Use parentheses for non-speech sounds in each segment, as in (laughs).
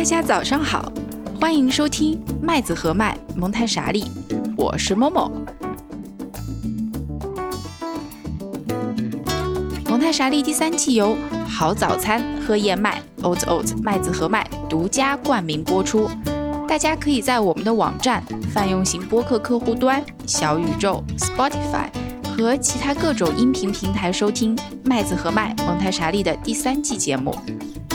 大家早上好，欢迎收听麦子和麦蒙台傻利，我是某某。蒙台傻利第三季由好早餐喝燕麦 Oat Oat 麦子和麦独家冠名播出。大家可以在我们的网站、泛用型播客客户端、小宇宙、Spotify 和其他各种音频平台收听麦子和麦蒙台傻利的第三季节目。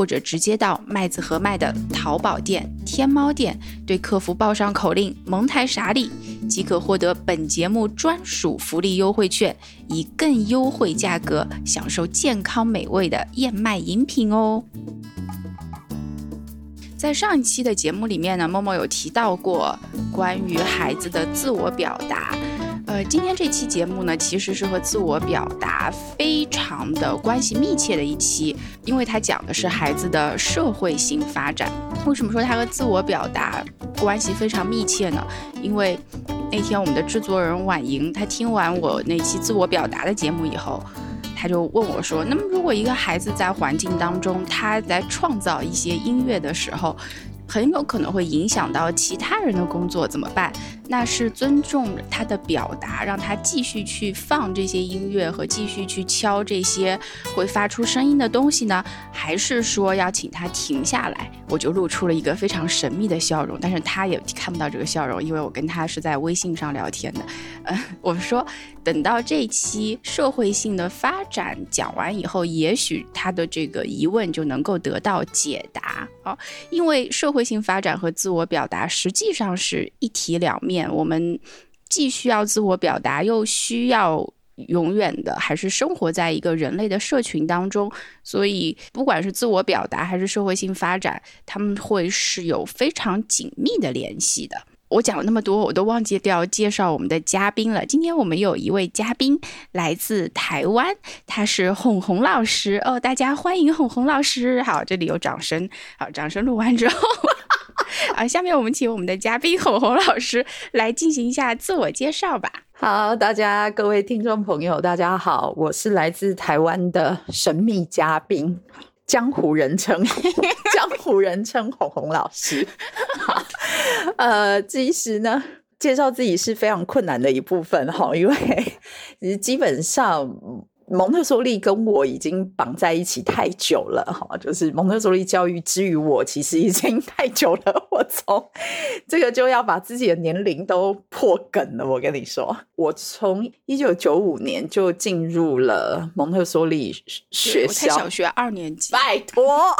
或者直接到麦子和麦的淘宝店、天猫店，对客服报上口令“蒙台傻里”，即可获得本节目专属福利优惠券，以更优惠价格享受健康美味的燕麦饮品哦。在上一期的节目里面呢，默默有提到过关于孩子的自我表达。呃，今天这期节目呢，其实是和自我表达非常的关系密切的一期，因为它讲的是孩子的社会性发展。为什么说它和自我表达关系非常密切呢？因为那天我们的制作人婉莹，她听完我那期自我表达的节目以后，她就问我说：“那么，如果一个孩子在环境当中，他在创造一些音乐的时候，很有可能会影响到其他人的工作，怎么办？”那是尊重他的表达，让他继续去放这些音乐和继续去敲这些会发出声音的东西呢？还是说要请他停下来？我就露出了一个非常神秘的笑容，但是他也看不到这个笑容，因为我跟他是在微信上聊天的。嗯，我说等到这期社会性的发展讲完以后，也许他的这个疑问就能够得到解答。好，因为社会性发展和自我表达实际上是一体两面。我们既需要自我表达，又需要永远的还是生活在一个人类的社群当中，所以不管是自我表达还是社会性发展，他们会是有非常紧密的联系的。我讲了那么多，我都忘记掉介绍我们的嘉宾了。今天我们有一位嘉宾来自台湾，他是哄哄老师哦，大家欢迎哄哄老师。好，这里有掌声。好，掌声录完之后。(laughs) 啊，下面我们请我们的嘉宾哄哄老师来进行一下自我介绍吧。好，大家各位听众朋友，大家好，我是来自台湾的神秘嘉宾，江湖人称 (laughs) 江湖人称红红老师。好，(laughs) 呃，其实呢，介绍自己是非常困难的一部分哈，因为基本上。蒙特梭利跟我已经绑在一起太久了，哈，就是蒙特梭利教育之于我，其实已经太久了。我从这个就要把自己的年龄都破梗了。我跟你说，我从一九九五年就进入了蒙特梭利学校，小学二年级。拜托，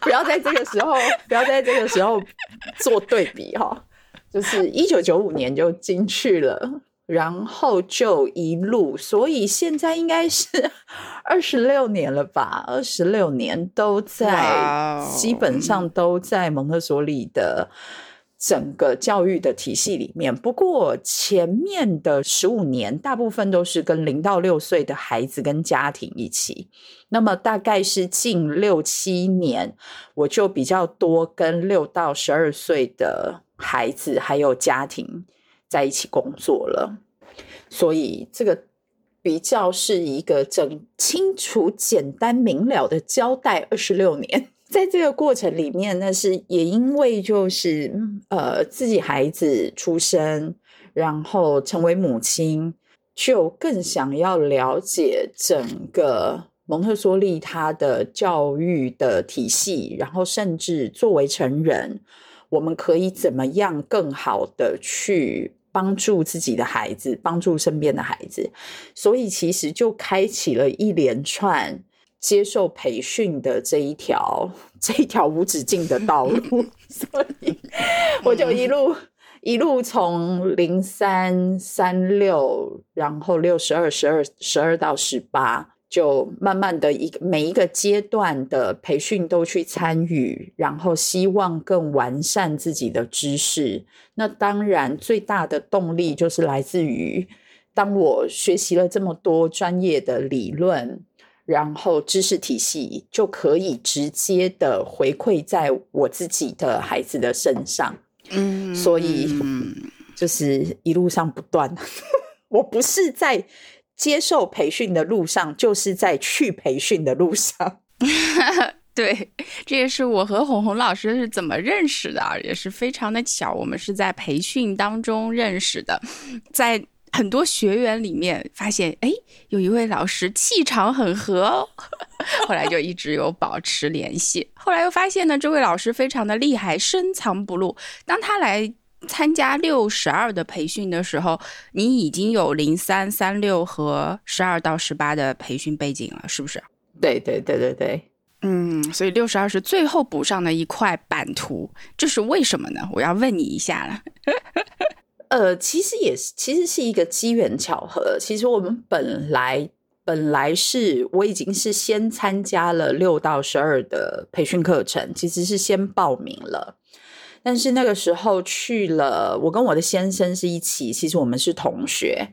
不要在这个时候，不要在这个时候做对比哈。就是一九九五年就进去了。然后就一路，所以现在应该是 (laughs) 二十六年了吧？二十六年都在，基本上都在蒙特梭利的整个教育的体系里面。不过前面的十五年，大部分都是跟零到六岁的孩子跟家庭一起。那么大概是近六七年，我就比较多跟六到十二岁的孩子还有家庭。在一起工作了，所以这个比较是一个整清楚、简单明了的交代。二十六年，在这个过程里面，那是也因为就是呃自己孩子出生，然后成为母亲，就更想要了解整个蒙特梭利他的教育的体系，然后甚至作为成人，我们可以怎么样更好的去。帮助自己的孩子，帮助身边的孩子，所以其实就开启了一连串接受培训的这一条 (laughs) 这一条无止境的道路。(laughs) 所以我就一路一路从零三三六，然后六十二十二十二到十八。就慢慢的一个每一个阶段的培训都去参与，然后希望更完善自己的知识。那当然最大的动力就是来自于当我学习了这么多专业的理论，然后知识体系就可以直接的回馈在我自己的孩子的身上。嗯，所以就是一路上不断，(laughs) 我不是在接受培训的路上，就是在去培训的路上。(laughs) 对，这也是我和红红老师是怎么认识的，也是非常的巧，我们是在培训当中认识的，在很多学员里面发现，哎，有一位老师气场很合，后来就一直有保持联系。后来又发现呢，这位老师非常的厉害，深藏不露。当他来参加六十二的培训的时候，你已经有零三、三六和十二到十八的培训背景了，是不是？对对对对对。嗯，所以六十二是最后补上的一块版图，这是为什么呢？我要问你一下了。(laughs) 呃，其实也是，其实是一个机缘巧合。其实我们本来本来是我已经是先参加了六到十二的培训课程，其实是先报名了，但是那个时候去了，我跟我的先生是一起，其实我们是同学。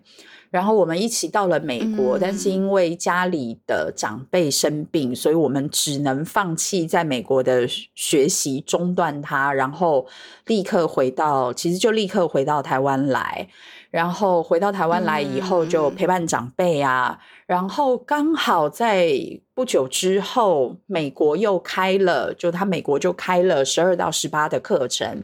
然后我们一起到了美国，但是因为家里的长辈生病，所以我们只能放弃在美国的学习，中断它，然后立刻回到，其实就立刻回到台湾来。然后回到台湾来以后，就陪伴长辈啊。然后刚好在不久之后，美国又开了，就他美国就开了十二到十八的课程。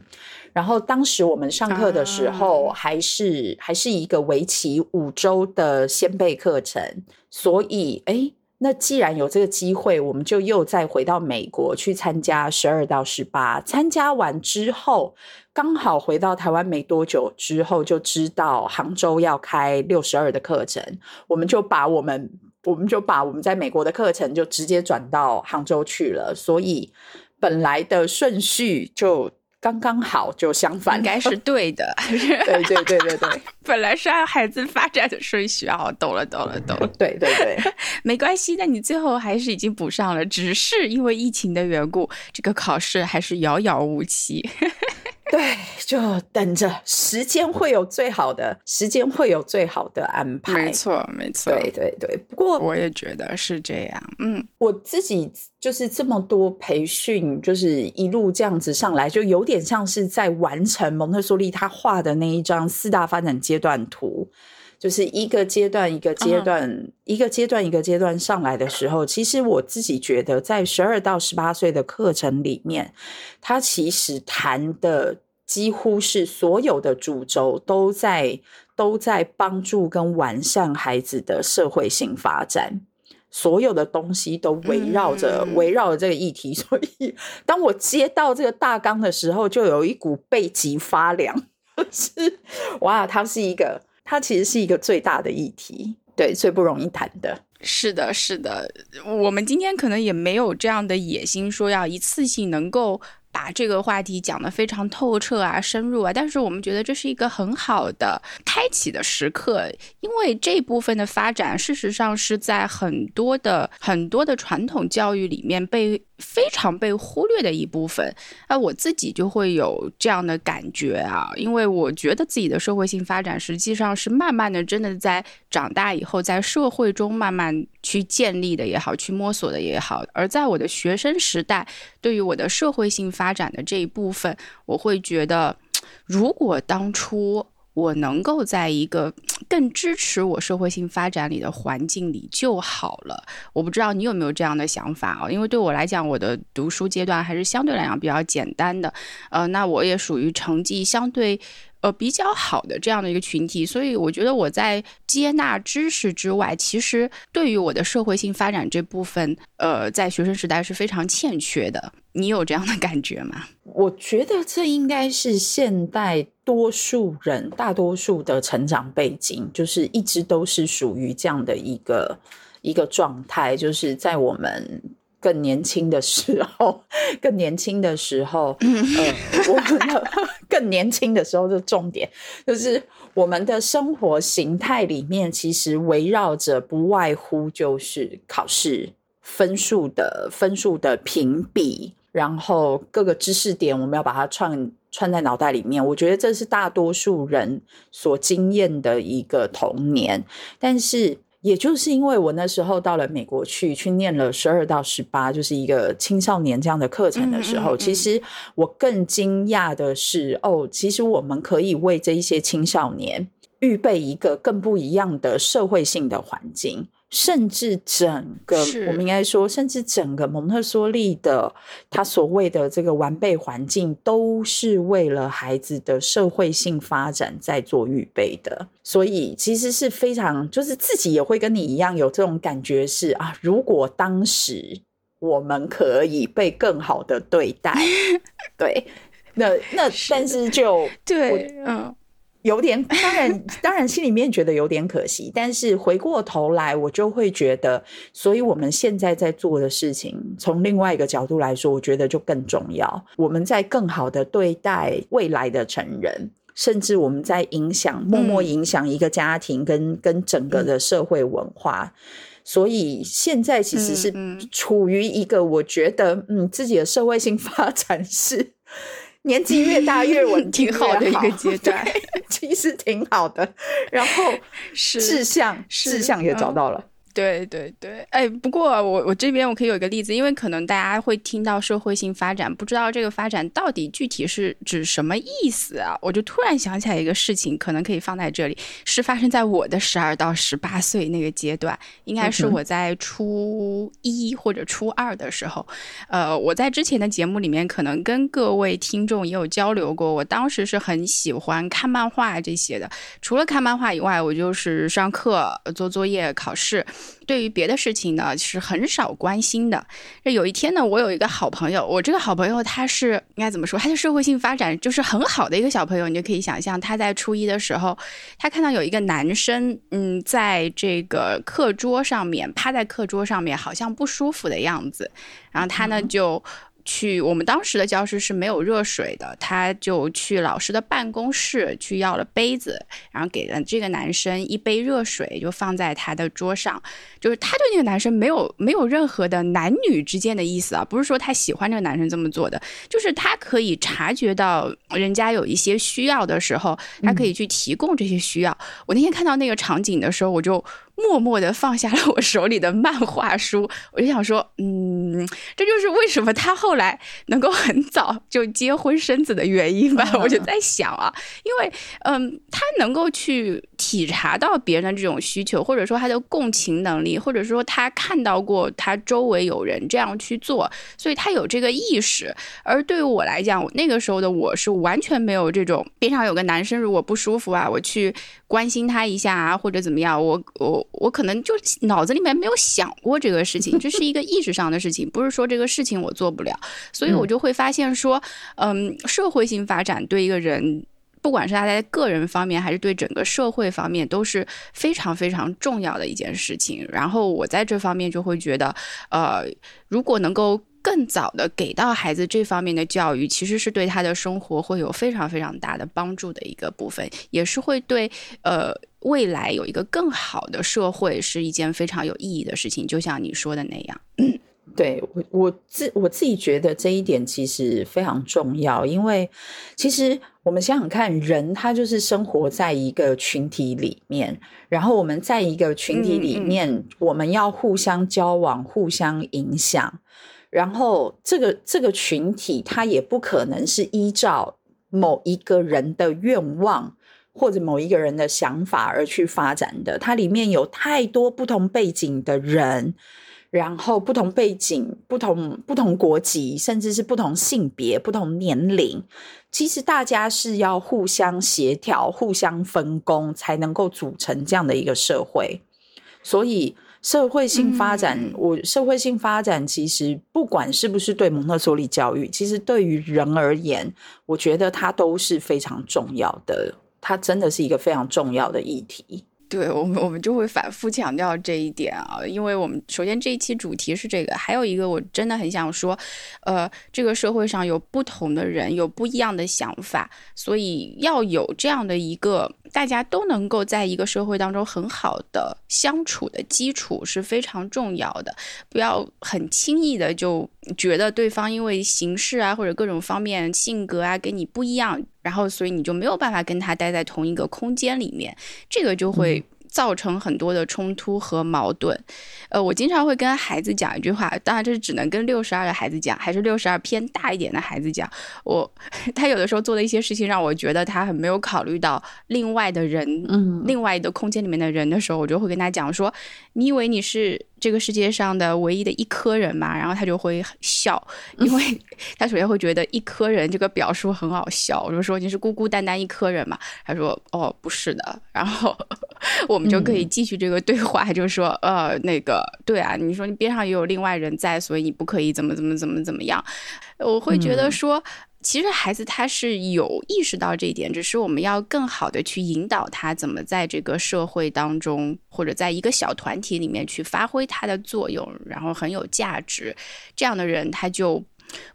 然后当时我们上课的时候，还是还是一个为期五周的先辈课程，所以哎，那既然有这个机会，我们就又再回到美国去参加十二到十八。参加完之后，刚好回到台湾没多久之后，就知道杭州要开六十二的课程，我们就把我们我们就把我们在美国的课程就直接转到杭州去了，所以本来的顺序就。刚刚好就相反，应该是对的。(laughs) (laughs) 对对对对对，本来是按孩子发展的顺序啊，懂了懂了懂了。对对对，(laughs) 没关系，那你最后还是已经补上了，只是因为疫情的缘故，这个考试还是遥遥无期。(laughs) 对，就等着时间会有最好的时间，会有最好的安排。没错，没错。对对对，不过我也觉得是这样。嗯，我自己就是这么多培训，就是一路这样子上来，就有点像是在完成蒙特梭利他画的那一张四大发展阶段图，就是一个阶段一个阶段，一个阶段一个阶段上来的时候，其实我自己觉得，在十二到十八岁的课程里面，他其实谈的。几乎是所有的主轴都在都在帮助跟完善孩子的社会性发展，所有的东西都围绕着围绕着这个议题。(laughs) 所以，当我接到这个大纲的时候，就有一股背脊发凉。(laughs) 是哇，它是一个，它其实是一个最大的议题，对，最不容易谈的。是的，是的，我们今天可能也没有这样的野心，说要一次性能够。把这个话题讲得非常透彻啊，深入啊，但是我们觉得这是一个很好的开启的时刻，因为这部分的发展，事实上是在很多的很多的传统教育里面被。非常被忽略的一部分，啊，我自己就会有这样的感觉啊，因为我觉得自己的社会性发展实际上是慢慢的，真的在长大以后，在社会中慢慢去建立的也好，去摸索的也好。而在我的学生时代，对于我的社会性发展的这一部分，我会觉得，如果当初。我能够在一个更支持我社会性发展里的环境里就好了。我不知道你有没有这样的想法啊？因为对我来讲，我的读书阶段还是相对来讲比较简单的。呃，那我也属于成绩相对。呃，比较好的这样的一个群体，所以我觉得我在接纳知识之外，其实对于我的社会性发展这部分，呃，在学生时代是非常欠缺的。你有这样的感觉吗？我觉得这应该是现代多数人大多数的成长背景，就是一直都是属于这样的一个一个状态，就是在我们。更年轻的时候，(laughs) 更年轻的时候，呃，我们的 (laughs) 更年轻的时候的重点就是我们的生活形态里面，其实围绕着不外乎就是考试分数的分数的评比，然后各个知识点我们要把它串串在脑袋里面。我觉得这是大多数人所经验的一个童年，但是。也就是因为我那时候到了美国去，去念了十二到十八，就是一个青少年这样的课程的时候，其实我更惊讶的是，哦，其实我们可以为这一些青少年预备一个更不一样的社会性的环境。甚至整个，我们应该说，甚至整个蒙特梭利的他所谓的这个完备环境，都是为了孩子的社会性发展在做预备的。所以其实是非常，就是自己也会跟你一样有这种感觉，是啊，如果当时我们可以被更好的对待，(laughs) 对，那那但是就对，嗯。有点，当然，(laughs) 当然，心里面觉得有点可惜，但是回过头来，我就会觉得，所以我们现在在做的事情，从另外一个角度来说，我觉得就更重要。我们在更好的对待未来的成人，甚至我们在影响，默默影响一个家庭跟跟整个的社会文化。所以现在其实是处于一个，我觉得，嗯，自己的社会性发展是。年纪越大越稳 (laughs) 挺好的一个阶段，(laughs) 其实挺好的。然后志向，志向也找到了。对对对，哎，不过我我这边我可以有一个例子，因为可能大家会听到社会性发展，不知道这个发展到底具体是指什么意思啊？我就突然想起来一个事情，可能可以放在这里，是发生在我的十二到十八岁那个阶段，应该是我在初一或者初二的时候。呃，我在之前的节目里面可能跟各位听众也有交流过，我当时是很喜欢看漫画这些的。除了看漫画以外，我就是上课、做作业、考试。对于别的事情呢，是很少关心的。这有一天呢，我有一个好朋友，我这个好朋友他是应该怎么说？他的社会性发展就是很好的一个小朋友。你就可以想象，他在初一的时候，他看到有一个男生，嗯，在这个课桌上面趴在课桌上面，好像不舒服的样子，然后他呢就。去我们当时的教室是没有热水的，他就去老师的办公室去要了杯子，然后给了这个男生一杯热水，就放在他的桌上。就是他对那个男生没有没有任何的男女之间的意思啊，不是说他喜欢这个男生这么做的，就是他可以察觉到人家有一些需要的时候，他可以去提供这些需要。我那天看到那个场景的时候，我就。默默的放下了我手里的漫画书，(laughs) 我就想说，嗯，这就是为什么他后来能够很早就结婚生子的原因吧。我就在想啊，因为，嗯，他能够去体察到别人的这种需求，或者说他的共情能力，或者说他看到过他周围有人这样去做，所以他有这个意识。而对于我来讲，那个时候的我是完全没有这种边上有个男生如果不舒服啊，我去关心他一下啊，或者怎么样，我我。我可能就脑子里面没有想过这个事情，(laughs) 这是一个意识上的事情，不是说这个事情我做不了，所以我就会发现说，嗯，社会性发展对一个人，不管是他在个人方面，还是对整个社会方面，都是非常非常重要的一件事情。然后我在这方面就会觉得，呃，如果能够。更早的给到孩子这方面的教育，其实是对他的生活会有非常非常大的帮助的一个部分，也是会对呃未来有一个更好的社会是一件非常有意义的事情。就像你说的那样，(coughs) 对我我自我自己觉得这一点其实非常重要，因为其实我们想想看，人他就是生活在一个群体里面，然后我们在一个群体里面，我们要互相交往、互相影响。然后，这个这个群体，它也不可能是依照某一个人的愿望或者某一个人的想法而去发展的。它里面有太多不同背景的人，然后不同背景、不同不同国籍，甚至是不同性别、不同年龄。其实大家是要互相协调、互相分工，才能够组成这样的一个社会。所以。社会性发展，我社会性发展其实不管是不是对蒙特梭利教育，其实对于人而言，我觉得它都是非常重要的。它真的是一个非常重要的议题。对我们，我们就会反复强调这一点啊，因为我们首先这一期主题是这个，还有一个我真的很想说，呃，这个社会上有不同的人，有不一样的想法，所以要有这样的一个大家都能够在一个社会当中很好的相处的基础是非常重要的，不要很轻易的就觉得对方因为形式啊或者各种方面性格啊跟你不一样。然后，所以你就没有办法跟他待在同一个空间里面，这个就会造成很多的冲突和矛盾。呃，我经常会跟孩子讲一句话，当然这是只能跟六十二的孩子讲，还是六十二偏大一点的孩子讲。我他有的时候做的一些事情让我觉得他很没有考虑到另外的人，嗯，另外的空间里面的人的时候，我就会跟他讲说：“你以为你是？”这个世界上的唯一的一颗人嘛，然后他就会笑，因为 (laughs) 他首先会觉得一颗人这个表述很好笑。我就说你是孤孤单单一颗人嘛，他说哦不是的，然后 (laughs) 我们就可以继续这个对话，就说呃那个对啊，你说你边上也有另外人在，所以你不可以怎么怎么怎么怎么样。我会觉得说。其实孩子他是有意识到这一点，只是我们要更好的去引导他怎么在这个社会当中，或者在一个小团体里面去发挥他的作用，然后很有价值。这样的人他就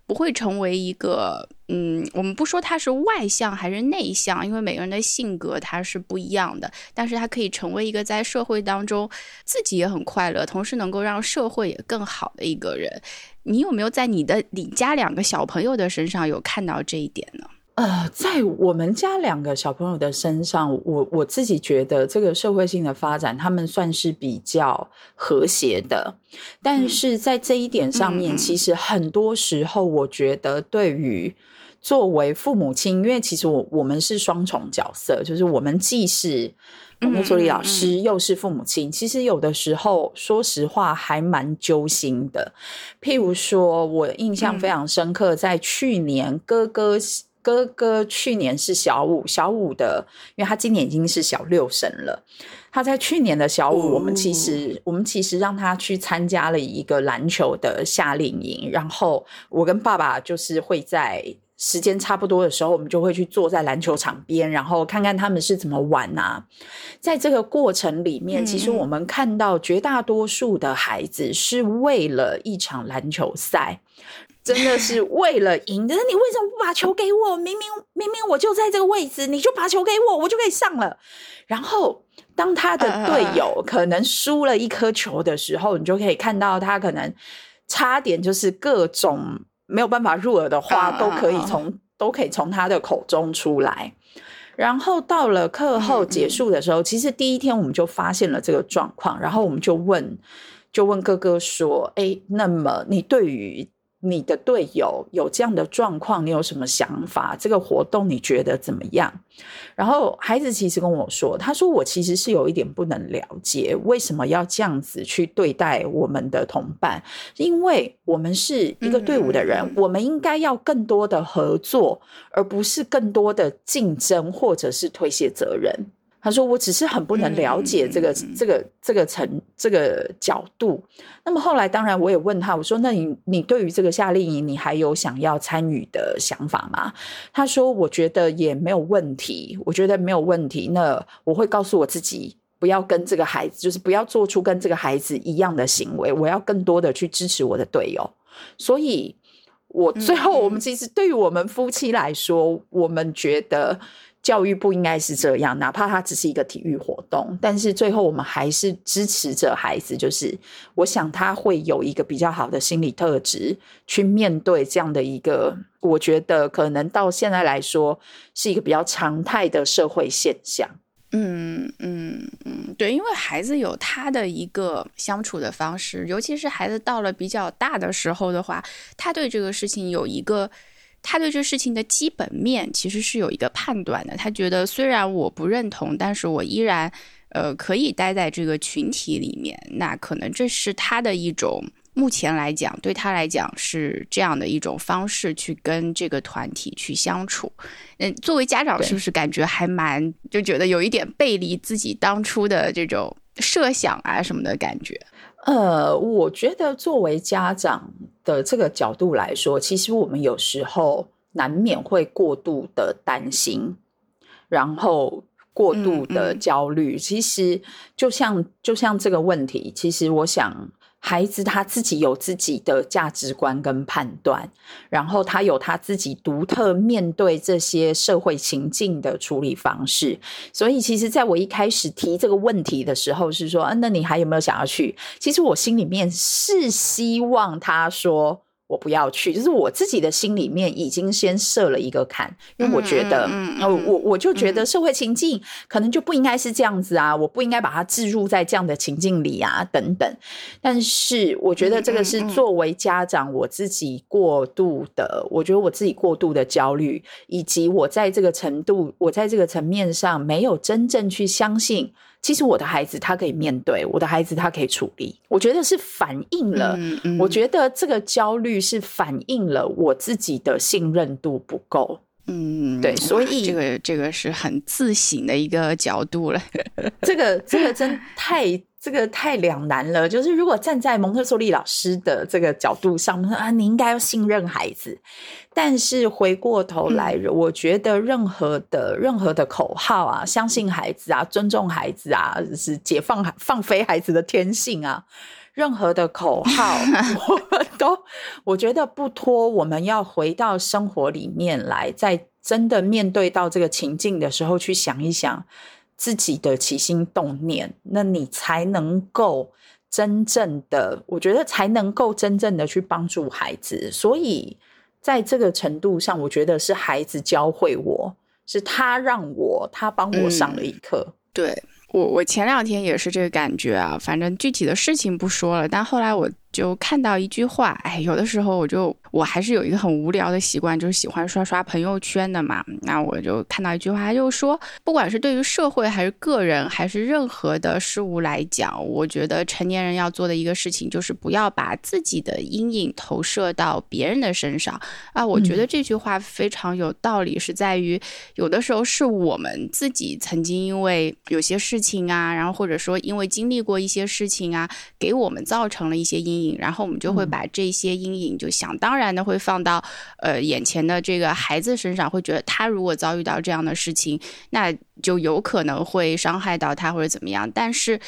不会成为一个，嗯，我们不说他是外向还是内向，因为每个人的性格他是不一样的，但是他可以成为一个在社会当中自己也很快乐，同时能够让社会也更好的一个人。你有没有在你的你家两个小朋友的身上有看到这一点呢？呃，在我们家两个小朋友的身上，我我自己觉得这个社会性的发展，他们算是比较和谐的。但是在这一点上面，其实很多时候，我觉得对于作为父母亲，因为其实我我们是双重角色，就是我们既是。木助理老师又是父母亲，其实有的时候，说实话还蛮揪心的。譬如说，我印象非常深刻，在去年，哥哥哥哥去年是小五，小五的，因为他今年已经是小六生了。他在去年的小五，我们其实我们其实让他去参加了一个篮球的夏令营，然后我跟爸爸就是会在。时间差不多的时候，我们就会去坐在篮球场边，然后看看他们是怎么玩啊。在这个过程里面，其实我们看到绝大多数的孩子是为了一场篮球赛，真的是为了赢。可是你为什么不把球给我？明明明明我就在这个位置，你就把球给我，我就可以上了。然后当他的队友可能输了一颗球的时候，你就可以看到他可能差点就是各种。没有办法入耳的话，都可以从都可以从他的口中出来。然后到了课后结束的时候，其实第一天我们就发现了这个状况，然后我们就问，就问哥哥说：“哎，那么你对于？”你的队友有这样的状况，你有什么想法？这个活动你觉得怎么样？然后孩子其实跟我说，他说我其实是有一点不能了解，为什么要这样子去对待我们的同伴？因为我们是一个队伍的人，我们应该要更多的合作，而不是更多的竞争或者是推卸责任。他说：“我只是很不能了解这个、这个、这个层、这个角度。那么后来，当然我也问他，我说：‘那你、你对于这个夏令营，你还有想要参与的想法吗？’他说：‘我觉得也没有问题，我觉得没有问题。那我会告诉我自己，不要跟这个孩子，就是不要做出跟这个孩子一样的行为。我要更多的去支持我的队友。所以，我最后我们其实对于我们夫妻来说，我们觉得。”教育不应该是这样，哪怕它只是一个体育活动，但是最后我们还是支持着孩子。就是我想他会有一个比较好的心理特质，去面对这样的一个，我觉得可能到现在来说是一个比较常态的社会现象。嗯嗯嗯，对，因为孩子有他的一个相处的方式，尤其是孩子到了比较大的时候的话，他对这个事情有一个。他对这事情的基本面其实是有一个判断的。他觉得虽然我不认同，但是我依然，呃，可以待在这个群体里面。那可能这是他的一种，目前来讲，对他来讲是这样的一种方式去跟这个团体去相处。嗯，作为家长，是不是感觉还蛮就觉得有一点背离自己当初的这种设想啊什么的感觉？呃，我觉得作为家长的这个角度来说，其实我们有时候难免会过度的担心，然后过度的焦虑。其实就像就像这个问题，其实我想。孩子他自己有自己的价值观跟判断，然后他有他自己独特面对这些社会情境的处理方式。所以，其实在我一开始提这个问题的时候，是说，嗯，那你还有没有想要去？其实我心里面是希望他说。我不要去，就是我自己的心里面已经先设了一个坎，因为我觉得，呃，我我就觉得社会情境可能就不应该是这样子啊，我不应该把它置入在这样的情境里啊，等等。但是我觉得这个是作为家长我自己过度的，我觉得我自己过度的焦虑，以及我在这个程度，我在这个层面上没有真正去相信。其实我的孩子他可以面对，我的孩子他可以处理。我觉得是反映了，我觉得这个焦虑是反映了我自己的信任度不够。嗯，对，所以这个这个是很自省的一个角度了。(laughs) 这个这个真太。这个太两难了，就是如果站在蒙特梭利老师的这个角度上，啊，你应该要信任孩子。但是回过头来，我觉得任何的任何的口号啊，相信孩子啊，尊重孩子啊，是解放放飞孩子的天性啊，任何的口号，(laughs) 我都我觉得不脱，我们要回到生活里面来，在真的面对到这个情境的时候，去想一想。自己的起心动念，那你才能够真正的，我觉得才能够真正的去帮助孩子。所以在这个程度上，我觉得是孩子教会我，是他让我，他帮我上了一课。对我，我前两天也是这个感觉啊。反正具体的事情不说了，但后来我。就看到一句话，哎，有的时候我就我还是有一个很无聊的习惯，就是喜欢刷刷朋友圈的嘛。那我就看到一句话，就说，不管是对于社会还是个人，还是任何的事物来讲，我觉得成年人要做的一个事情，就是不要把自己的阴影投射到别人的身上啊。我觉得这句话非常有道理，是在于有的时候是我们自己曾经因为有些事情啊，然后或者说因为经历过一些事情啊，给我们造成了一些阴影。然后我们就会把这些阴影就想当然的会放到呃眼前的这个孩子身上，会觉得他如果遭遇到这样的事情，那就有可能会伤害到他或者怎么样。但是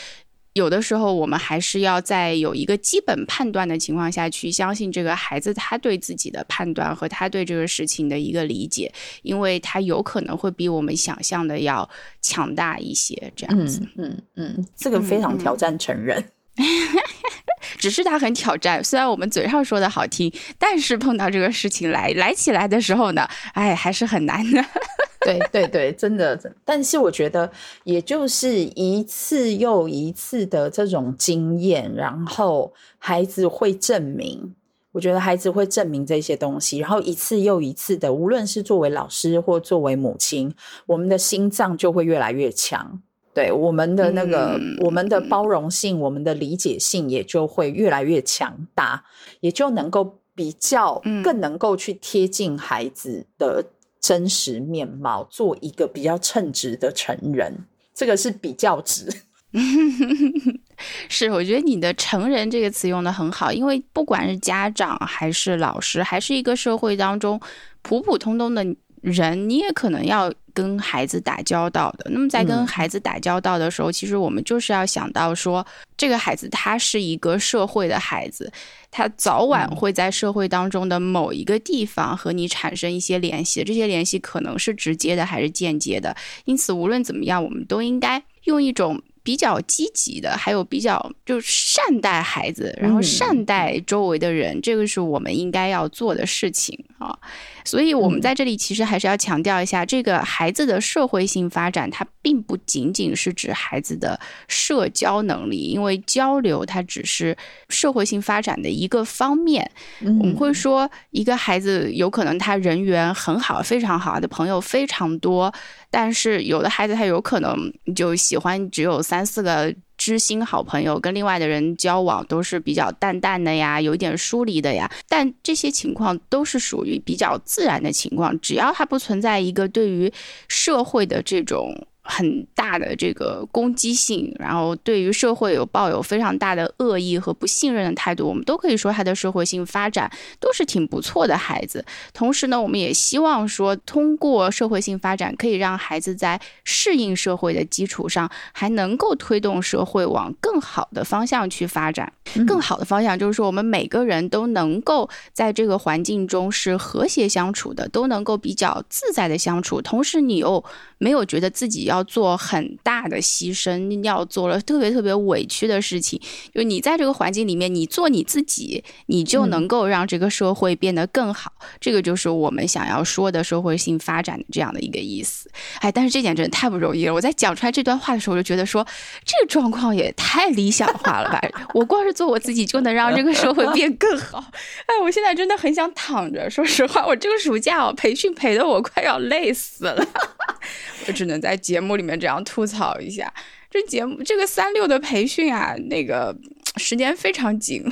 有的时候我们还是要在有一个基本判断的情况下去相信这个孩子他对自己的判断和他对这个事情的一个理解，因为他有可能会比我们想象的要强大一些。这样子，嗯嗯，这个非常挑战成人。(laughs) 只是他很挑战，虽然我们嘴上说的好听，但是碰到这个事情来来起来的时候呢，哎，还是很难的。(laughs) 对对对，真的。但是我觉得，也就是一次又一次的这种经验，然后孩子会证明，我觉得孩子会证明这些东西，然后一次又一次的，无论是作为老师或作为母亲，我们的心脏就会越来越强。对我们的那个，我们的包容性，我们的理解性也就会越来越强大，也就能够比较更能够去贴近孩子的真实面貌，做一个比较称职的成人。这个是比较值。(laughs) 是，我觉得你的“成人”这个词用的很好，因为不管是家长还是老师，还是一个社会当中普普通通的人，你也可能要。跟孩子打交道的，那么在跟孩子打交道的时候，其实我们就是要想到说，这个孩子他是一个社会的孩子，他早晚会在社会当中的某一个地方和你产生一些联系，这些联系可能是直接的还是间接的，因此无论怎么样，我们都应该用一种。比较积极的，还有比较就是善待孩子，然后善待周围的人，这个是我们应该要做的事情啊。所以，我们在这里其实还是要强调一下，这个孩子的社会性发展，它并不仅仅是指孩子的社交能力，因为交流它只是社会性发展的一个方面。我们会说，一个孩子有可能他人缘很好，非常好，的朋友非常多。但是有的孩子他有可能就喜欢只有三四个知心好朋友，跟另外的人交往都是比较淡淡的呀，有一点疏离的呀。但这些情况都是属于比较自然的情况，只要它不存在一个对于社会的这种很大的这个攻击性，然后对于社会有抱有非常大的恶意和不信任的态度，我们都可以说他的社会性发展都是挺不错的孩子。同时呢，我们也希望说，通过社会性发展，可以让孩子在适应社会的基础上，还能够推动社会往更好的方向去发展。更好的方向就是说，我们每个人都能够在这个环境中是和谐相处的，都能够比较自在的相处。同时，你又没有觉得自己要做很大的牺牲，要做了特别特别委屈的事情。就你在这个环境里面，你做你自己，你就能够让这个社会变得更好。这个就是我们想要说的社会性发展的这样的一个意思。哎，但是这点真的太不容易了。我在讲出来这段话的时候，我就觉得说，这个状况也太理想化了吧？我光是做我自己就能让这个社会变更好。(laughs) 哎，我现在真的很想躺着。(laughs) 说实话，我这个暑假哦，培训培的我快要累死了。(laughs) 我只能在节目里面这样吐槽一下。这节目这个三六的培训啊，那个时间非常紧。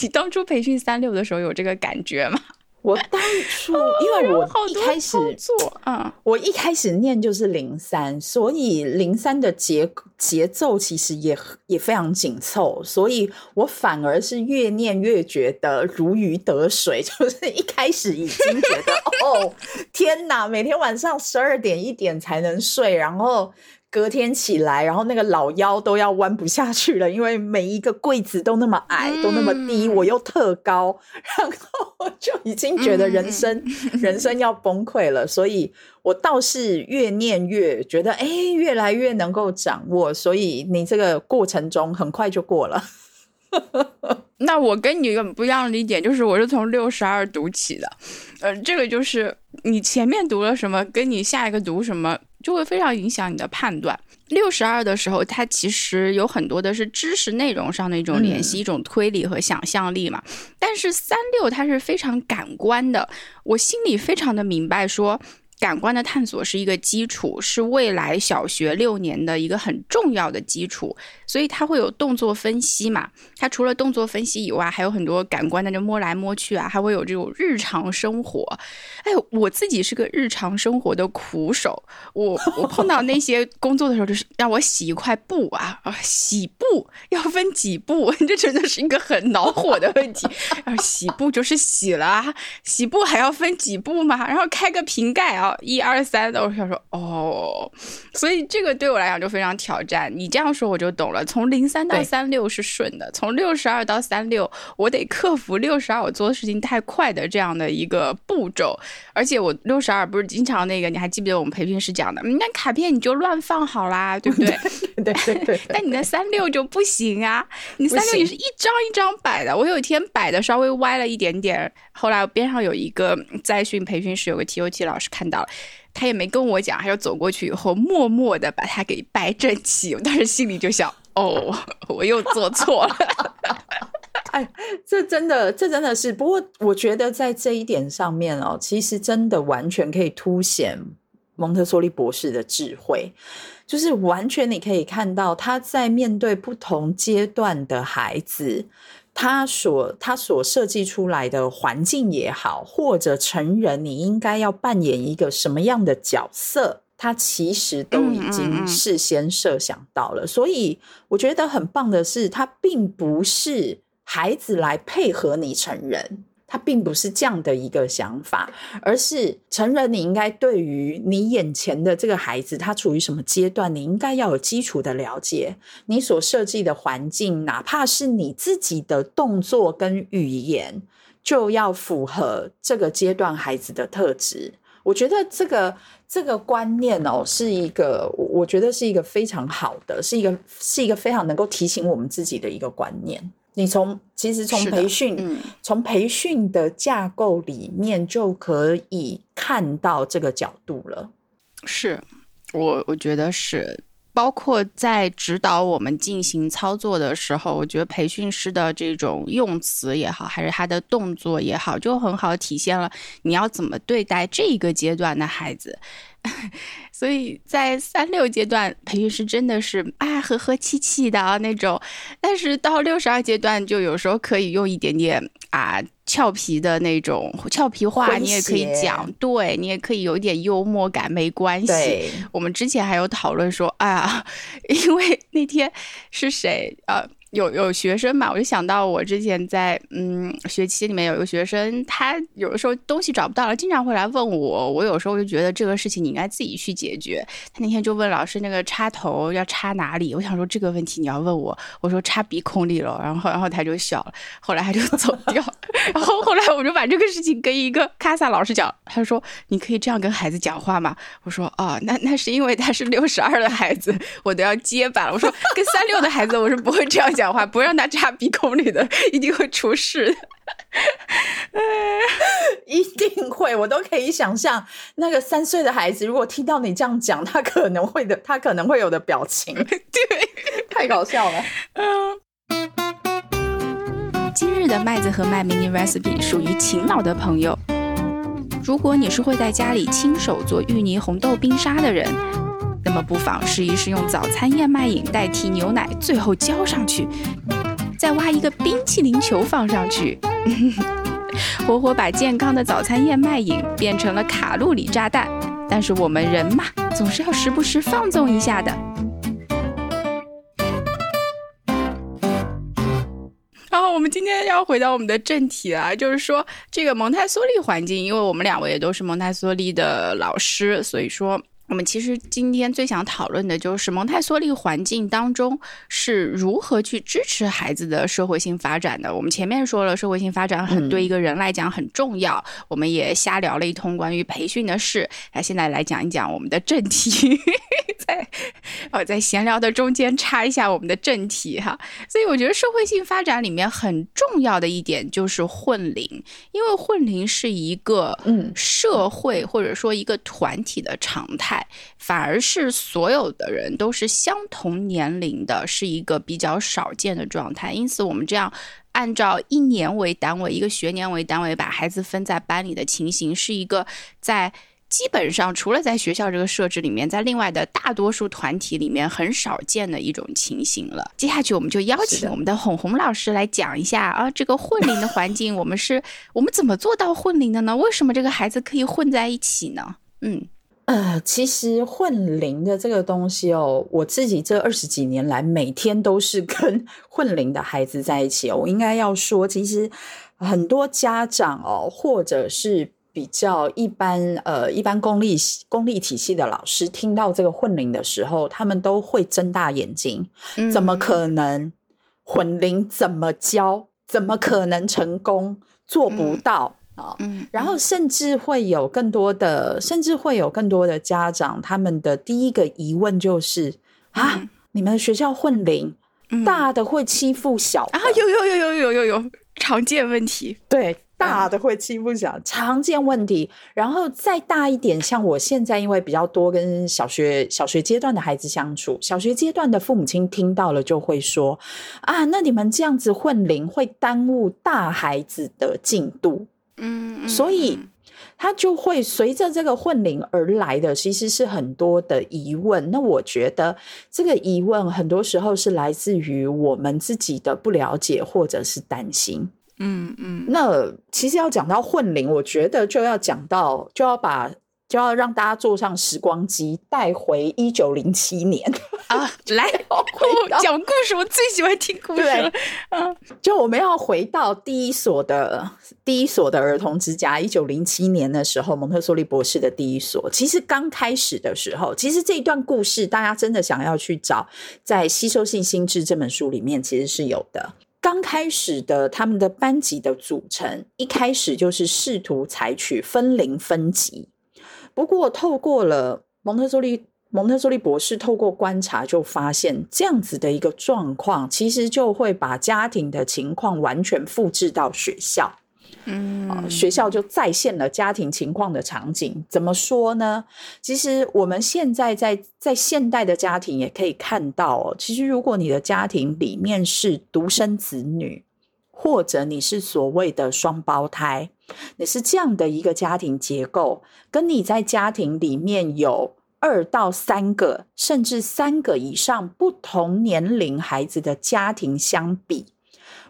你当初培训三六的时候有这个感觉吗？我当初因为我一开始做啊，我一开始念就是零三，所以零三的节节奏其实也也非常紧凑，所以我反而是越念越觉得如鱼得水，(laughs) 就是一开始已经觉得哦天哪，每天晚上十二点一点才能睡，然后。隔天起来，然后那个老腰都要弯不下去了，因为每一个柜子都那么矮，都那么低，我又特高，然后我就已经觉得人生 (laughs) 人生要崩溃了。所以我倒是越念越觉得，哎，越来越能够掌握。所以你这个过程中很快就过了。(laughs) 那我跟你不一样的一点就是，我是从六十二读起的，呃，这个就是你前面读了什么，跟你下一个读什么。就会非常影响你的判断。六十二的时候，它其实有很多的是知识内容上的一种联系、一种推理和想象力嘛。但是三六它是非常感官的，我心里非常的明白说。感官的探索是一个基础，是未来小学六年的一个很重要的基础，所以它会有动作分析嘛？它除了动作分析以外，还有很多感官的，就摸来摸去啊，还会有这种日常生活。哎，我自己是个日常生活的苦手，我我碰到那些工作的时候，就是让我洗一块布啊啊，洗布要分几步，(laughs) 这真的是一个很恼火的问题。然后洗布就是洗了，洗布还要分几步吗？然后开个瓶盖啊。一二三的，我想说哦，所以这个对我来讲就非常挑战。你这样说我就懂了。从零三到三六是顺的，从六十二到三六，我得克服六十二我做的事情太快的这样的一个步骤。而且我六十二不是经常那个，你还记不记得我们培训师讲的？那卡片你就乱放好啦，对不对？对 (laughs) 对对。(laughs) 但你的三六就不行啊，你三六你是一张一张摆的。我有一天摆的稍微歪了一点点，后来边上有一个在训培训师有个 T O T 老师看到了。他也没跟我讲，他就走过去以后，默默的把它给摆整齐。我当时心里就想：哦，(laughs) 我又做错了。(laughs) 哎，这真的，这真的是。不过，我觉得在这一点上面哦，其实真的完全可以凸显蒙特梭利博士的智慧，就是完全你可以看到他在面对不同阶段的孩子。他所他所设计出来的环境也好，或者成人你应该要扮演一个什么样的角色，他其实都已经事先设想到了。所以我觉得很棒的是，他并不是孩子来配合你成人。他并不是这样的一个想法，而是成人你应该对于你眼前的这个孩子，他处于什么阶段，你应该要有基础的了解。你所设计的环境，哪怕是你自己的动作跟语言，就要符合这个阶段孩子的特质。我觉得这个这个观念哦，是一个我觉得是一个非常好的，是一个是一个非常能够提醒我们自己的一个观念。你从其实从培训，从培训的架构里面就可以看到这个角度了。是我我觉得是，包括在指导我们进行操作的时候，我觉得培训师的这种用词也好，还是他的动作也好，就很好体现了你要怎么对待这个阶段的孩子。(laughs) 所以在三六阶段，培训师真的是啊和和气气的那种，但是到六十二阶段，就有时候可以用一点点啊俏皮的那种俏皮话，你也可以讲，对你也可以有一点幽默感，没关系。我们之前还有讨论说，哎呀，(laughs) 因为那天是谁啊？有有学生嘛，我就想到我之前在嗯学期里面有一个学生，他有的时候东西找不到了，经常会来问我。我有时候就觉得这个事情你应该自己去解决。他那天就问老师那个插头要插哪里，我想说这个问题你要问我，我说插鼻孔里了。然后然后他就笑了，后来他就走 (laughs) 掉。然后后来我就把这个事情跟一个卡萨老师讲，他说你可以这样跟孩子讲话吗？我说哦，那那是因为他是六十二的孩子，我都要接班了。我说跟三六的孩子我是不会这样讲。讲话不让他插鼻孔里的，(laughs) 一定会出事。(laughs) 一定会，我都可以想象那个三岁的孩子，如果听到你这样讲，他可能会的，他可能会有的表情。(laughs) 对，太搞笑了。嗯。今日的麦子和麦 mini recipe 属于勤劳的朋友。如果你是会在家里亲手做芋泥红豆冰沙的人。那么不妨试一试用早餐燕麦饮代替牛奶，最后浇上去，再挖一个冰淇淋球放上去，(laughs) 活活把健康的早餐燕麦饮变成了卡路里炸弹。但是我们人嘛，总是要时不时放纵一下的。然后我们今天要回到我们的正题啊，就是说这个蒙台梭利环境，因为我们两位也都是蒙台梭利的老师，所以说。我们其实今天最想讨论的就是蒙台梭利环境当中是如何去支持孩子的社会性发展的。我们前面说了，社会性发展很对一个人来讲很重要。我们也瞎聊了一通关于培训的事。那现在来讲一讲我们的正题，(laughs) 在哦在闲聊的中间插一下我们的正题哈。所以我觉得社会性发展里面很重要的一点就是混龄，因为混龄是一个嗯社会或者说一个团体的常态。反而是所有的人都是相同年龄的，是一个比较少见的状态。因此，我们这样按照一年为单位、一个学年为单位把孩子分在班里的情形，是一个在基本上除了在学校这个设置里面，在另外的大多数团体里面很少见的一种情形了。接下去，我们就邀请我们的红红老师来讲一下啊，这个混龄的环境，我们是我们怎么做到混龄的呢？为什么这个孩子可以混在一起呢？嗯。呃，其实混龄的这个东西哦，我自己这二十几年来，每天都是跟 (laughs) 混龄的孩子在一起。我应该要说，其实很多家长哦，或者是比较一般呃一般公立公立体系的老师，听到这个混龄的时候，他们都会睁大眼睛。怎么可能混龄？怎么教？怎么可能成功？做不到。嗯，然后甚至会有更多的，甚至会有更多的家长，他们的第一个疑问就是啊，你们学校混龄，大的会欺负小啊？有有有有有有有常见问题，对，大的会欺负小，常见问题。然后再大一点，像我现在因为比较多跟小学小学阶段的孩子相处，小学阶段的父母亲听到了就会说啊，那你们这样子混龄会耽误大孩子的进度。嗯，所以他就会随着这个混龄而来的，其实是很多的疑问。那我觉得这个疑问很多时候是来自于我们自己的不了解或者是担心。嗯嗯，那其实要讲到混龄，我觉得就要讲到就要把。就要让大家坐上时光机，带回一九零七年 (laughs) 啊！来 (laughs) 讲故事，我最喜欢听故事了。嗯，就我们要回到第一所的第一所的儿童之家，一九零七年的时候，蒙特梭利博士的第一所。其实刚开始的时候，其实这一段故事，大家真的想要去找，在《吸收性心智》这本书里面，其实是有的。刚开始的他们的班级的组成，一开始就是试图采取分龄分级。不过，透过了蒙特梭利，蒙特梭利博士透过观察，就发现这样子的一个状况，其实就会把家庭的情况完全复制到学校。嗯，学校就再现了家庭情况的场景。怎么说呢？其实我们现在在在现代的家庭也可以看到哦，其实如果你的家庭里面是独生子女。或者你是所谓的双胞胎，你是这样的一个家庭结构，跟你在家庭里面有二到三个，甚至三个以上不同年龄孩子的家庭相比，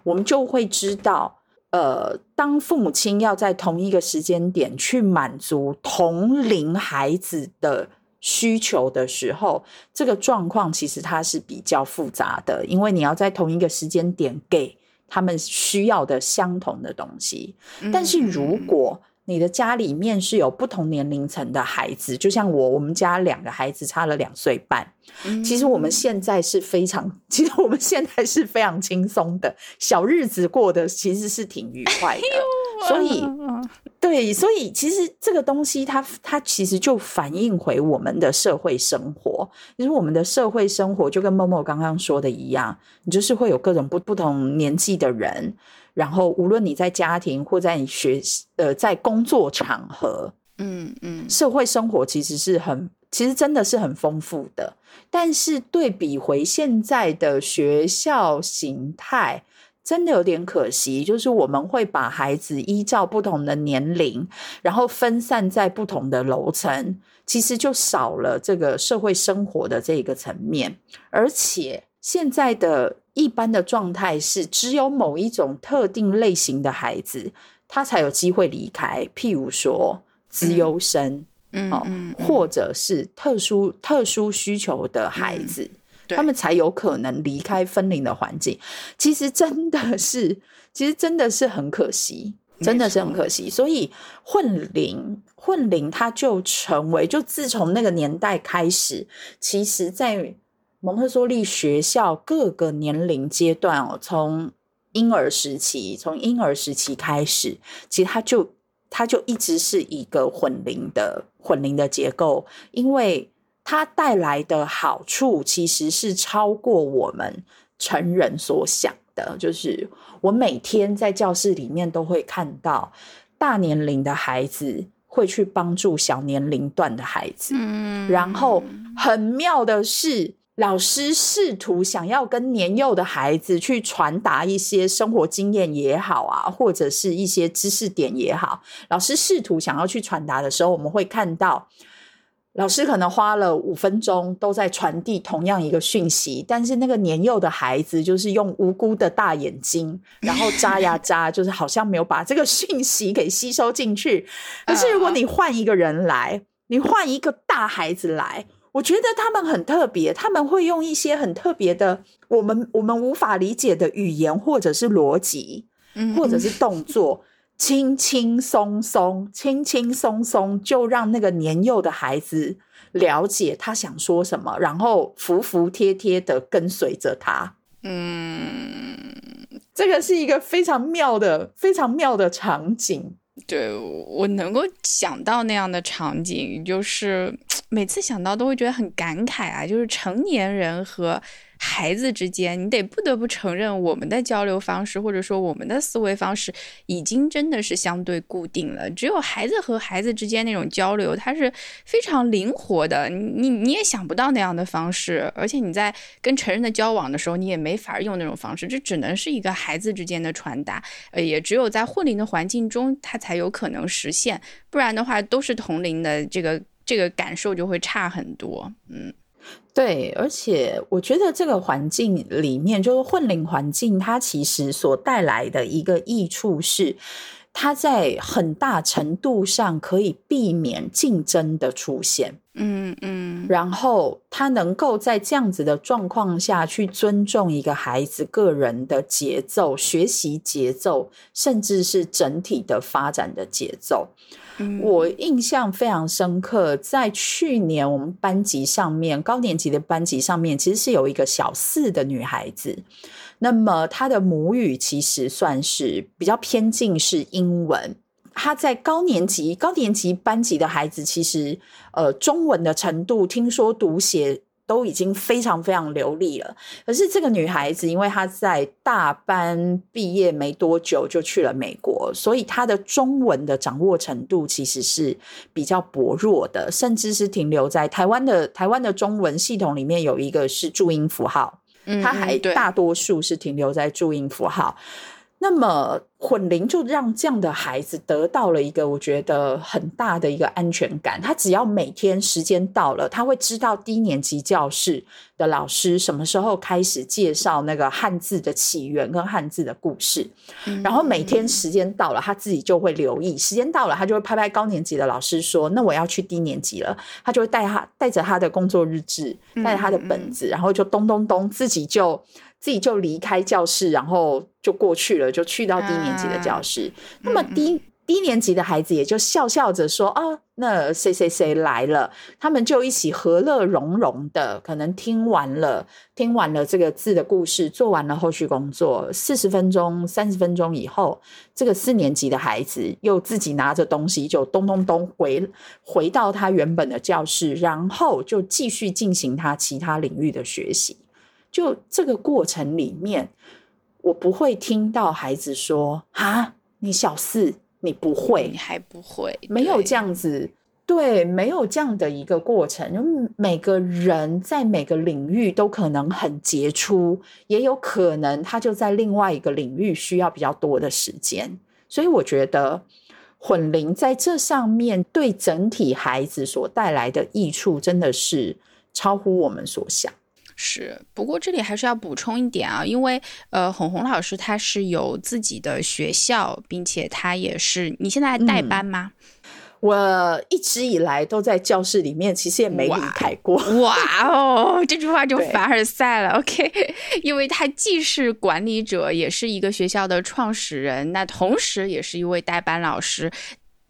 我们就会知道，呃，当父母亲要在同一个时间点去满足同龄孩子的需求的时候，这个状况其实它是比较复杂的，因为你要在同一个时间点给他们需要的相同的东西。但是如果你的家里面是有不同年龄层的孩子，就像我，我们家两个孩子差了两岁半。其实我们现在是非常，(laughs) 其实我们现在是非常轻松的，小日子过得其实是挺愉快的。(laughs) 所以，对，所以其实这个东西，它它其实就反映回我们的社会生活。其实我们的社会生活就跟默默刚刚说的一样，你就是会有各种不不同年纪的人。然后，无论你在家庭或在你学习，呃，在工作场合，嗯嗯，社会生活其实是很，其实真的是很丰富的。但是对比回现在的学校形态，真的有点可惜，就是我们会把孩子依照不同的年龄，然后分散在不同的楼层，其实就少了这个社会生活的这个层面，而且。现在的一般的状态是，只有某一种特定类型的孩子，他才有机会离开。譬如说，资优生，嗯，或者是特殊特殊需求的孩子，他们才有可能离开分龄的环境。其实真的是，其实真的是很可惜，真的是很可惜。所以混龄，混龄，它就成为，就自从那个年代开始，其实在。蒙特梭利学校各个年龄阶段哦，从婴儿时期，从婴儿时期开始，其实它就它就一直是一个混龄的混龄的结构，因为它带来的好处其实是超过我们成人所想的。就是我每天在教室里面都会看到大年龄的孩子会去帮助小年龄段的孩子，嗯，然后很妙的是。老师试图想要跟年幼的孩子去传达一些生活经验也好啊，或者是一些知识点也好，老师试图想要去传达的时候，我们会看到老师可能花了五分钟都在传递同样一个讯息，但是那个年幼的孩子就是用无辜的大眼睛，然后眨呀眨，就是好像没有把这个讯息给吸收进去。可是如果你换一个人来，你换一个大孩子来。我觉得他们很特别，他们会用一些很特别的，我们我们无法理解的语言，或者是逻辑，或者是动作，轻轻松松、轻轻松松就让那个年幼的孩子了解他想说什么，然后服服帖帖的跟随着他。嗯，这个是一个非常妙的、非常妙的场景。对我能够想到那样的场景，就是每次想到都会觉得很感慨啊！就是成年人和。孩子之间，你得不得不承认，我们的交流方式或者说我们的思维方式已经真的是相对固定了。只有孩子和孩子之间那种交流，它是非常灵活的。你你也想不到那样的方式，而且你在跟成人的交往的时候，你也没法用那种方式。这只能是一个孩子之间的传达，呃，也只有在混龄的环境中，它才有可能实现。不然的话，都是同龄的，这个这个感受就会差很多。嗯。对，而且我觉得这个环境里面，就是混龄环境，它其实所带来的一个益处是，它在很大程度上可以避免竞争的出现。嗯嗯，然后他能够在这样子的状况下去尊重一个孩子个人的节奏、学习节奏，甚至是整体的发展的节奏。我印象非常深刻，在去年我们班级上面，高年级的班级上面，其实是有一个小四的女孩子，那么她的母语其实算是比较偏近是英文。她在高年级高年级班级的孩子，其实呃中文的程度，听说读写。都已经非常非常流利了，可是这个女孩子，因为她在大班毕业没多久就去了美国，所以她的中文的掌握程度其实是比较薄弱的，甚至是停留在台湾的台湾的中文系统里面有一个是注音符号，她还大多数是停留在注音符号。那么混龄就让这样的孩子得到了一个我觉得很大的一个安全感。他只要每天时间到了，他会知道低年级教室的老师什么时候开始介绍那个汉字的起源跟汉字的故事。然后每天时间到了，他自己就会留意。时间到了，他就会拍拍高年级的老师说：“那我要去低年级了。”他就会带他带着他的工作日志，带着他的本子，然后就咚咚咚，自己就。自己就离开教室，然后就过去了，就去到低年级的教室。那么低低年级的孩子也就笑笑着说：“啊，那谁谁谁来了。”他们就一起和乐融融的，可能听完了听完了这个字的故事，做完了后续工作。四十分钟、三十分钟以后，这个四年级的孩子又自己拿着东西，就咚咚咚回回到他原本的教室，然后就继续进行他其他领域的学习。就这个过程里面，我不会听到孩子说：“啊，你小四，你不会，你还不会。”没有这样子，对，没有这样的一个过程。因为每个人在每个领域都可能很杰出，也有可能他就在另外一个领域需要比较多的时间。所以我觉得混龄在这上面对整体孩子所带来的益处，真的是超乎我们所想。是，不过这里还是要补充一点啊，因为呃，红红老师他是有自己的学校，并且他也是，你现在还带班吗？我一直以来都在教室里面，其实也没离开过。哇哦，这句话就 (laughs) 凡尔赛了。(laughs) OK，因为他既是管理者，也是一个学校的创始人，那同时也是一位代班老师。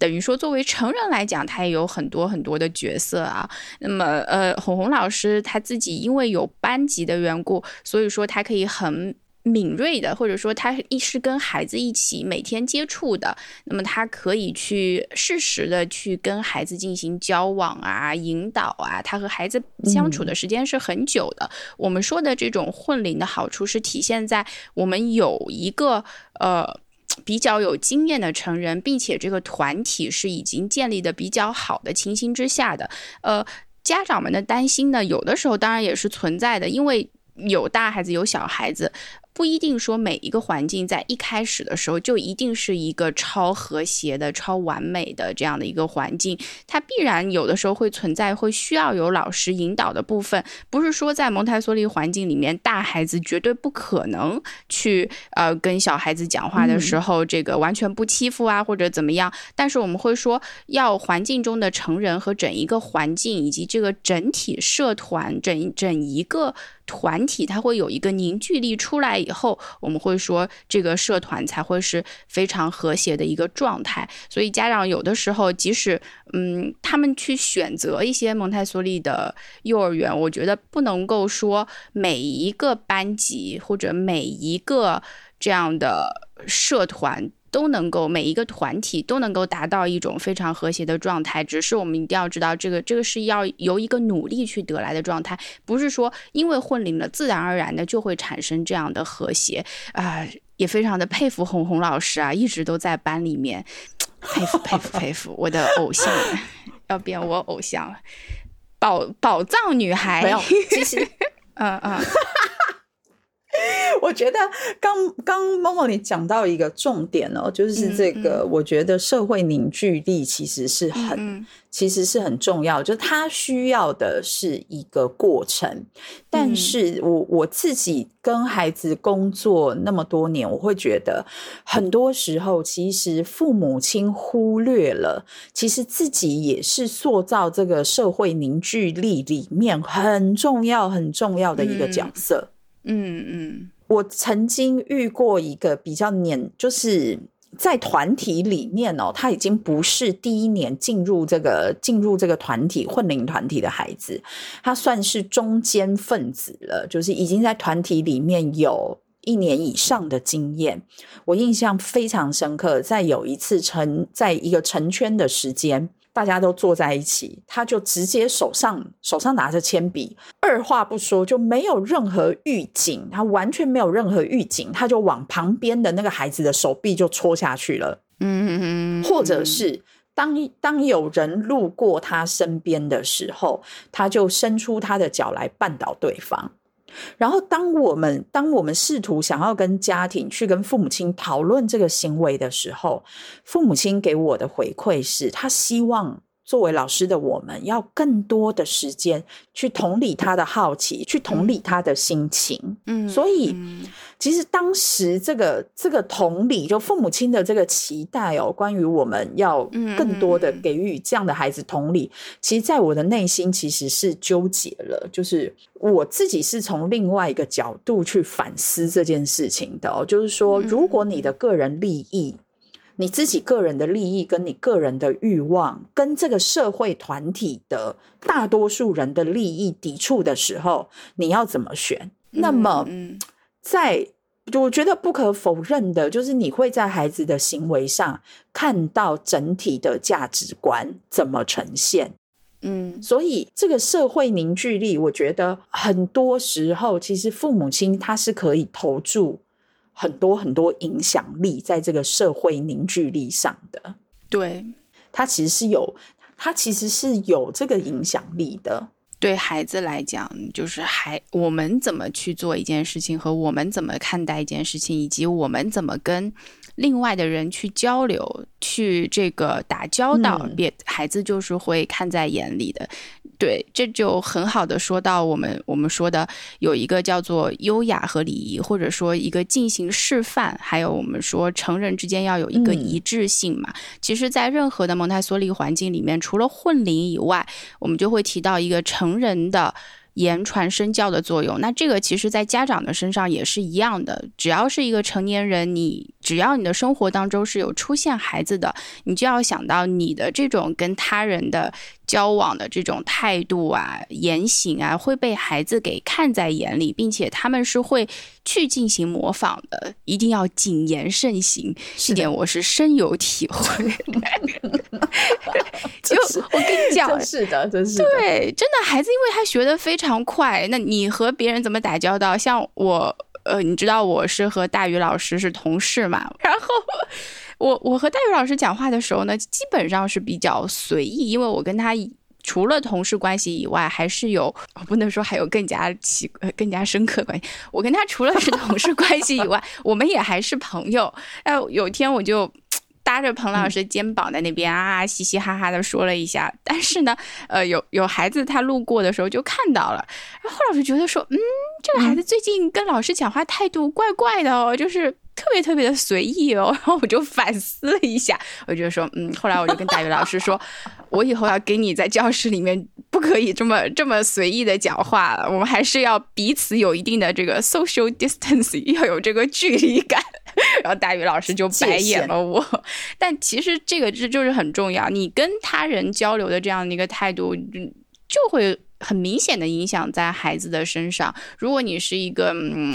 等于说，作为成人来讲，他也有很多很多的角色啊。那么，呃，红红老师他自己因为有班级的缘故，所以说他可以很敏锐的，或者说他一是跟孩子一起每天接触的，那么他可以去适时的去跟孩子进行交往啊、引导啊。他和孩子相处的时间是很久的。我们说的这种混龄的好处是体现在我们有一个呃。比较有经验的成人，并且这个团体是已经建立的比较好的情形之下的，呃，家长们的担心呢，有的时候当然也是存在的，因为有大孩子有小孩子。不一定说每一个环境在一开始的时候就一定是一个超和谐的、超完美的这样的一个环境，它必然有的时候会存在会需要有老师引导的部分。不是说在蒙台梭利环境里面，大孩子绝对不可能去呃跟小孩子讲话的时候，这个完全不欺负啊或者怎么样。但是我们会说，要环境中的成人和整一个环境以及这个整体社团整整一个。团体它会有一个凝聚力出来以后，我们会说这个社团才会是非常和谐的一个状态。所以家长有的时候，即使嗯，他们去选择一些蒙台梭利的幼儿园，我觉得不能够说每一个班级或者每一个这样的社团。都能够每一个团体都能够达到一种非常和谐的状态，只是我们一定要知道，这个这个是要由一个努力去得来的状态，不是说因为混龄了，自然而然的就会产生这样的和谐啊！也非常的佩服红红老师啊，一直都在班里面，佩服佩服佩服，我的偶像要变我偶像了，宝宝藏女孩，没有，其实，(laughs) 嗯嗯。(laughs) 我觉得刚刚默默你讲到一个重点哦，就是这个，我觉得社会凝聚力其实是很，其实是很重要，就它需要的是一个过程。但是我我自己跟孩子工作那么多年，我会觉得很多时候，其实父母亲忽略了，其实自己也是塑造这个社会凝聚力里面很重要、很重要的一个角色。嗯嗯，我曾经遇过一个比较年，就是在团体里面哦，他已经不是第一年进入这个进入这个团体混龄团体的孩子，他算是中间分子了，就是已经在团体里面有一年以上的经验。我印象非常深刻，在有一次成在一个成圈的时间。大家都坐在一起，他就直接手上手上拿着铅笔，二话不说就没有任何预警，他完全没有任何预警，他就往旁边的那个孩子的手臂就戳下去了。嗯，或者是当当有人路过他身边的时候，他就伸出他的脚来绊倒对方。然后，当我们当我们试图想要跟家庭去跟父母亲讨论这个行为的时候，父母亲给我的回馈是他希望。作为老师的我们，要更多的时间去同理他的好奇，去同理他的心情。嗯，所以其实当时这个这个同理，就父母亲的这个期待哦，关于我们要更多的给予这样的孩子同理，其实在我的内心其实是纠结了。就是我自己是从另外一个角度去反思这件事情的哦，就是说，如果你的个人利益。你自己个人的利益跟你个人的欲望，跟这个社会团体的大多数人的利益抵触的时候，你要怎么选？那么，在我觉得不可否认的，就是你会在孩子的行为上看到整体的价值观怎么呈现。嗯，所以这个社会凝聚力，我觉得很多时候其实父母亲他是可以投注。很多很多影响力在这个社会凝聚力上的，对，他其实是有，他其实是有这个影响力的。对孩子来讲，就是孩我们怎么去做一件事情，和我们怎么看待一件事情，以及我们怎么跟另外的人去交流、去这个打交道，别孩子就是会看在眼里的。对，这就很好的说到我们我们说的有一个叫做优雅和礼仪，或者说一个进行示范，还有我们说成人之间要有一个一致性嘛。其实，在任何的蒙台梭利环境里面，除了混龄以外，我们就会提到一个成人的。言传身教的作用，那这个其实，在家长的身上也是一样的。只要是一个成年人，你只要你的生活当中是有出现孩子的，你就要想到你的这种跟他人的交往的这种态度啊、言行啊，会被孩子给看在眼里，并且他们是会去进行模仿的。一定要谨言慎行，这点我是深有体会。(laughs) 就我跟你讲，是的，真是对，真的孩子，因为他学的非常快。那你和别人怎么打交道？像我，呃，你知道我是和大宇老师是同事嘛？然后我我和戴宇老师讲话的时候呢，基本上是比较随意，因为我跟他除了同事关系以外，还是有，我不能说还有更加奇、更加深刻关系。我跟他除了是同事关系以外，(laughs) 我们也还是朋友。哎，有一天我就。搭着彭老师肩膀在那边啊，嘻嘻哈哈的说了一下。但是呢，呃，有有孩子他路过的时候就看到了。然后老师觉得说，嗯，这个孩子最近跟老师讲话态度怪怪的哦，就是特别特别的随意哦。(laughs) 然后我就反思了一下，我就说，嗯，后来我就跟大宇老师说，(laughs) 我以后要给你在教室里面不可以这么这么随意的讲话了，我们还是要彼此有一定的这个 social distance，要有这个距离感。(laughs) 然后大宇老师就白眼了我，但其实这个这就是很重要，你跟他人交流的这样的一个态度，就会很明显的影响在孩子的身上。如果你是一个嗯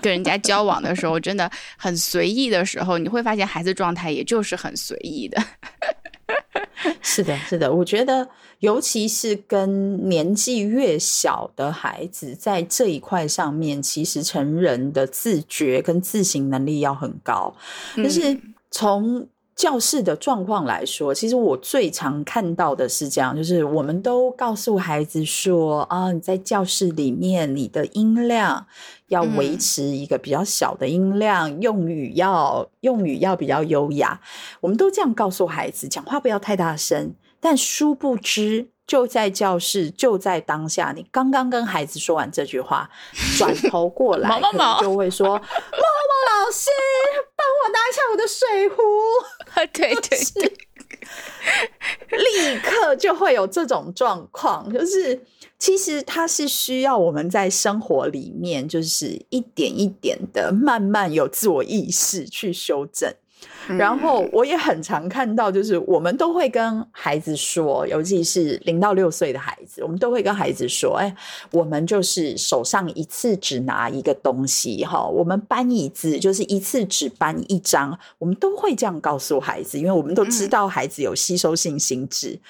跟人家交往的时候真的很随意的时候，你会发现孩子状态也就是很随意的。(laughs) 是的，是的，我觉得，尤其是跟年纪越小的孩子，在这一块上面，其实成人的自觉跟自省能力要很高。但是从教室的状况来说，其实我最常看到的是这样，就是我们都告诉孩子说啊，你在教室里面，你的音量要维持一个比较小的音量，用语要用语要比较优雅。我们都这样告诉孩子，讲话不要太大声。但殊不知，就在教室，就在当下，你刚刚跟孩子说完这句话，转 (laughs) 头过来，就会说：(laughs) “毛毛老师，帮我拿一下我的水壶。”对 (laughs) 对对，(laughs) 立刻就会有这种状况，就是其实它是需要我们在生活里面，就是一点一点的，慢慢有自我意识去修正。然后我也很常看到，就是我们都会跟孩子说，尤其是零到六岁的孩子，我们都会跟孩子说：“哎，我们就是手上一次只拿一个东西，哈，我们搬椅子就是一次只搬一张。”我们都会这样告诉孩子，因为我们都知道孩子有吸收性心智。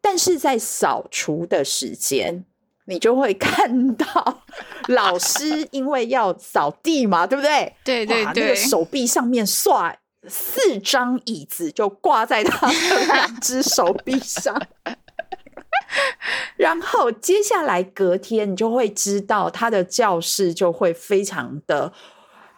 但是在扫除的时间，你就会看到老师因为要扫地嘛，对不对？对对对，那个手臂上面刷。四张椅子就挂在他的两只手臂上，(laughs) 然后接下来隔天，你就会知道他的教室就会非常的，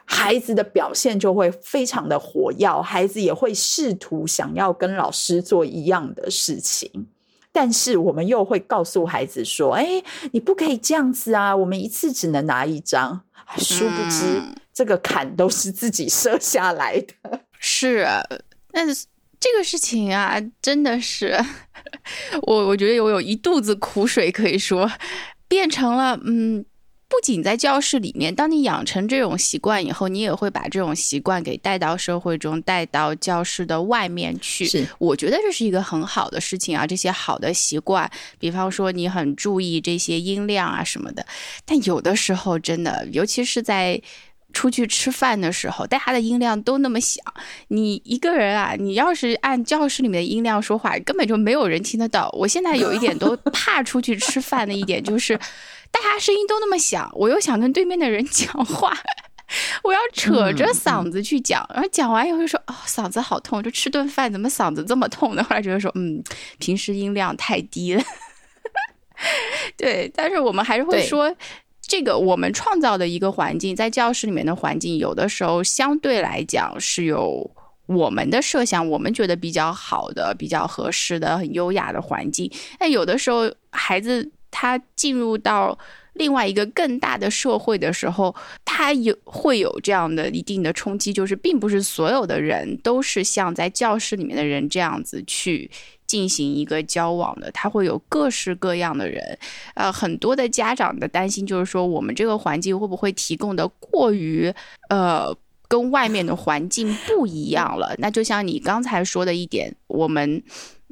孩子的表现就会非常的火药，孩子也会试图想要跟老师做一样的事情。但是我们又会告诉孩子说：“哎，你不可以这样子啊！我们一次只能拿一张。”殊不知，这个坎都是自己设下来的。是，但是这个事情啊，真的是 (laughs) 我，我觉得我有一肚子苦水可以说，变成了嗯。不仅在教室里面，当你养成这种习惯以后，你也会把这种习惯给带到社会中，带到教室的外面去。是，我觉得这是一个很好的事情啊。这些好的习惯，比方说你很注意这些音量啊什么的。但有的时候真的，尤其是在出去吃饭的时候，大家的音量都那么响，你一个人啊，你要是按教室里面的音量说话，根本就没有人听得到。我现在有一点都怕出去吃饭的一点就是。(laughs) 大家声音都那么响，我又想跟对面的人讲话，(laughs) 我要扯着嗓子去讲，然后讲完以后就说：“哦，嗓子好痛，就吃顿饭怎么嗓子这么痛呢？”后来觉得说：“嗯，平时音量太低了。(laughs) ”对，但是我们还是会说，这个我们创造的一个环境，在教室里面的环境，有的时候相对来讲是有我们的设想，我们觉得比较好的、比较合适的、很优雅的环境。但有的时候孩子。他进入到另外一个更大的社会的时候，他有会有这样的一定的冲击，就是并不是所有的人都是像在教室里面的人这样子去进行一个交往的，他会有各式各样的人。呃，很多的家长的担心就是说，我们这个环境会不会提供的过于呃跟外面的环境不一样了？那就像你刚才说的一点，我们。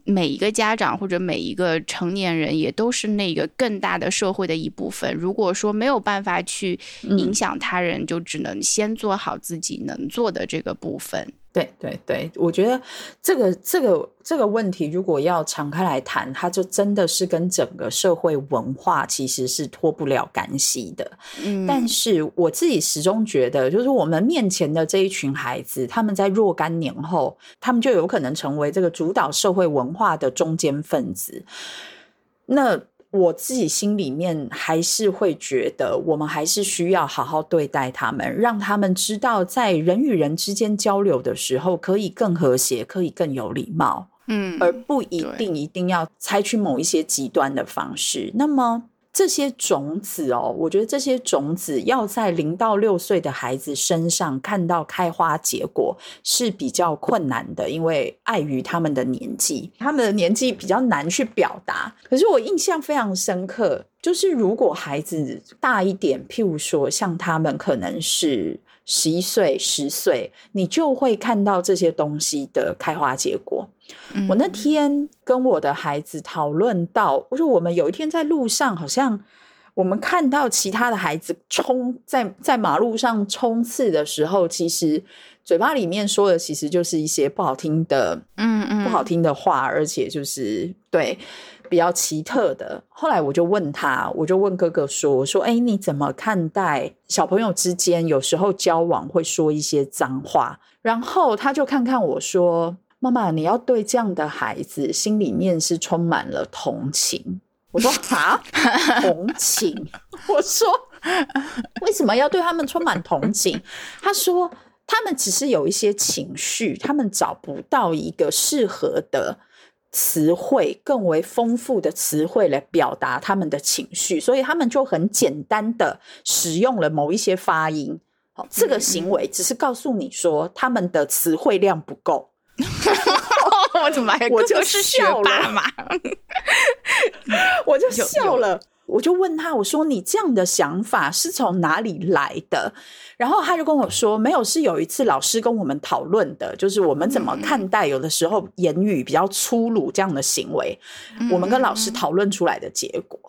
每一个家长或者每一个成年人也都是那个更大的社会的一部分。如果说没有办法去影响他人，就只能先做好自己能做的这个部分。对对对，我觉得这个这个这个问题，如果要敞开来谈，它就真的是跟整个社会文化其实是脱不了干系的。嗯，但是我自己始终觉得，就是我们面前的这一群孩子，他们在若干年后，他们就有可能成为这个主导社会文化的中间分子。那。我自己心里面还是会觉得，我们还是需要好好对待他们，让他们知道，在人与人之间交流的时候，可以更和谐，可以更有礼貌，嗯，而不一定一定要采取某一些极端的方式。那么。这些种子哦，我觉得这些种子要在零到六岁的孩子身上看到开花结果是比较困难的，因为碍于他们的年纪，他们的年纪比较难去表达。可是我印象非常深刻，就是如果孩子大一点，譬如说像他们可能是。十一岁、十岁，你就会看到这些东西的开花结果。我那天跟我的孩子讨论到，我说我们有一天在路上，好像我们看到其他的孩子冲在在马路上冲刺的时候，其实嘴巴里面说的其实就是一些不好听的，嗯嗯，不好听的话，而且就是对。比较奇特的，后来我就问他，我就问哥哥说：“我说，哎，你怎么看待小朋友之间有时候交往会说一些脏话？”然后他就看看我说：“妈妈，你要对这样的孩子心里面是充满了同情。”我说：“啊，(laughs) 同情？”我说：“为什么要对他们充满同情？”他说：“他们只是有一些情绪，他们找不到一个适合的。”词汇更为丰富的词汇来表达他们的情绪，所以他们就很简单的使用了某一些发音。好，这个行为只是告诉你说他们的词汇量不够。(laughs) 我怎么还我就是笑了嘛？我就笑了。(laughs) 我就问他，我说你这样的想法是从哪里来的？然后他就跟我说，没有，是有一次老师跟我们讨论的，就是我们怎么看待有的时候言语比较粗鲁这样的行为，我们跟老师讨论出来的结果。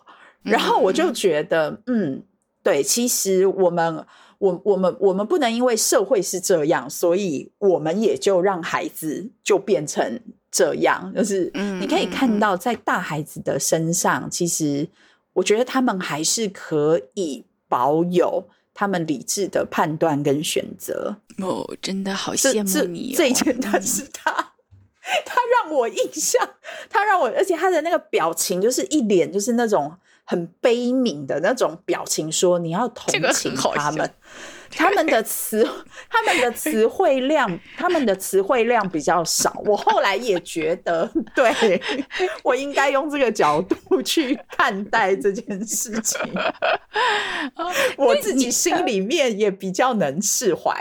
然后我就觉得，嗯，对，其实我们，我，我们，我们不能因为社会是这样，所以我们也就让孩子就变成这样。就是你可以看到，在大孩子的身上，其实。我觉得他们还是可以保有他们理智的判断跟选择。哦，真的好羡慕你！这一件他是他，他让我印象，他让我，而且他的那个表情就是一脸就是那种很悲悯的那种表情，说你要同情他们。他们的词，他们的词汇量，他们的词汇量比较少。我后来也觉得，(laughs) 对我应该用这个角度去看待这件事情。(laughs) 我自己心里面也比较能释怀。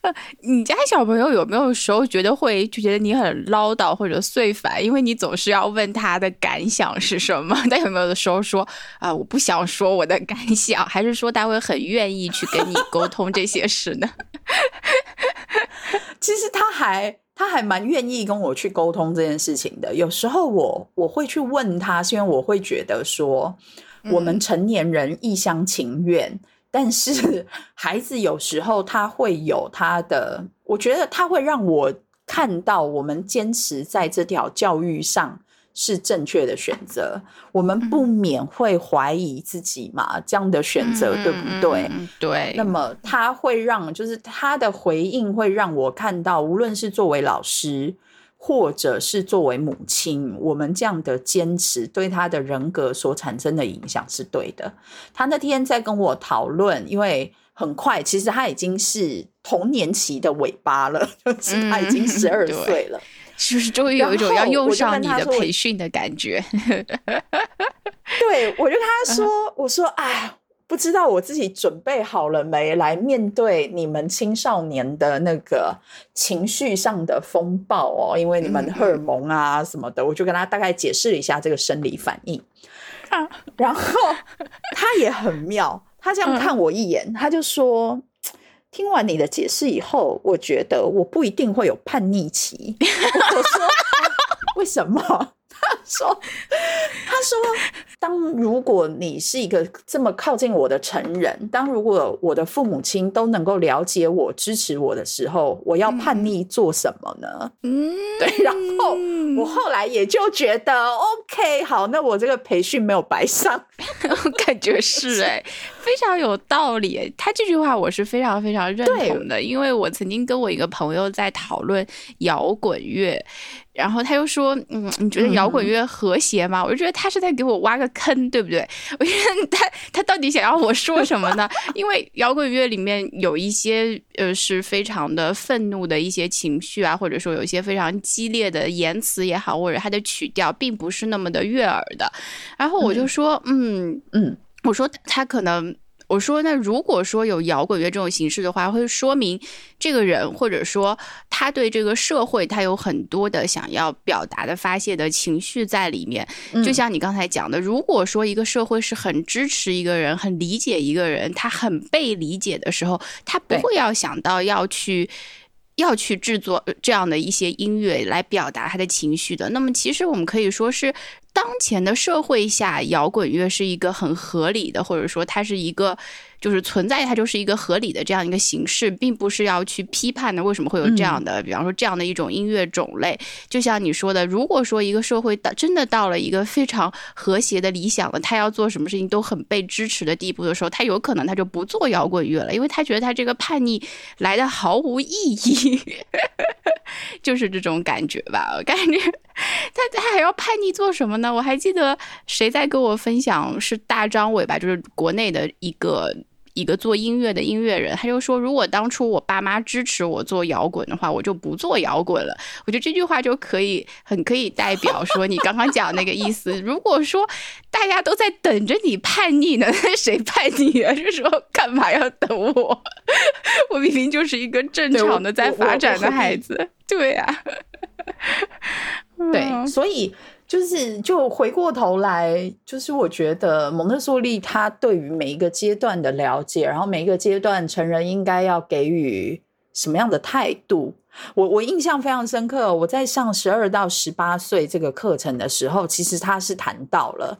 呃，你家小朋友有没有时候觉得会就觉得你很唠叨或者碎烦？因为你总是要问他的感想是什么。(laughs) 他有没有的时候说啊，我不想说我的感想，还是说他会很愿意去跟你沟通？通这些事呢？(laughs) 其实他还他还蛮愿意跟我去沟通这件事情的。有时候我我会去问他，是因为我会觉得说，我们成年人一厢情愿，但是 (laughs) 孩子有时候他会有他的，我觉得他会让我看到我们坚持在这条教育上。是正确的选择，我们不免会怀疑自己嘛？这样的选择对不对？对。那么他会让，就是他的回应会让我看到，无论是作为老师，或者是作为母亲，我们这样的坚持对他的人格所产生的影响是对的。他那天在跟我讨论，因为很快，其实他已经是童年期的尾巴了，(laughs) 就是他已经十二岁了。是不是终于有一种要用上你的培训的感觉？(laughs) 对，我就跟他说：“我说，哎，不知道我自己准备好了没，来面对你们青少年的那个情绪上的风暴哦，因为你们荷尔蒙啊什么的。”我就跟他大概解释了一下这个生理反应。然后他也很妙，他这样看我一眼，他就说。听完你的解释以后，我觉得我不一定会有叛逆期。(laughs) 我说 (laughs) 为什么？他说他说，当如果你是一个这么靠近我的成人，当如果我的父母亲都能够了解我、支持我的时候，我要叛逆做什么呢？嗯，对。然后我后来也就觉得，OK，好，那我这个培训没有白上，(laughs) 感觉是哎。(laughs) 非常有道理，他这句话我是非常非常认同的，因为我曾经跟我一个朋友在讨论摇滚乐，然后他又说：“嗯，你觉得摇滚乐和谐吗？”我就觉得他是在给我挖个坑，对不对？(laughs) 我觉得他他到底想要我说什么呢？(laughs) 因为摇滚乐里面有一些呃是非常的愤怒的一些情绪啊，或者说有一些非常激烈的言辞也好，或者它的曲调并不是那么的悦耳的。然后我就说：“嗯嗯。”我说他可能，我说那如果说有摇滚乐这种形式的话，会说明这个人或者说他对这个社会他有很多的想要表达的发泄的情绪在里面。就像你刚才讲的，如果说一个社会是很支持一个人、很理解一个人，他很被理解的时候，他不会要想到要去要去制作这样的一些音乐来表达他的情绪的。那么其实我们可以说是。当前的社会下，摇滚乐是一个很合理的，或者说它是一个。就是存在，它就是一个合理的这样一个形式，并不是要去批判的。为什么会有这样的，比方说这样的一种音乐种类？就像你说的，如果说一个社会到真的到了一个非常和谐的理想了，他要做什么事情都很被支持的地步的时候，他有可能他就不做摇滚乐了，因为他觉得他这个叛逆来的毫无意义，(laughs) 就是这种感觉吧？我感觉 (laughs) 他他还要叛逆做什么呢？我还记得谁在跟我分享是大张伟吧，就是国内的一个。一个做音乐的音乐人，他就说：“如果当初我爸妈支持我做摇滚的话，我就不做摇滚了。”我觉得这句话就可以很可以代表说你刚刚讲那个意思。如果说大家都在等着你叛逆呢，那谁叛逆啊？这时候干嘛要等我？(laughs) 我明明就是一个正常的在发展的孩子。(laughs) 对呀，对，所以。就是就回过头来，就是我觉得蒙特梭利他对于每一个阶段的了解，然后每一个阶段成人应该要给予什么样的态度，我我印象非常深刻。我在上十二到十八岁这个课程的时候，其实他是谈到了。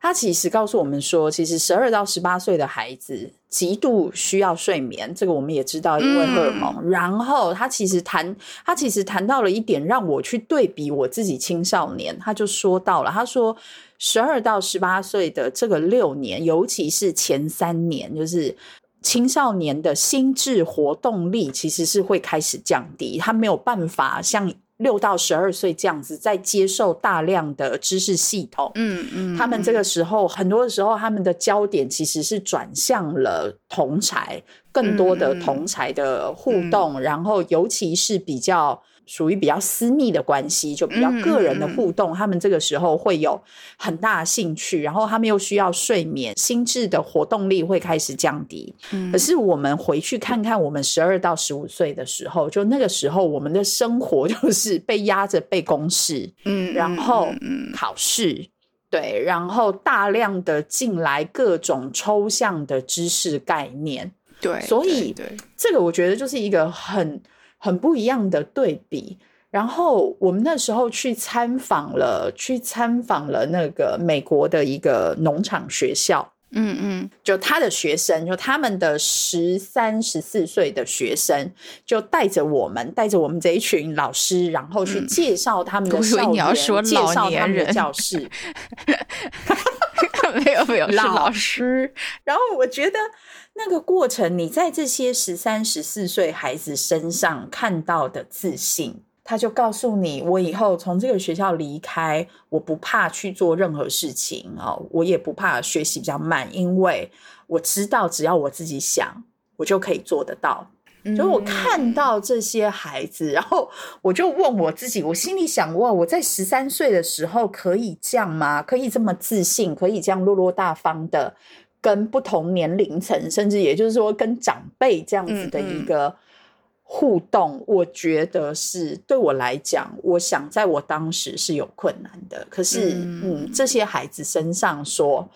他其实告诉我们说，其实十二到十八岁的孩子极度需要睡眠，这个我们也知道，因为荷尔蒙。然后他其实谈，他其实谈到了一点，让我去对比我自己青少年。他就说到了，他说十二到十八岁的这个六年，尤其是前三年，就是青少年的心智活动力其实是会开始降低，他没有办法像。六到十二岁这样子，在接受大量的知识系统，嗯嗯，他们这个时候很多的时候，他们的焦点其实是转向了同才，更多的同才的互动，然后尤其是比较。属于比较私密的关系，就比较个人的互动，他们这个时候会有很大兴趣，然后他们又需要睡眠，心智的活动力会开始降低。可是我们回去看看，我们十二到十五岁的时候，就那个时候，我们的生活就是被压着背公式，嗯，然后考试，对，然后大量的进来各种抽象的知识概念，对，所以对这个我觉得就是一个很。很不一样的对比。然后我们那时候去参访了，去参访了那个美国的一个农场学校。嗯嗯，就他的学生，就他们的十三、十四岁的学生，就带着我们，带着我们这一群老师，然后去介绍他们的校园，介绍他们的 (laughs) 教室。(laughs) 没有没有，是老师。然后我觉得那个过程，你在这些十三、十四岁孩子身上看到的自信，他就告诉你：我以后从这个学校离开，我不怕去做任何事情啊，我也不怕学习比较慢，因为我知道只要我自己想，我就可以做得到。所以我看到这些孩子，然后我就问我自己，我心里想：哇，我在十三岁的时候可以这样吗？可以这么自信，可以这样落落大方的跟不同年龄层，甚至也就是说跟长辈这样子的一个互动？我觉得是对我来讲，我想在我当时是有困难的。可是，嗯，这些孩子身上所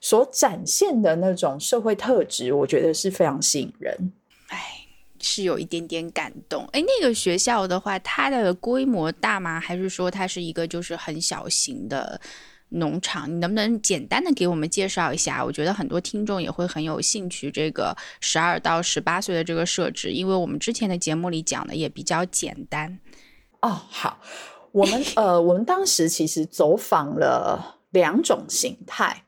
所展现的那种社会特质，我觉得是非常吸引人。哎。是有一点点感动。哎，那个学校的话，它的规模大吗？还是说它是一个就是很小型的农场？你能不能简单的给我们介绍一下？我觉得很多听众也会很有兴趣这个十二到十八岁的这个设置，因为我们之前的节目里讲的也比较简单。哦，好，我们呃，我们当时其实走访了两种形态。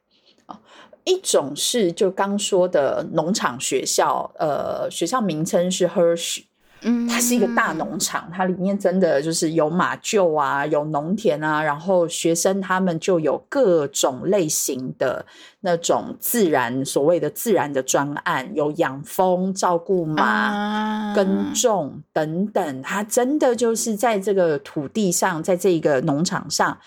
一种是就刚说的农场学校，呃，学校名称是 Hershey，嗯，它是一个大农场，它里面真的就是有马厩啊，有农田啊，然后学生他们就有各种类型的那种自然所谓的自然的专案，有养蜂、照顾马、耕种等等，它真的就是在这个土地上，在这个农场上，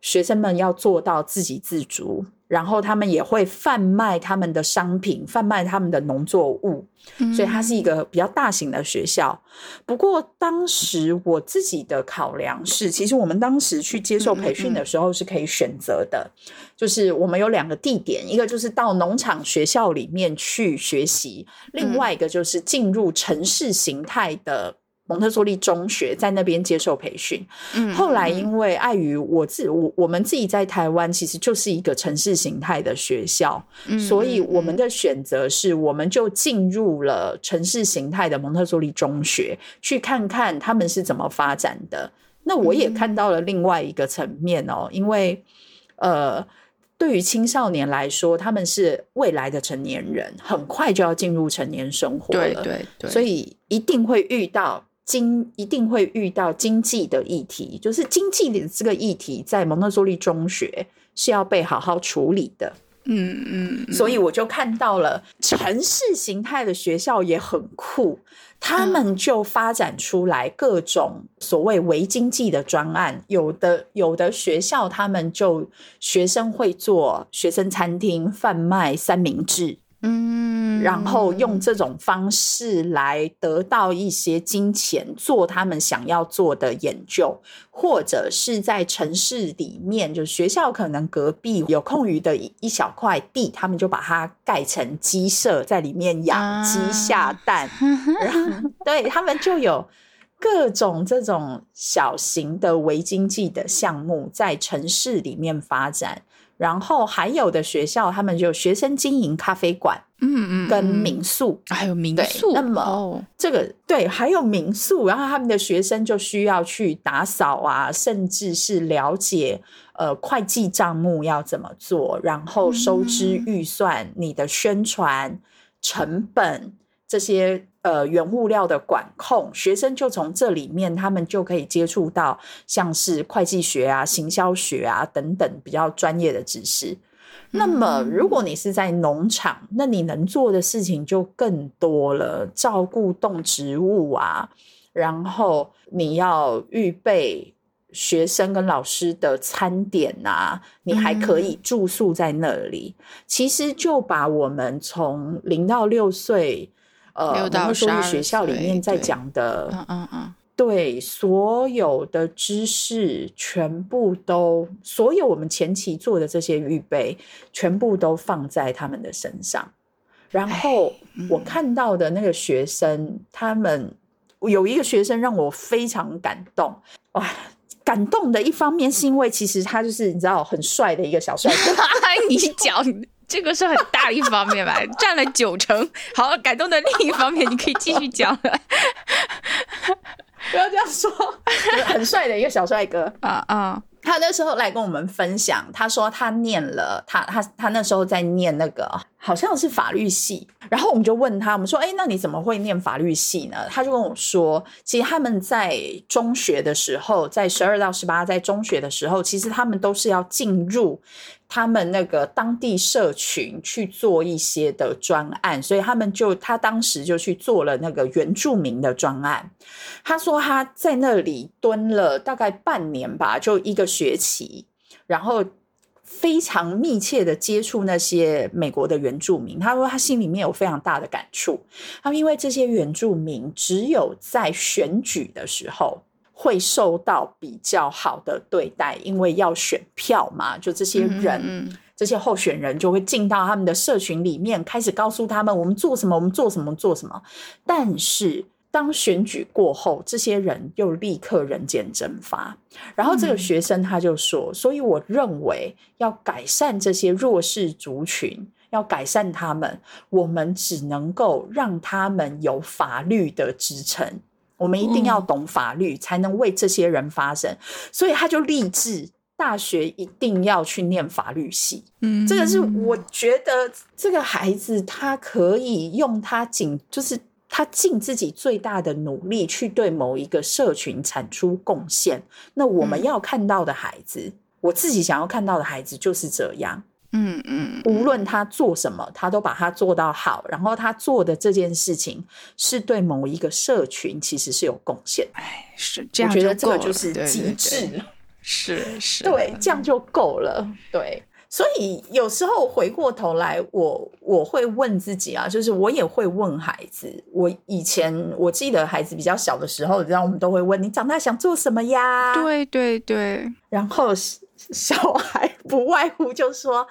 学生们要做到自给自足。然后他们也会贩卖他们的商品，贩卖他们的农作物，所以它是一个比较大型的学校。不过当时我自己的考量是，其实我们当时去接受培训的时候是可以选择的，就是我们有两个地点，一个就是到农场学校里面去学习，另外一个就是进入城市形态的。蒙特梭利中学在那边接受培训，后来因为碍于我自我我们自己在台湾其实就是一个城市形态的学校，所以我们的选择是我们就进入了城市形态的蒙特梭利中学，去看看他们是怎么发展的。那我也看到了另外一个层面哦，因为呃，对于青少年来说，他们是未来的成年人，很快就要进入成年生活了，对对，所以一定会遇到。经一定会遇到经济的议题，就是经济的这个议题，在蒙特梭利中学是要被好好处理的。嗯嗯，所以我就看到了城市形态的学校也很酷，他们就发展出来各种所谓微经济的专案。有的有的学校，他们就学生会做学生餐厅，贩卖三明治。嗯，然后用这种方式来得到一些金钱，做他们想要做的研究，或者是在城市里面，就学校可能隔壁有空余的一一小块地，他们就把它盖成鸡舍，在里面养鸡下蛋，(laughs) 然后对他们就有各种这种小型的微经济的项目在城市里面发展。然后还有的学校，他们就学生经营咖啡馆，嗯嗯，跟民宿，还有民宿。那么这个对，还有民宿，然后他们的学生就需要去打扫啊，甚至是了解呃会计账目要怎么做，然后收支预算、你的宣传成本。这些呃原物料的管控，学生就从这里面，他们就可以接触到像是会计学啊、行销学啊等等比较专业的知识。那么，如果你是在农场，那你能做的事情就更多了，照顾动植物啊，然后你要预备学生跟老师的餐点啊，你还可以住宿在那里。其实就把我们从零到六岁，呃，六到说12学校里面在讲的，嗯嗯嗯，对所有的知识，全部都，所有我们前期做的这些预备，全部都放在他们的身上。然后我看到的那个学生，他们有一个学生让我非常感动，哇！感动的一方面是因为其实他就是你知道很帅的一个小帅哥，(laughs) 你讲这个是很大的一方面吧，(laughs) 占了九成。好，感动的另一方面，你可以继续讲了。不要这样说，就是很帅的一个小帅哥。(laughs) 啊啊，他那时候来跟我们分享，他说他念了，他他他那时候在念那个好像是法律系，然后我们就问他，我们说，哎，那你怎么会念法律系呢？他就跟我说，其实他们在中学的时候，在十二到十八，在中学的时候，其实他们都是要进入他们那个当地社群去做一些的专案，所以他们就他当时就去做了那个原住民的专案。他说他在那里蹲了大概半年吧，就一个学期，然后非常密切的接触那些美国的原住民。他说他心里面有非常大的感触，他因为这些原住民只有在选举的时候。会受到比较好的对待，因为要选票嘛，就这些人，嗯嗯这些候选人就会进到他们的社群里面，开始告诉他们我们做什么，我们做什么，做什么。但是当选举过后，这些人又立刻人间蒸发。然后这个学生他就说：“所以我认为要改善这些弱势族群，要改善他们，我们只能够让他们有法律的支撑。我们一定要懂法律，才能为这些人发声。所以他就立志。”大学一定要去念法律系，嗯，这个是我觉得这个孩子他可以用他仅，就是他尽自己最大的努力去对某一个社群产出贡献。那我们要看到的孩子，我自己想要看到的孩子就是这样。嗯嗯，无论他做什么，他都把他做到好，然后他做的这件事情是对某一个社群其实是有贡献。哎，是这样，我觉得这个就是对对极对致。是是，对，这样就够了。对，所以有时候回过头来，我我会问自己啊，就是我也会问孩子。我以前我记得孩子比较小的时候，然后我们都会问你长大想做什么呀？，对对对，然后小孩不外乎就说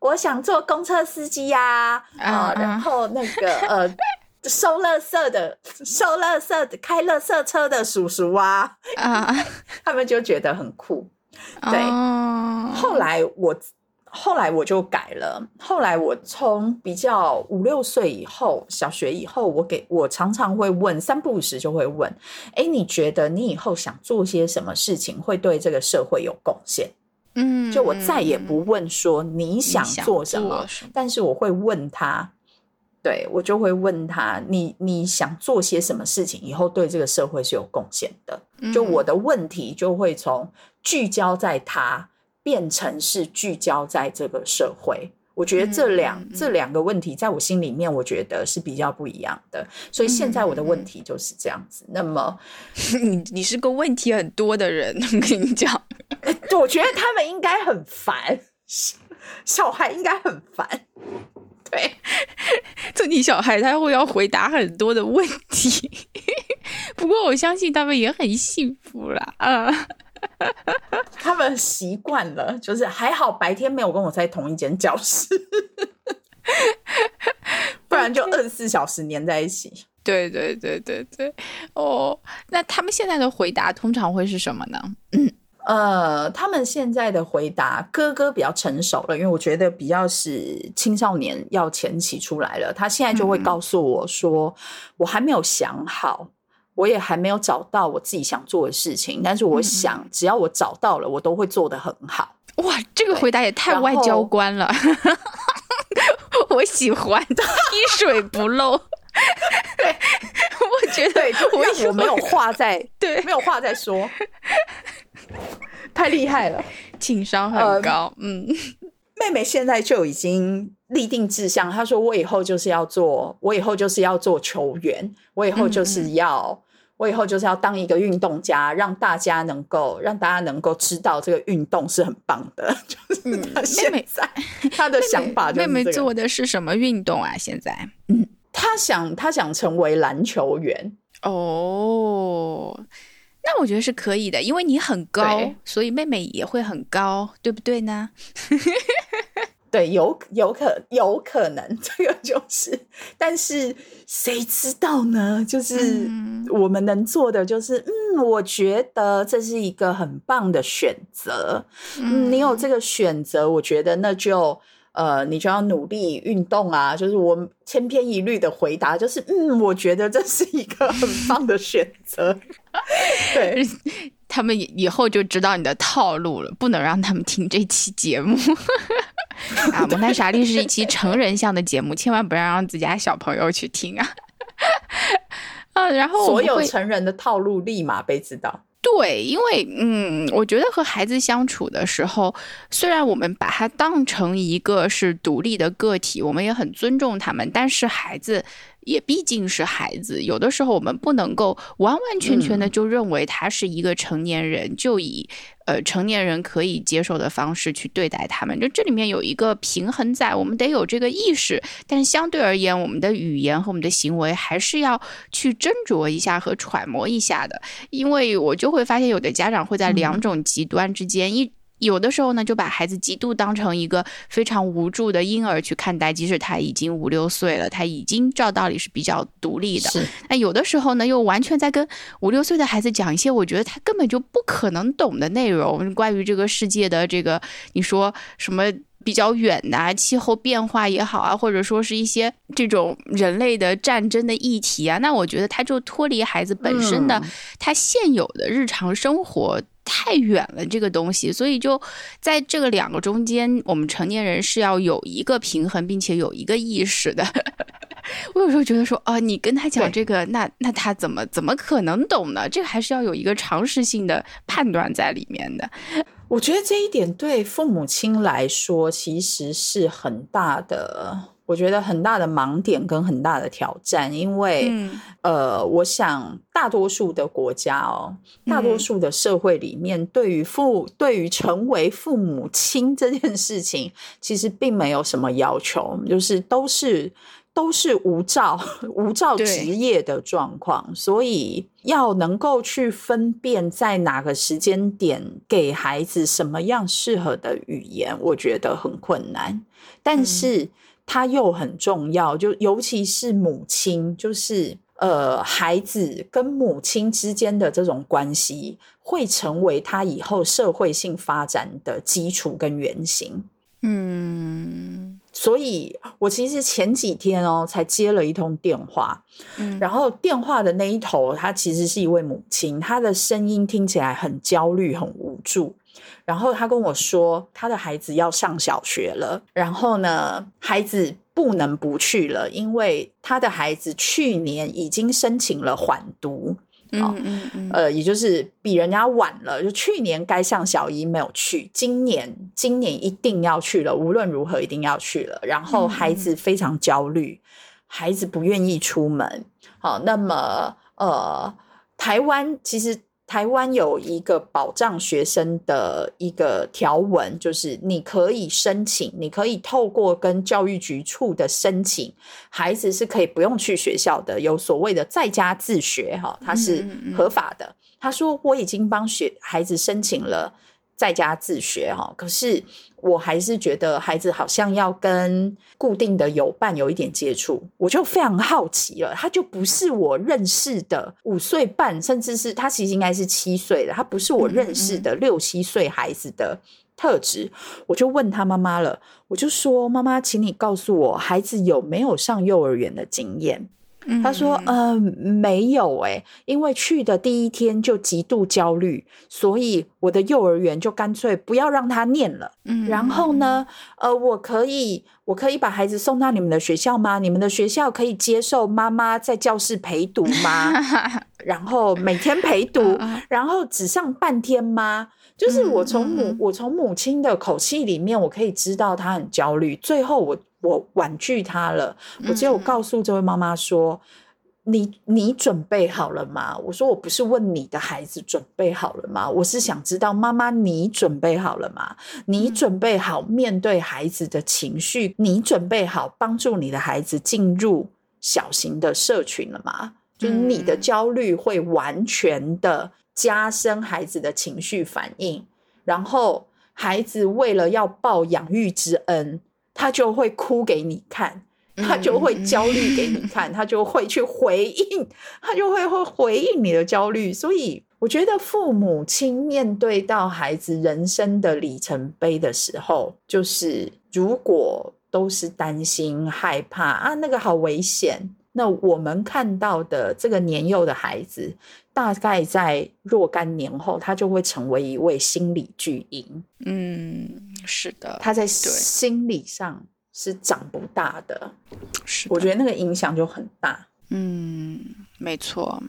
我想做公车司机呀、啊，然后那个 (laughs) 呃。收垃圾的、收垃圾的、开垃圾车的叔叔啊，啊，(laughs) 他们就觉得很酷。对哦后来我后来我就改了。后来我从比较五六岁以后，小学以后，我给我常常会问，三不五时就会问：哎，你觉得你以后想做些什么事情会对这个社会有贡献？嗯，就我再也不问说你想想做什么，什么但是我会问他。对我就会问他，你你想做些什么事情，以后对这个社会是有贡献的。嗯就我的问题就会从聚焦在他，变成是聚焦在这个社会。我觉得这两、嗯嗯这两个问题，在我心里面，我觉得是比较不一样的。所以现在我的嗯问题就是这样子。那么，(laughs) 你你是个问题很多的人，我跟你讲，(laughs) 我觉得他们应该很烦，小孩应该很烦。对，(laughs) 做你小孩他会要回答很多的问题，不过我相信他们也很幸福啦，啊，(laughs) 他们习惯了，就是还好白天没有跟我在同一间教室，(laughs) 不然就二十四小时黏在一起。对对对对对，哦，那他们现在的回答通常会是什么呢？(coughs) 呃，他们现在的回答，哥哥比较成熟了，因为我觉得比较是青少年要前期出来了。他现在就会告诉我说，我还没有想好，我也还没有找到我自己想做的事情，但是我想，只要我找到了，我都会做得很好。哇，这个回答也太外交官了，(laughs) 我喜欢滴水不漏。(laughs) 对，我觉得我让我没有话在，对没有话在说，太厉害了。情商很高，嗯，妹妹现在就已经立定志向，他说：“我以后就是要做，我以后就是要做球员，我以后就是要，我以后就是要当一个运动家，让大家能够让大家能够知道这个运动是很棒的。(laughs) ”就是他现在他的想法就是妹妹做的是什么运动啊？现在，嗯，他想他想成为篮球员哦。那我觉得是可以的，因为你很高，所以妹妹也会很高，对不对呢？(laughs) 对，有有可有可能，(laughs) 这个就是，但是谁知道呢？就是我们能做的就是，嗯，我觉得这是一个很棒的选择。嗯，你有这个选择，我觉得那就。呃，你就要努力运动啊！就是我千篇一律的回答，就是嗯，我觉得这是一个很棒的选择。(laughs) 对 (laughs) 他们以后就知道你的套路了，不能让他们听这期节目。(laughs) 啊，蒙太莎莉是一期成人向的节目，千万不要让自家小朋友去听啊！(laughs) 啊，然后所有成人的套路立马被知道。对，因为嗯，我觉得和孩子相处的时候，虽然我们把他当成一个是独立的个体，我们也很尊重他们，但是孩子。也毕竟是孩子，有的时候我们不能够完完全全的就认为他是一个成年人，就以呃成年人可以接受的方式去对待他们。就这里面有一个平衡在，我们得有这个意识。但是相对而言，我们的语言和我们的行为还是要去斟酌一下和揣摩一下的。因为我就会发现，有的家长会在两种极端之间一。有的时候呢，就把孩子极度当成一个非常无助的婴儿去看待，即使他已经五六岁了，他已经照道理是比较独立的。那有的时候呢，又完全在跟五六岁的孩子讲一些我觉得他根本就不可能懂的内容，关于这个世界的这个，你说什么比较远的气候变化也好啊，或者说是一些这种人类的战争的议题啊，那我觉得他就脱离孩子本身的他现有的日常生活。太远了，这个东西，所以就在这个两个中间，我们成年人是要有一个平衡，并且有一个意识的。(laughs) 我有时候觉得说，啊，你跟他讲这个，那那他怎么怎么可能懂呢？这个还是要有一个常识性的判断在里面的。我觉得这一点对父母亲来说，其实是很大的。我觉得很大的盲点跟很大的挑战，因为呃，我想大多数的国家哦，大多数的社会里面，对于父对于成为父母亲这件事情，其实并没有什么要求，就是都是都是无照无照职业的状况，所以要能够去分辨在哪个时间点给孩子什么样适合的语言，我觉得很困难，但是。他又很重要，就尤其是母亲，就是呃，孩子跟母亲之间的这种关系，会成为他以后社会性发展的基础跟原型。嗯，所以我其实前几天哦，才接了一通电话，嗯，然后电话的那一头，他其实是一位母亲，她的声音听起来很焦虑、很无助。然后他跟我说，他的孩子要上小学了，然后呢，孩子不能不去了，因为他的孩子去年已经申请了缓读，嗯嗯嗯，呃，也就是比人家晚了，就去年该上小一没有去，今年今年一定要去了，无论如何一定要去了。然后孩子非常焦虑，孩子不愿意出门。好，那么呃，台湾其实。台湾有一个保障学生的一个条文，就是你可以申请，你可以透过跟教育局处的申请，孩子是可以不用去学校的，有所谓的在家自学，哈，它是合法的。他说我已经帮学孩子申请了。在家自学哈，可是我还是觉得孩子好像要跟固定的友伴有一点接触，我就非常好奇了。他就不是我认识的五岁半，甚至是他其实应该是七岁的，他不是我认识的六七岁孩子的特质。我就问他妈妈了，我就说：“妈妈，请你告诉我，孩子有没有上幼儿园的经验？”他说：“呃，没有哎，因为去的第一天就极度焦虑，所以我的幼儿园就干脆不要让他念了。嗯，然后呢，呃，我可以，我可以把孩子送到你们的学校吗？你们的学校可以接受妈妈在教室陪读吗？(laughs) 然后每天陪读，然后只上半天吗？就是我从母，我从母亲的口气里面，我可以知道他很焦虑。最后我。”我婉拒他了，我只有告诉这位妈妈说：“你你准备好了吗？”我说：“我不是问你的孩子准备好了吗？我是想知道妈妈你准备好了吗？你准备好面对孩子的情绪？你准备好帮助你的孩子进入小型的社群了吗？就是你的焦虑会完全的加深孩子的情绪反应，然后孩子为了要报养育之恩。”他就会哭给你看，他就会焦虑给你看，他就会去回应，他就会会回应你的焦虑。所以，我觉得父母亲面对到孩子人生的里程碑的时候，就是如果都是担心、害怕啊，那个好危险。那我们看到的这个年幼的孩子，大概在若干年后，他就会成为一位心理巨婴。嗯，是的，他在心理上是长不大的。是，我觉得那个影响就很大。嗯，没错。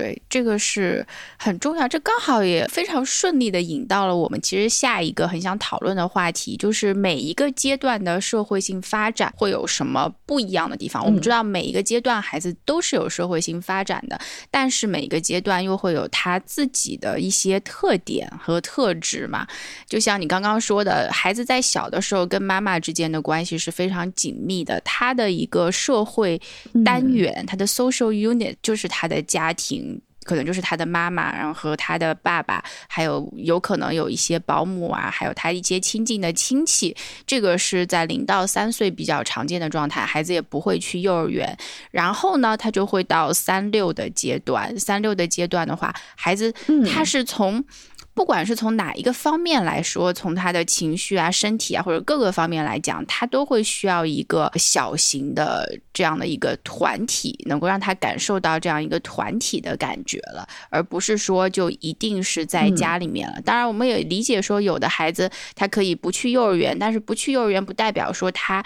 对，这个是很重要，这刚好也非常顺利的引到了我们其实下一个很想讨论的话题，就是每一个阶段的社会性发展会有什么不一样的地方。我们知道每一个阶段孩子都是有社会性发展的，但是每一个阶段又会有他自己的一些特点和特质嘛。就像你刚刚说的，孩子在小的时候跟妈妈之间的关系是非常紧密的，他的一个社会单元，他的 social unit 就是他的家庭。可能就是他的妈妈，然后和他的爸爸，还有有可能有一些保姆啊，还有他一些亲近的亲戚。这个是在零到三岁比较常见的状态，孩子也不会去幼儿园。然后呢，他就会到三六的阶段。三六的阶段的话，孩子他是从。不管是从哪一个方面来说，从他的情绪啊、身体啊，或者各个方面来讲，他都会需要一个小型的这样的一个团体，能够让他感受到这样一个团体的感觉了，而不是说就一定是在家里面了。当然，我们也理解说，有的孩子他可以不去幼儿园，但是不去幼儿园不代表说他。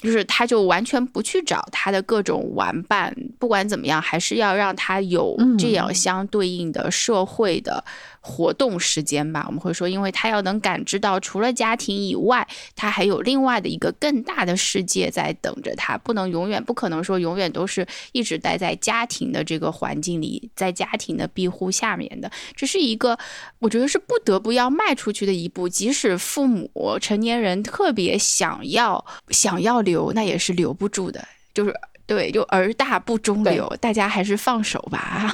就是他，就完全不去找他的各种玩伴。不管怎么样，还是要让他有这样相对应的社会的活动时间吧。我们会说，因为他要能感知到，除了家庭以外，他还有另外的一个更大的世界在等着他。不能永远，不可能说永远都是一直待在家庭的这个环境里，在家庭的庇护下面的。这是一个，我觉得是不得不要迈出去的一步。即使父母、成年人特别想要，想要。留那也是留不住的，就是对，就儿大不中留，大家还是放手吧，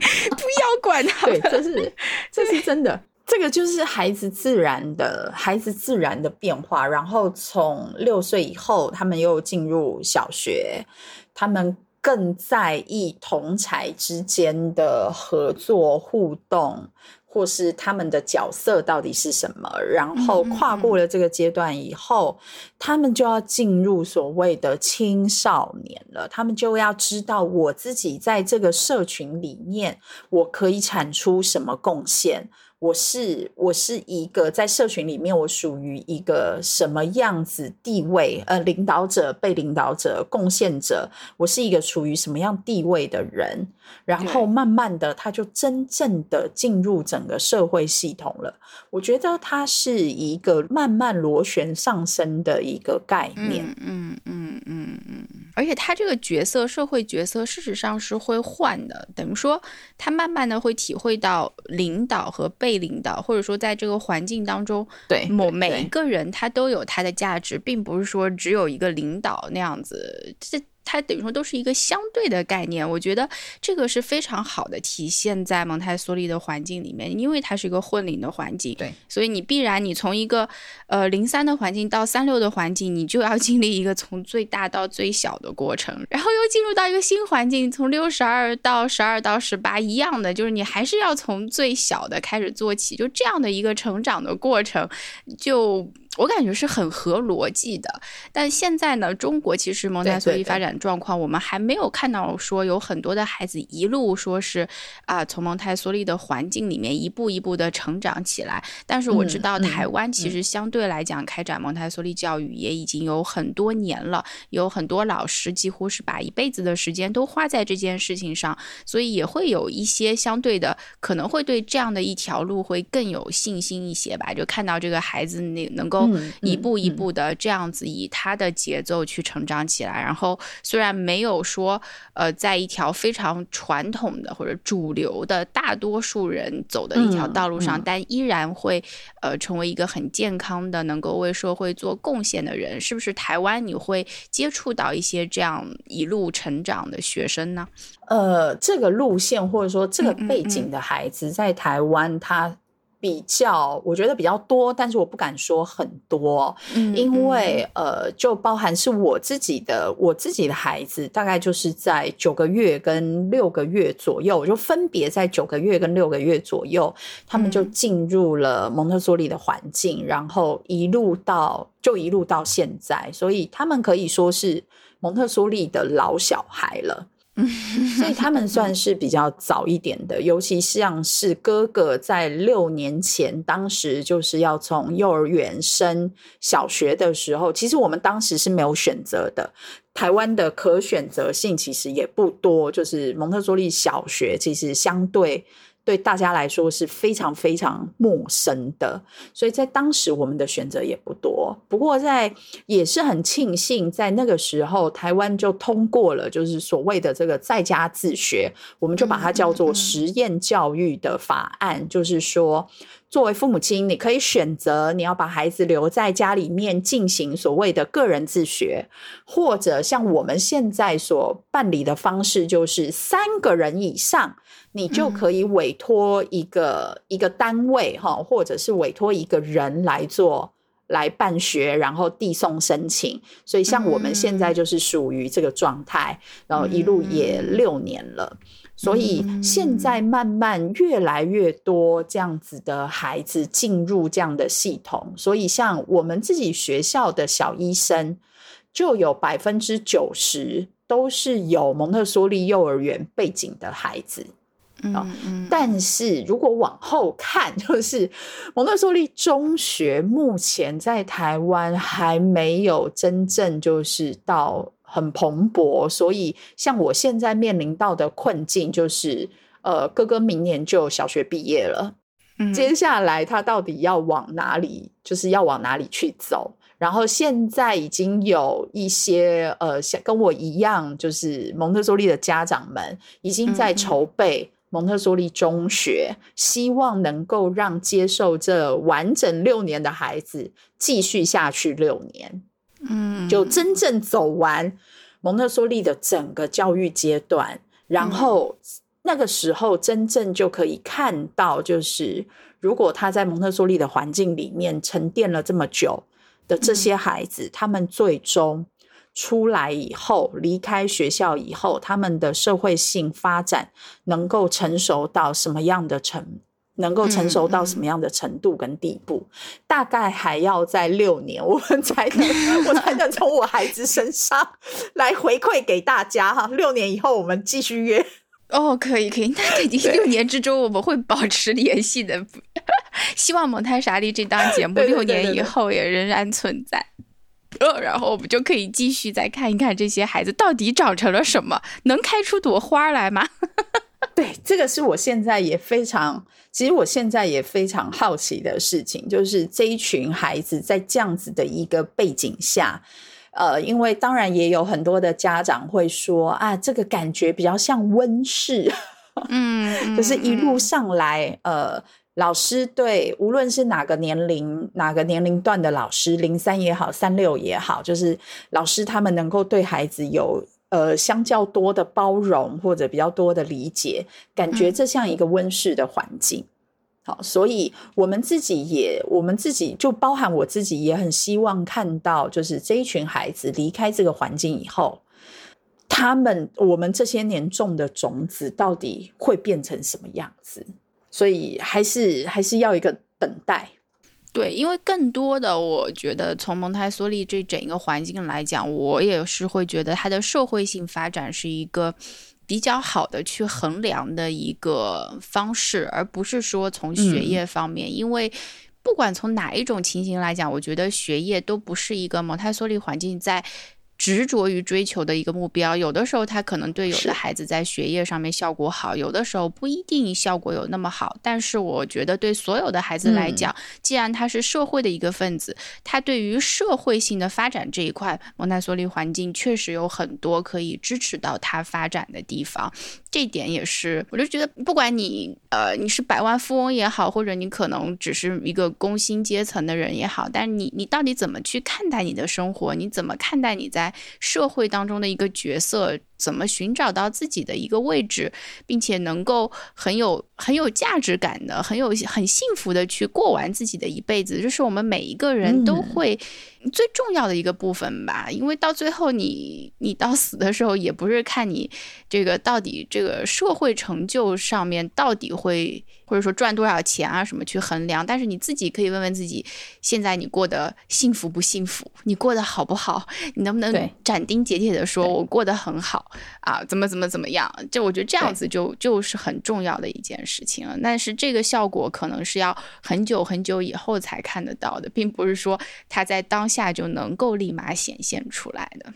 (laughs) 不要管他。对，这是这是真的，这个就是孩子自然的孩子自然的变化。然后从六岁以后，他们又进入小学，他们更在意同才之间的合作互动。或是他们的角色到底是什么？然后跨过了这个阶段以后，他们就要进入所谓的青少年了。他们就要知道，我自己在这个社群里面，我可以产出什么贡献。我是我是一个在社群里面，我属于一个什么样子地位？呃，领导者、被领导者、贡献者，我是一个处于什么样地位的人？然后慢慢的，他就真正的进入整个社会系统了。我觉得它是一个慢慢螺旋上升的一个概念。嗯嗯嗯嗯。而且他这个角色，社会角色，事实上是会换的。等于说，他慢慢的会体会到领导和被领导，或者说在这个环境当中，对某每一个人他都有他的价值，并不是说只有一个领导那样子。这。它等于说都是一个相对的概念，我觉得这个是非常好的体现在蒙台梭利的环境里面，因为它是一个混龄的环境，对，所以你必然你从一个呃零三的环境到三六的环境，你就要经历一个从最大到最小的过程，然后又进入到一个新环境，从六十二到十二到十八一样的，就是你还是要从最小的开始做起，就这样的一个成长的过程，就。我感觉是很合逻辑的，但现在呢，中国其实蒙台梭利发展状况，我们还没有看到说有很多的孩子一路说是啊，从蒙台梭利的环境里面一步一步的成长起来。但是我知道台湾其实相对来讲开展蒙台梭利教育也已经有很多年了，有很多老师几乎是把一辈子的时间都花在这件事情上，所以也会有一些相对的可能会对这样的一条路会更有信心一些吧，就看到这个孩子那能够。一步一步的这样子以他的节奏去成长起来，然后虽然没有说呃在一条非常传统的或者主流的大多数人走的一条道路上，但依然会呃成为一个很健康的能够为社会做贡献的人，是不是？台湾你会接触到一些这样一路成长的学生呢？呃，这个路线或者说这个背景的孩子在台湾他。比较，我觉得比较多，但是我不敢说很多，因为呃，就包含是我自己的，我自己的孩子，大概就是在九个月跟六个月左右，就分别在九个月跟六个月左右，他们就进入了蒙特梭利的环境，然后一路到就一路到现在，所以他们可以说是蒙特梭利的老小孩了。所以他们算是比较早一点的，尤其像是哥哥在六年前，当时就是要从幼儿园升小学的时候，其实我们当时是没有选择的，台湾的可选择性其实也不多，就是蒙特梭利小学其实相对。对大家来说是非常非常陌生的，所以在当时我们的选择也不多。不过在也是很庆幸，在那个时候台湾就通过了，就是所谓的这个在家自学，我们就把它叫做实验教育的法案。就是说，作为父母亲，你可以选择你要把孩子留在家里面进行所谓的个人自学，或者像我们现在所办理的方式，就是三个人以上。你就可以委托一个一个单位哈，或者是委托一个人来做来办学，然后递送申请。所以像我们现在就是属于这个状态，然后一路也六年了。所以现在慢慢越来越多这样子的孩子进入这样的系统。所以像我们自己学校的小医生，就有百分之九十都是有蒙特梭利幼儿园背景的孩子。嗯，但是如果往后看，(laughs) 就是蒙特梭利中学目前在台湾还没有真正就是到很蓬勃，所以像我现在面临到的困境就是，呃，哥哥明年就小学毕业了，接下来他到底要往哪里，就是要往哪里去走？然后现在已经有一些呃，像跟我一样，就是蒙特梭利的家长们已经在筹备。蒙特梭利中学希望能够让接受这完整六年的孩子继续下去六年，嗯，就真正走完蒙特梭利的整个教育阶段，然后那个时候真正就可以看到，就是如果他在蒙特梭利的环境里面沉淀了这么久的这些孩子，他们最终。出来以后，离开学校以后，他们的社会性发展能够成熟到什么样的程，能够成熟到什么样的程度跟地步，大概还要在六年，我们才能，我才能从我孩子身上来回馈给大家哈。六年以后，我们继续约哦，可以可以，那肯定六年之中我们会保持联系的。(laughs) 希望《蒙太莎利》这档节目六年以后也仍然存在。呃，然后我们就可以继续再看一看这些孩子到底长成了什么，能开出朵花来吗？(laughs) 对，这个是我现在也非常，其实我现在也非常好奇的事情，就是这一群孩子在这样子的一个背景下，呃，因为当然也有很多的家长会说啊，这个感觉比较像温室，嗯，(laughs) 就是一路上来，呃。老师对，无论是哪个年龄、哪个年龄段的老师，零三也好，三六也好，就是老师他们能够对孩子有呃相较多的包容或者比较多的理解，感觉这像一个温室的环境。好，所以我们自己也，我们自己就包含我自己也很希望看到，就是这一群孩子离开这个环境以后，他们我们这些年种的种子到底会变成什么样子。所以还是还是要一个等待。对，因为更多的，我觉得从蒙台梭利这整一个环境来讲，我也是会觉得它的社会性发展是一个比较好的去衡量的一个方式，而不是说从学业方面，因为不管从哪一种情形来讲，我觉得学业都不是一个蒙台梭利环境在。执着于追求的一个目标，有的时候他可能对有的孩子在学业上面效果好，有的时候不一定效果有那么好。但是我觉得对所有的孩子来讲，既然他是社会的一个分子，他对于社会性的发展这一块，蒙台梭利环境确实有很多可以支持到他发展的地方。这点也是，我就觉得，不管你呃你是百万富翁也好，或者你可能只是一个工薪阶层的人也好，但是你你到底怎么去看待你的生活？你怎么看待你在社会当中的一个角色？怎么寻找到自己的一个位置，并且能够很有很有价值感的、很有很幸福的去过完自己的一辈子，这是我们每一个人都会最重要的一个部分吧。因为到最后，你你到死的时候，也不是看你这个到底这个社会成就上面到底会。或者说赚多少钱啊什么去衡量，但是你自己可以问问自己，现在你过得幸福不幸福？你过得好不好？你能不能斩钉截铁的说，我过得很好啊？怎么怎么怎么样？就我觉得这样子就就是很重要的一件事情了。但是这个效果可能是要很久很久以后才看得到的，并不是说他在当下就能够立马显现出来的。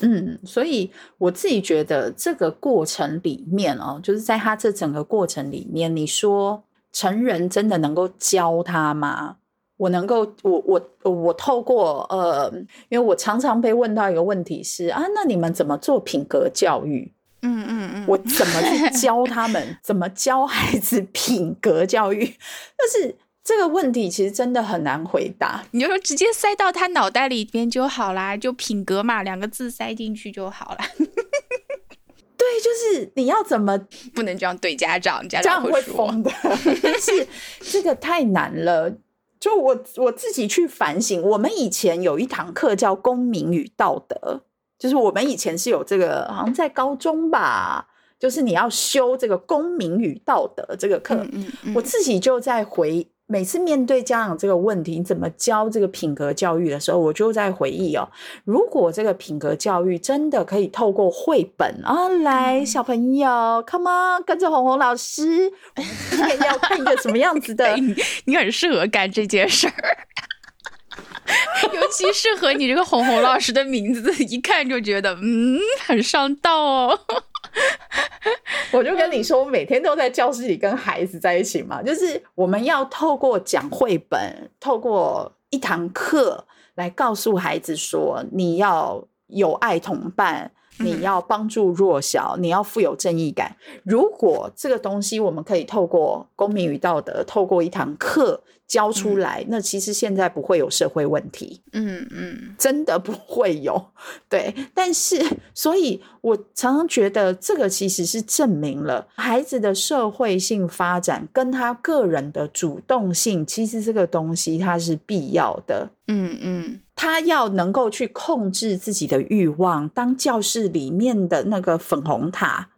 嗯，所以我自己觉得这个过程里面哦，就是在他这整个过程里面，你说成人真的能够教他吗？我能够，我我我透过呃，因为我常常被问到一个问题是啊，那你们怎么做品格教育？嗯嗯嗯，我怎么去教他们？(laughs) 怎么教孩子品格教育？(laughs) 但是。这个问题其实真的很难回答，你就说直接塞到他脑袋里边就好啦，就品格嘛，两个字塞进去就好了。(laughs) 对，就是你要怎么 (laughs) 不能这样对家长，家长会疯的。(laughs) 但是这个太难了，就我我自己去反省。我们以前有一堂课叫《公民与道德》，就是我们以前是有这个，好像在高中吧，就是你要修这个《公民与道德》这个课。我自己就在回。每次面对家长这个问题，你怎么教这个品格教育的时候，我就在回忆哦，如果这个品格教育真的可以透过绘本啊，来小朋友，come on，跟着红红老师，我们今天要看一个什么样子的？(laughs) 你你很适合干这件事儿，(laughs) 尤其适合你这个红红老师的名字，一看就觉得嗯，很上道哦。(laughs) 我就跟你说，我每天都在教室里跟孩子在一起嘛，就是我们要透过讲绘本，透过一堂课来告诉孩子说，你要有爱同伴。你要帮助弱小，你要富有正义感。如果这个东西我们可以透过公民与道德，透过一堂课教出来，那其实现在不会有社会问题。嗯嗯，真的不会有。(laughs) 对，但是，所以我常常觉得这个其实是证明了孩子的社会性发展跟他个人的主动性，其实这个东西它是必要的。嗯嗯。他要能够去控制自己的欲望。当教室里面的那个粉红塔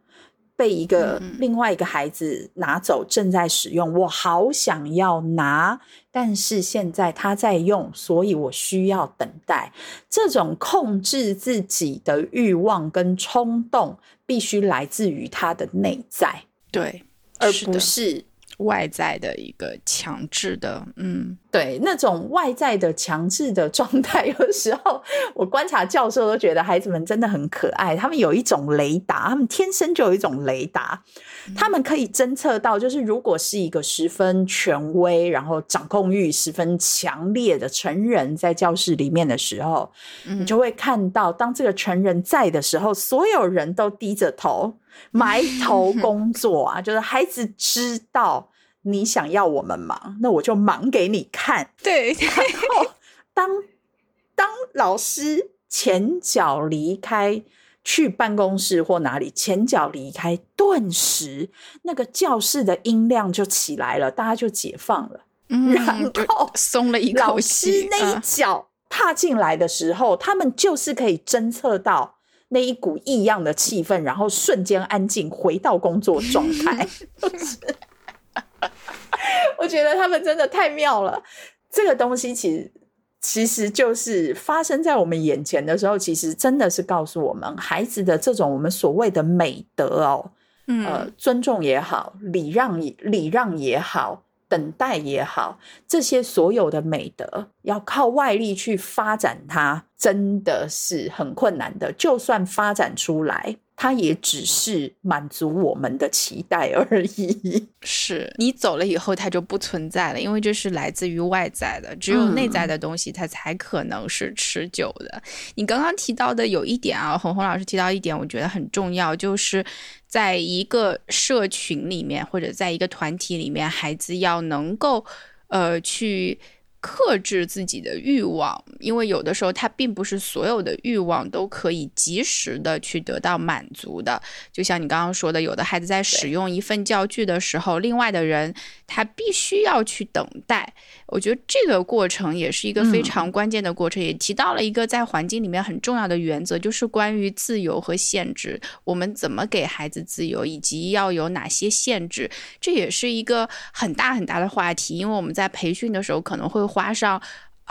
被一个另外一个孩子拿走，正在使用，我好想要拿，但是现在他在用，所以我需要等待。这种控制自己的欲望跟冲动，必须来自于他的内在，对，而不是。外在的一个强制的，嗯，对，那种外在的强制的状态，有时候我观察教授都觉得孩子们真的很可爱。他们有一种雷达，他们天生就有一种雷达，他们可以侦测到，就是如果是一个十分权威，然后掌控欲十分强烈的成人在教室里面的时候，你就会看到，当这个成人在的时候，所有人都低着头。埋头工作啊，(laughs) 就是孩子知道你想要我们忙，那我就忙给你看。对，然后当当老师前脚离开去办公室或哪里，前脚离开，顿时那个教室的音量就起来了，大家就解放了，然后松了一口气。老师那一脚踏进来的时候，他们就是可以侦测到。那一股异样的气氛，然后瞬间安静，回到工作状态。(laughs) 我觉得他们真的太妙了。这个东西其实其实就是发生在我们眼前的时候，其实真的是告诉我们，孩子的这种我们所谓的美德哦，呃，尊重也好，礼让礼让也好。等待也好，这些所有的美德要靠外力去发展，它真的是很困难的。就算发展出来。它也只是满足我们的期待而已。(laughs) 是你走了以后，它就不存在了，因为这是来自于外在的，只有内在的东西，它才可能是持久的。你刚刚提到的有一点啊，红红老师提到一点，我觉得很重要，就是在一个社群里面或者在一个团体里面，孩子要能够呃去。克制自己的欲望，因为有的时候他并不是所有的欲望都可以及时的去得到满足的。就像你刚刚说的，有的孩子在使用一份教具的时候，另外的人他必须要去等待。我觉得这个过程也是一个非常关键的过程，也提到了一个在环境里面很重要的原则，就是关于自由和限制。我们怎么给孩子自由，以及要有哪些限制，这也是一个很大很大的话题。因为我们在培训的时候可能会花上。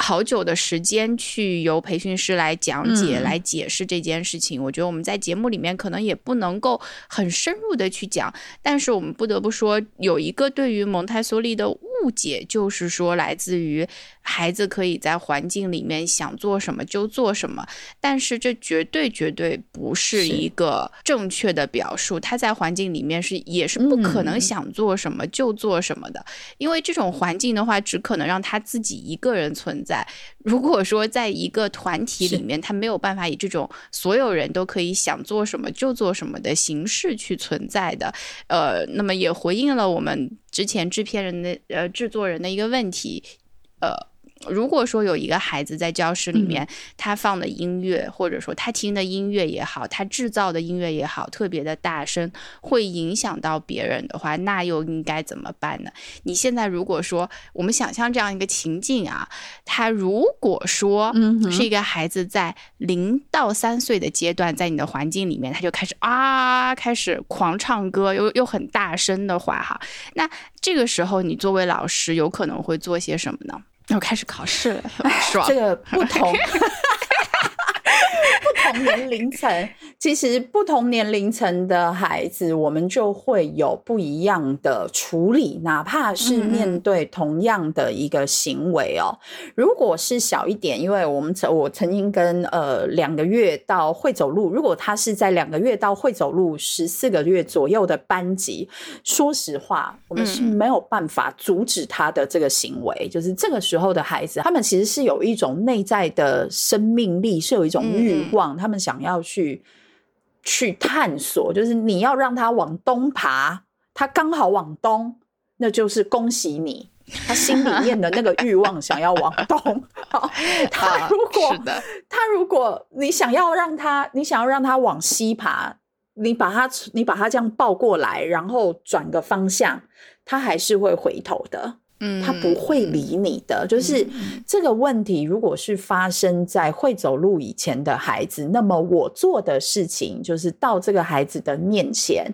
好久的时间去由培训师来讲解、来解释这件事情，我觉得我们在节目里面可能也不能够很深入的去讲，但是我们不得不说，有一个对于蒙台梭利的误解，就是说来自于。孩子可以在环境里面想做什么就做什么，但是这绝对绝对不是一个正确的表述。他在环境里面是也是不可能想做什么就做什么的，因为这种环境的话，只可能让他自己一个人存在。如果说在一个团体里面，他没有办法以这种所有人都可以想做什么就做什么的形式去存在的，呃，那么也回应了我们之前制片人的呃制作人的一个问题，呃。如果说有一个孩子在教室里面，他放的音乐，或者说他听的音乐也好，他制造的音乐也好，特别的大声，会影响到别人的话，那又应该怎么办呢？你现在如果说我们想象这样一个情境啊，他如果说是一个孩子在零到三岁的阶段，在你的环境里面，他就开始啊，开始狂唱歌，又又很大声的话，哈，那这个时候你作为老师，有可能会做些什么呢？要开始考试了，(laughs) 爽！这个不同。(laughs) 不同年龄层，其实不同年龄层的孩子，我们就会有不一样的处理，哪怕是面对同样的一个行为哦。如果是小一点，因为我们曾我曾经跟呃两个月到会走路，如果他是在两个月到会走路十四个月左右的班级，说实话，我们是没有办法阻止他的这个行为。就是这个时候的孩子，他们其实是有一种内在的生命力，是有一种欲望。他们想要去去探索，就是你要让他往东爬，他刚好往东，那就是恭喜你。他心里面的那个欲望想要往东。他如果他如果你想要让他，你想要让他往西爬，你把他你把他这样抱过来，然后转个方向，他还是会回头的。嗯，他不会理你的。就是这个问题，如果是发生在会走路以前的孩子，那么我做的事情就是到这个孩子的面前，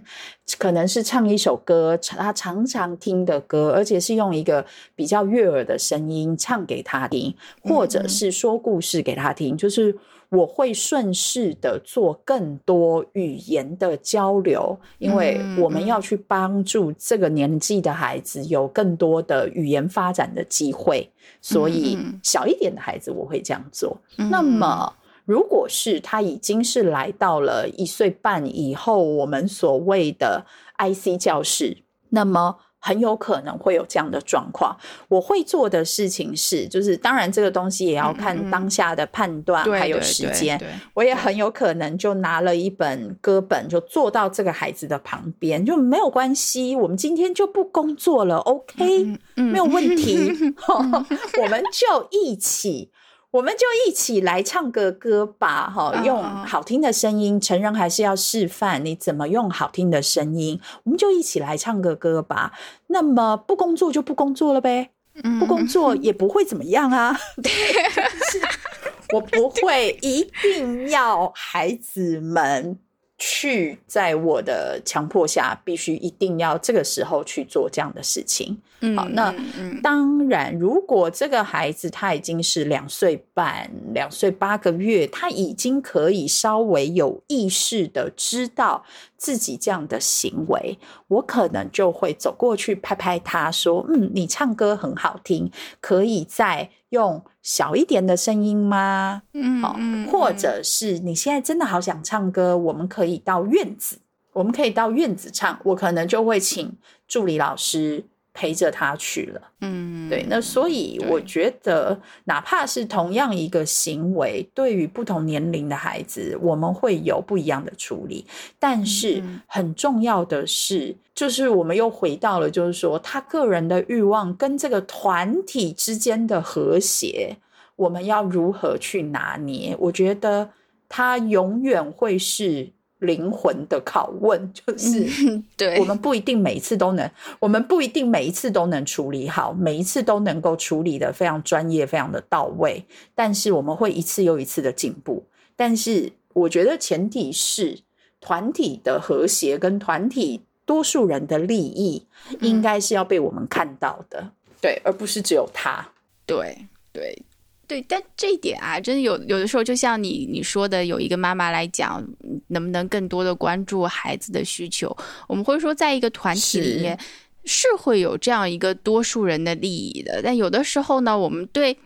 可能是唱一首歌，他常常听的歌，而且是用一个比较悦耳的声音唱给他听，或者是说故事给他听，就是。我会顺势的做更多语言的交流，因为我们要去帮助这个年纪的孩子有更多的语言发展的机会，所以小一点的孩子我会这样做。那么，如果是他已经是来到了一岁半以后，我们所谓的 IC 教室，那么。很有可能会有这样的状况。我会做的事情是，就是当然这个东西也要看当下的判断还有时间。我也很有可能就拿了一本歌本，就坐到这个孩子的旁边，就没有关系。我们今天就不工作了，OK，没有问题。(laughs) (laughs) 我们就一起。我们就一起来唱个歌吧，哈，用好听的声音。成人还是要示范你怎么用好听的声音。我们就一起来唱个歌吧。那么不工作就不工作了呗，不工作也不会怎么样啊。(laughs) (laughs) 我不会一定要孩子们去在我的强迫下，必须一定要这个时候去做这样的事情。好，那当然，如果这个孩子他已经是两岁半、两岁八个月，他已经可以稍微有意识的知道自己这样的行为，我可能就会走过去拍拍他说：“嗯，你唱歌很好听，可以再用小一点的声音吗？”嗯，好，或者是你现在真的好想唱歌，我们可以到院子，我们可以到院子唱，我可能就会请助理老师。陪着他去了，嗯，对，那所以我觉得，哪怕是同样一个行为，对于不同年龄的孩子，我们会有不一样的处理。但是很重要的是，就是我们又回到了，就是说他个人的欲望跟这个团体之间的和谐，我们要如何去拿捏？我觉得他永远会是。灵魂的拷问 (laughs) 就是，对我们不一定每一次都能，我们不一定每一次都能处理好，每一次都能够处理的非常专业、非常的到位。但是我们会一次又一次的进步。但是我觉得前提是团体的和谐跟团体多数人的利益，应该是要被我们看到的，对，而不是只有他。对对。对，但这一点啊，真的有有的时候，就像你你说的，有一个妈妈来讲，能不能更多的关注孩子的需求？我们会说，在一个团体里面是会有这样一个多数人的利益的，但有的时候呢，我们对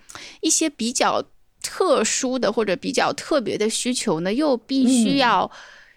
一些比较特殊的或者比较特别的需求呢，又必须要。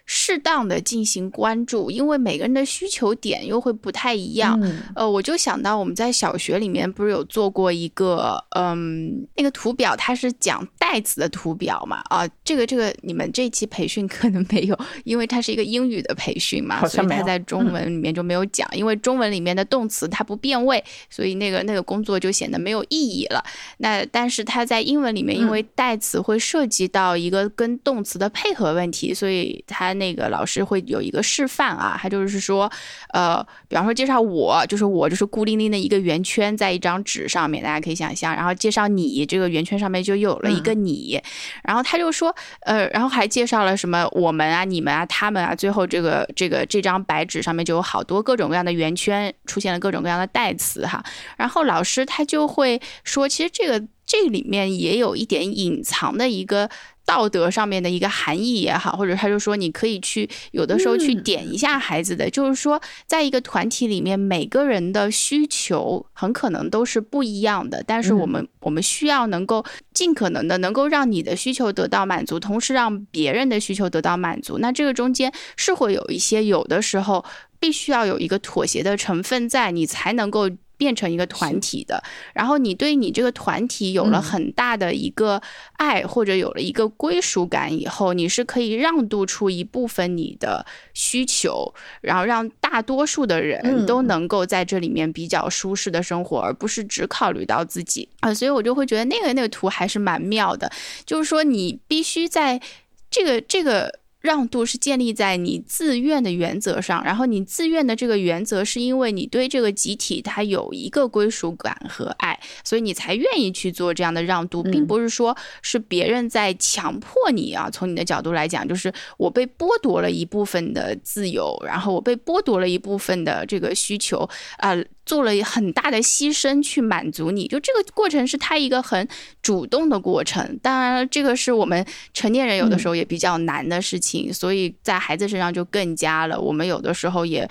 适当的进行关注，因为每个人的需求点又会不太一样。呃，我就想到我们在小学里面不是有做过一个，嗯，那个图表，它是讲代词的图表嘛？啊，这个这个你们这期培训可能没有，因为它是一个英语的培训嘛，所以它在中文里面就没有讲。因为中文里面的动词它不变位，所以那个那个工作就显得没有意义了。那但是它在英文里面，因为代词会涉及到一个跟动词的配合问题，所以它。那个老师会有一个示范啊，他就是说，呃，比方说介绍我，就是我就是孤零零的一个圆圈在一张纸上面，大家可以想象，然后介绍你，这个圆圈上面就有了一个你，然后他就说，呃，然后还介绍了什么我们啊、你们啊、他们啊，最后这个这个这张白纸上面就有好多各种各样的圆圈，出现了各种各样的代词哈，然后老师他就会说，其实这个这里面也有一点隐藏的一个。道德上面的一个含义也好，或者他就说你可以去有的时候去点一下孩子的，就是说在一个团体里面，每个人的需求很可能都是不一样的，但是我们我们需要能够尽可能的能够让你的需求得到满足，同时让别人的需求得到满足。那这个中间是会有一些有的时候必须要有一个妥协的成分在，你才能够。变成一个团体的，然后你对你这个团体有了很大的一个爱，或者有了一个归属感以后，你是可以让渡出一部分你的需求，然后让大多数的人都能够在这里面比较舒适的生活，而不是只考虑到自己啊。所以我就会觉得那个那个图还是蛮妙的，就是说你必须在这个这个。让渡是建立在你自愿的原则上，然后你自愿的这个原则是因为你对这个集体它有一个归属感和爱，所以你才愿意去做这样的让渡，并不是说是别人在强迫你啊。从你的角度来讲，就是我被剥夺了一部分的自由，然后我被剥夺了一部分的这个需求啊。做了很大的牺牲去满足你，就这个过程是他一个很主动的过程。当然，这个是我们成年人有的时候也比较难的事情，所以在孩子身上就更加了。我们有的时候也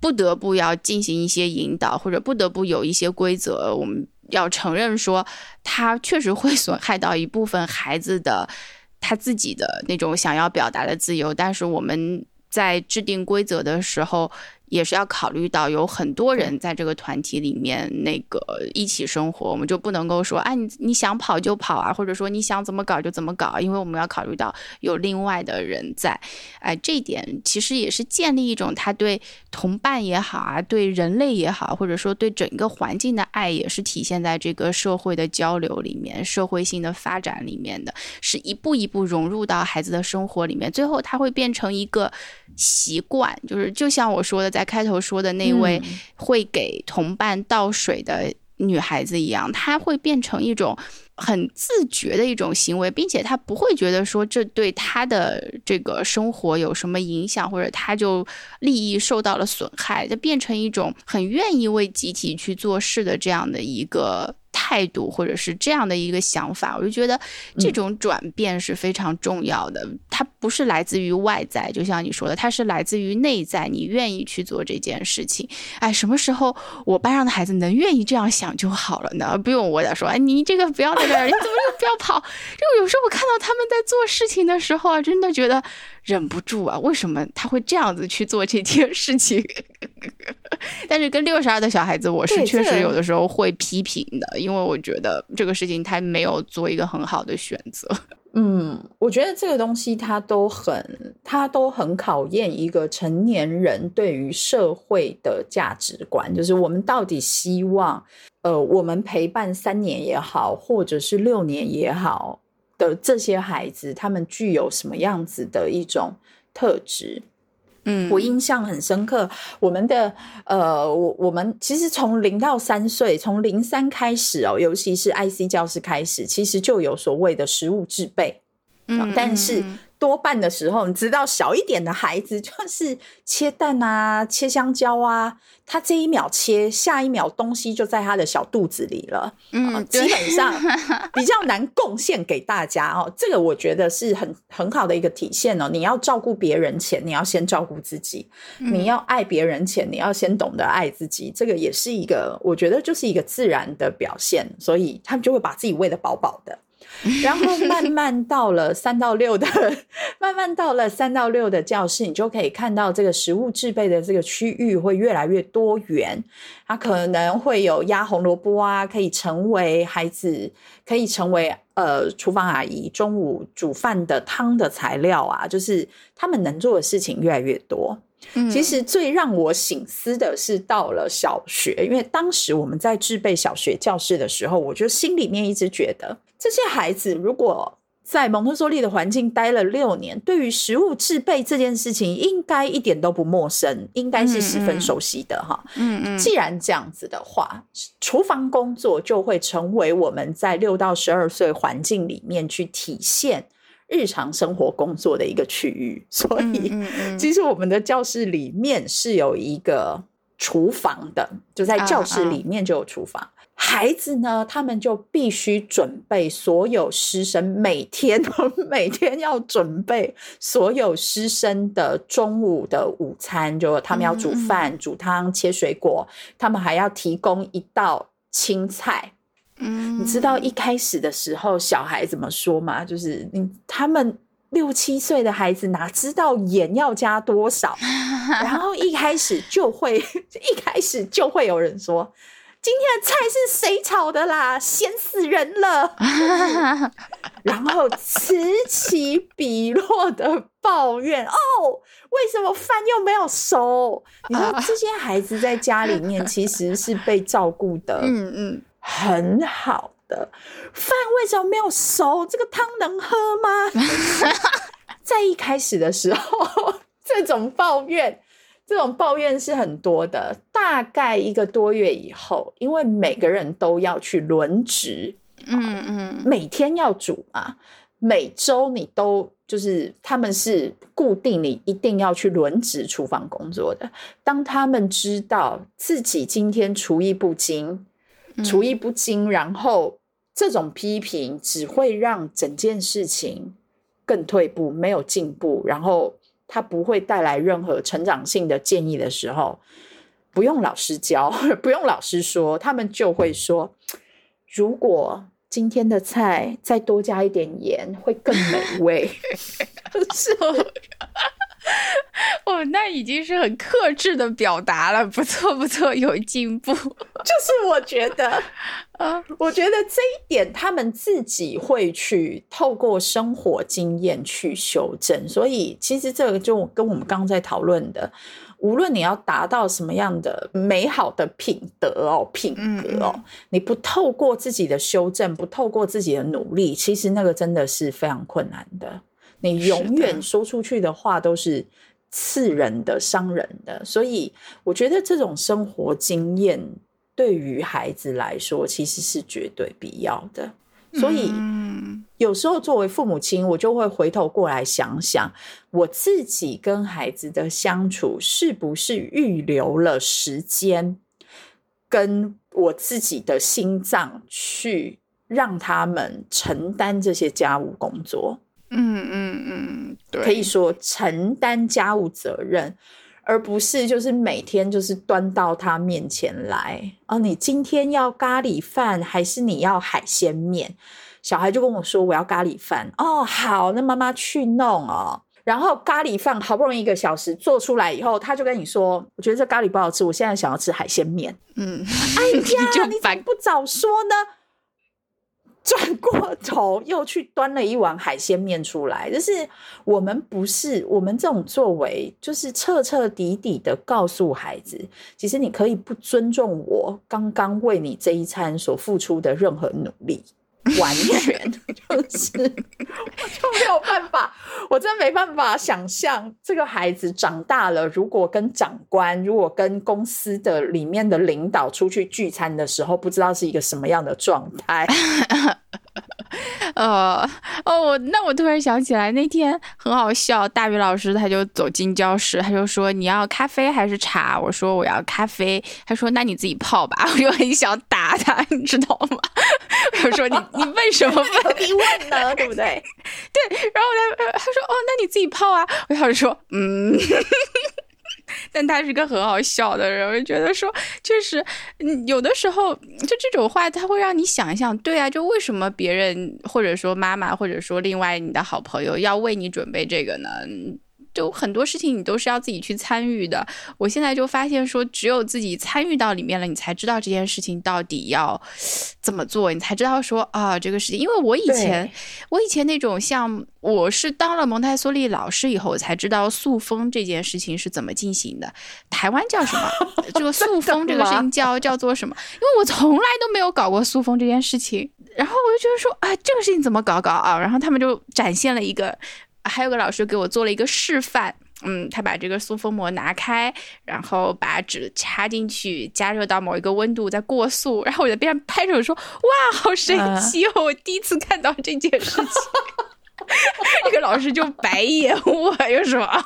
不得不要进行一些引导，或者不得不有一些规则。我们要承认说，他确实会损害到一部分孩子的他自己的那种想要表达的自由。但是我们在制定规则的时候。也是要考虑到有很多人在这个团体里面那个一起生活，我们就不能够说，哎，你你想跑就跑啊，或者说你想怎么搞就怎么搞，因为我们要考虑到有另外的人在，哎，这一点其实也是建立一种他对同伴也好啊，对人类也好，或者说对整个环境的爱，也是体现在这个社会的交流里面，社会性的发展里面的，是一步一步融入到孩子的生活里面，最后他会变成一个习惯，就是就像我说的在。在开头说的那位会给同伴倒水的女孩子一样，她会变成一种很自觉的一种行为，并且她不会觉得说这对她的这个生活有什么影响，或者她就利益受到了损害，就变成一种很愿意为集体去做事的这样的一个。态度或者是这样的一个想法，我就觉得这种转变是非常重要的。它不是来自于外在，就像你说的，它是来自于内在。你愿意去做这件事情，哎，什么时候我班上的孩子能愿意这样想就好了呢？不用我再说，哎，你这个不要在这儿，你怎么又不要跑？(laughs) 就有时候我看到他们在做事情的时候啊，真的觉得忍不住啊，为什么他会这样子去做这件事情？(laughs) 但是跟六十二的小孩子，我是确实有的时候会批评的，因为我觉得这个事情他没有做一个很好的选择。(laughs) 嗯，我觉得这个东西它都很，它都很考验一个成年人对于社会的价值观，就是我们到底希望，呃，我们陪伴三年也好，或者是六年也好的这些孩子，他们具有什么样子的一种特质。嗯，我印象很深刻。我们的呃，我我们其实从零到三岁，从零三开始哦，尤其是 IC 教室开始，其实就有所谓的食物制备。嗯，但是。多半的时候，你知道小一点的孩子就是切蛋啊、切香蕉啊，他这一秒切，下一秒东西就在他的小肚子里了。嗯，基本上 (laughs) 比较难贡献给大家哦。这个我觉得是很很好的一个体现哦。你要照顾别人前，你要先照顾自己；你要爱别人前，你要先懂得爱自己。这个也是一个，我觉得就是一个自然的表现，所以他们就会把自己喂得饱饱的。然后慢慢到了三到六的，(laughs) 慢慢到了三到六的教室，你就可以看到这个食物制备的这个区域会越来越多元。它可能会有压红萝卜啊，可以成为孩子，可以成为呃厨房阿姨中午煮饭的汤的材料啊，就是他们能做的事情越来越多。其实最让我醒思的是，到了小学，因为当时我们在制备小学教室的时候，我就心里面一直觉得，这些孩子如果在蒙特梭利的环境待了六年，对于食物制备这件事情，应该一点都不陌生，应该是十分熟悉的哈。嗯嗯。既然这样子的话，厨房工作就会成为我们在六到十二岁环境里面去体现。日常生活工作的一个区域，(laughs) 所以其实我们的教室里面是有一个厨房的，就在教室里面就有厨房。孩子呢，他们就必须准备所有师生每天 (laughs) 每天要准备所有师生的中午的午餐，就他们要煮饭、煮汤、切水果，他们还要提供一道青菜。嗯，你知道一开始的时候小孩怎么说吗？就是你他们六七岁的孩子哪知道盐要加多少，(laughs) 然后一开始就会一开始就会有人说今天的菜是谁炒的啦，咸死人了，然后此起彼落的抱怨哦，为什么饭又没有熟？你知道这些孩子在家里面其实是被照顾的，嗯嗯。很好的饭为什么没有熟？这个汤能喝吗？(laughs) 在一开始的时候，这种抱怨，这种抱怨是很多的。大概一个多月以后，因为每个人都要去轮值，嗯嗯，每天要煮嘛，每周你都就是他们是固定，你一定要去轮值厨房工作的。当他们知道自己今天厨艺不精，厨艺不精，然后这种批评只会让整件事情更退步，没有进步，然后他不会带来任何成长性的建议的时候，不用老师教，(laughs) 不用老师说，他们就会说：如果今天的菜再多加一点盐，会更美味。是。(laughs) (laughs) 哦，那已经是很克制的表达了，不错不错，有进步。(laughs) 就是我觉得，(laughs) 啊，我觉得这一点他们自己会去透过生活经验去修正。所以，其实这个就跟我们刚刚在讨论的，无论你要达到什么样的美好的品德哦、品格哦，你不透过自己的修正，不透过自己的努力，其实那个真的是非常困难的。你永远说出去的话都是刺人的、伤人的，所以我觉得这种生活经验对于孩子来说其实是绝对必要的。所以，有时候作为父母亲，我就会回头过来想想，我自己跟孩子的相处是不是预留了时间，跟我自己的心脏去让他们承担这些家务工作。嗯嗯嗯，对，可以说承担家务责任。而不是就是每天就是端到他面前来哦，你今天要咖喱饭还是你要海鲜面？小孩就跟我说我要咖喱饭哦，好，那妈妈去弄哦。然后咖喱饭好不容易一个小时做出来以后，他就跟你说，我觉得这咖喱不好吃，我现在想要吃海鲜面。嗯，哎呀，(laughs) 你怎么不早说呢？转过头又去端了一碗海鲜面出来，(laughs) 就是我们不是我们这种作为，就是彻彻底底的告诉孩子，其实你可以不尊重我刚刚为你这一餐所付出的任何努力，完全就是我就没有办法，我真没办法想象这个孩子长大了，如果跟长官，如果跟公司的里面的领导出去聚餐的时候，不知道是一个什么样的状态。呃 (laughs) 哦，我那我突然想起来，那天很好笑，大宇老师他就走进教室，他就说你要咖啡还是茶？我说我要咖啡。他说那你自己泡吧。我就很想打他，你知道吗？我说你你为什么 (laughs) 问？你问呢？对不对？(laughs) 对。然后他他说哦，那你自己泡啊。我老师说嗯。(laughs) 但他是个很好笑的人，我就觉得说，确实，嗯，有的时候就这种话，他会让你想一想，对啊，就为什么别人或者说妈妈或者说另外你的好朋友要为你准备这个呢？就很多事情你都是要自己去参与的。我现在就发现说，只有自己参与到里面了，你才知道这件事情到底要怎么做，你才知道说啊，这个事情。因为我以前，我以前那种像我是当了蒙台梭利老师以后，我才知道塑封这件事情是怎么进行的。台湾叫什么？这个塑 (laughs) 封这个事情 (laughs) 叫叫做什么？因为我从来都没有搞过塑封这件事情，然后我就觉得说啊，这个事情怎么搞搞啊？然后他们就展现了一个。还有个老师给我做了一个示范，嗯，他把这个塑封膜拿开，然后把纸插进去，加热到某一个温度，再过塑。然后我在边上拍手说：“哇，好神奇哦！我第一次看到这件事情。(laughs) ”这个老师就白眼我，又说啊：“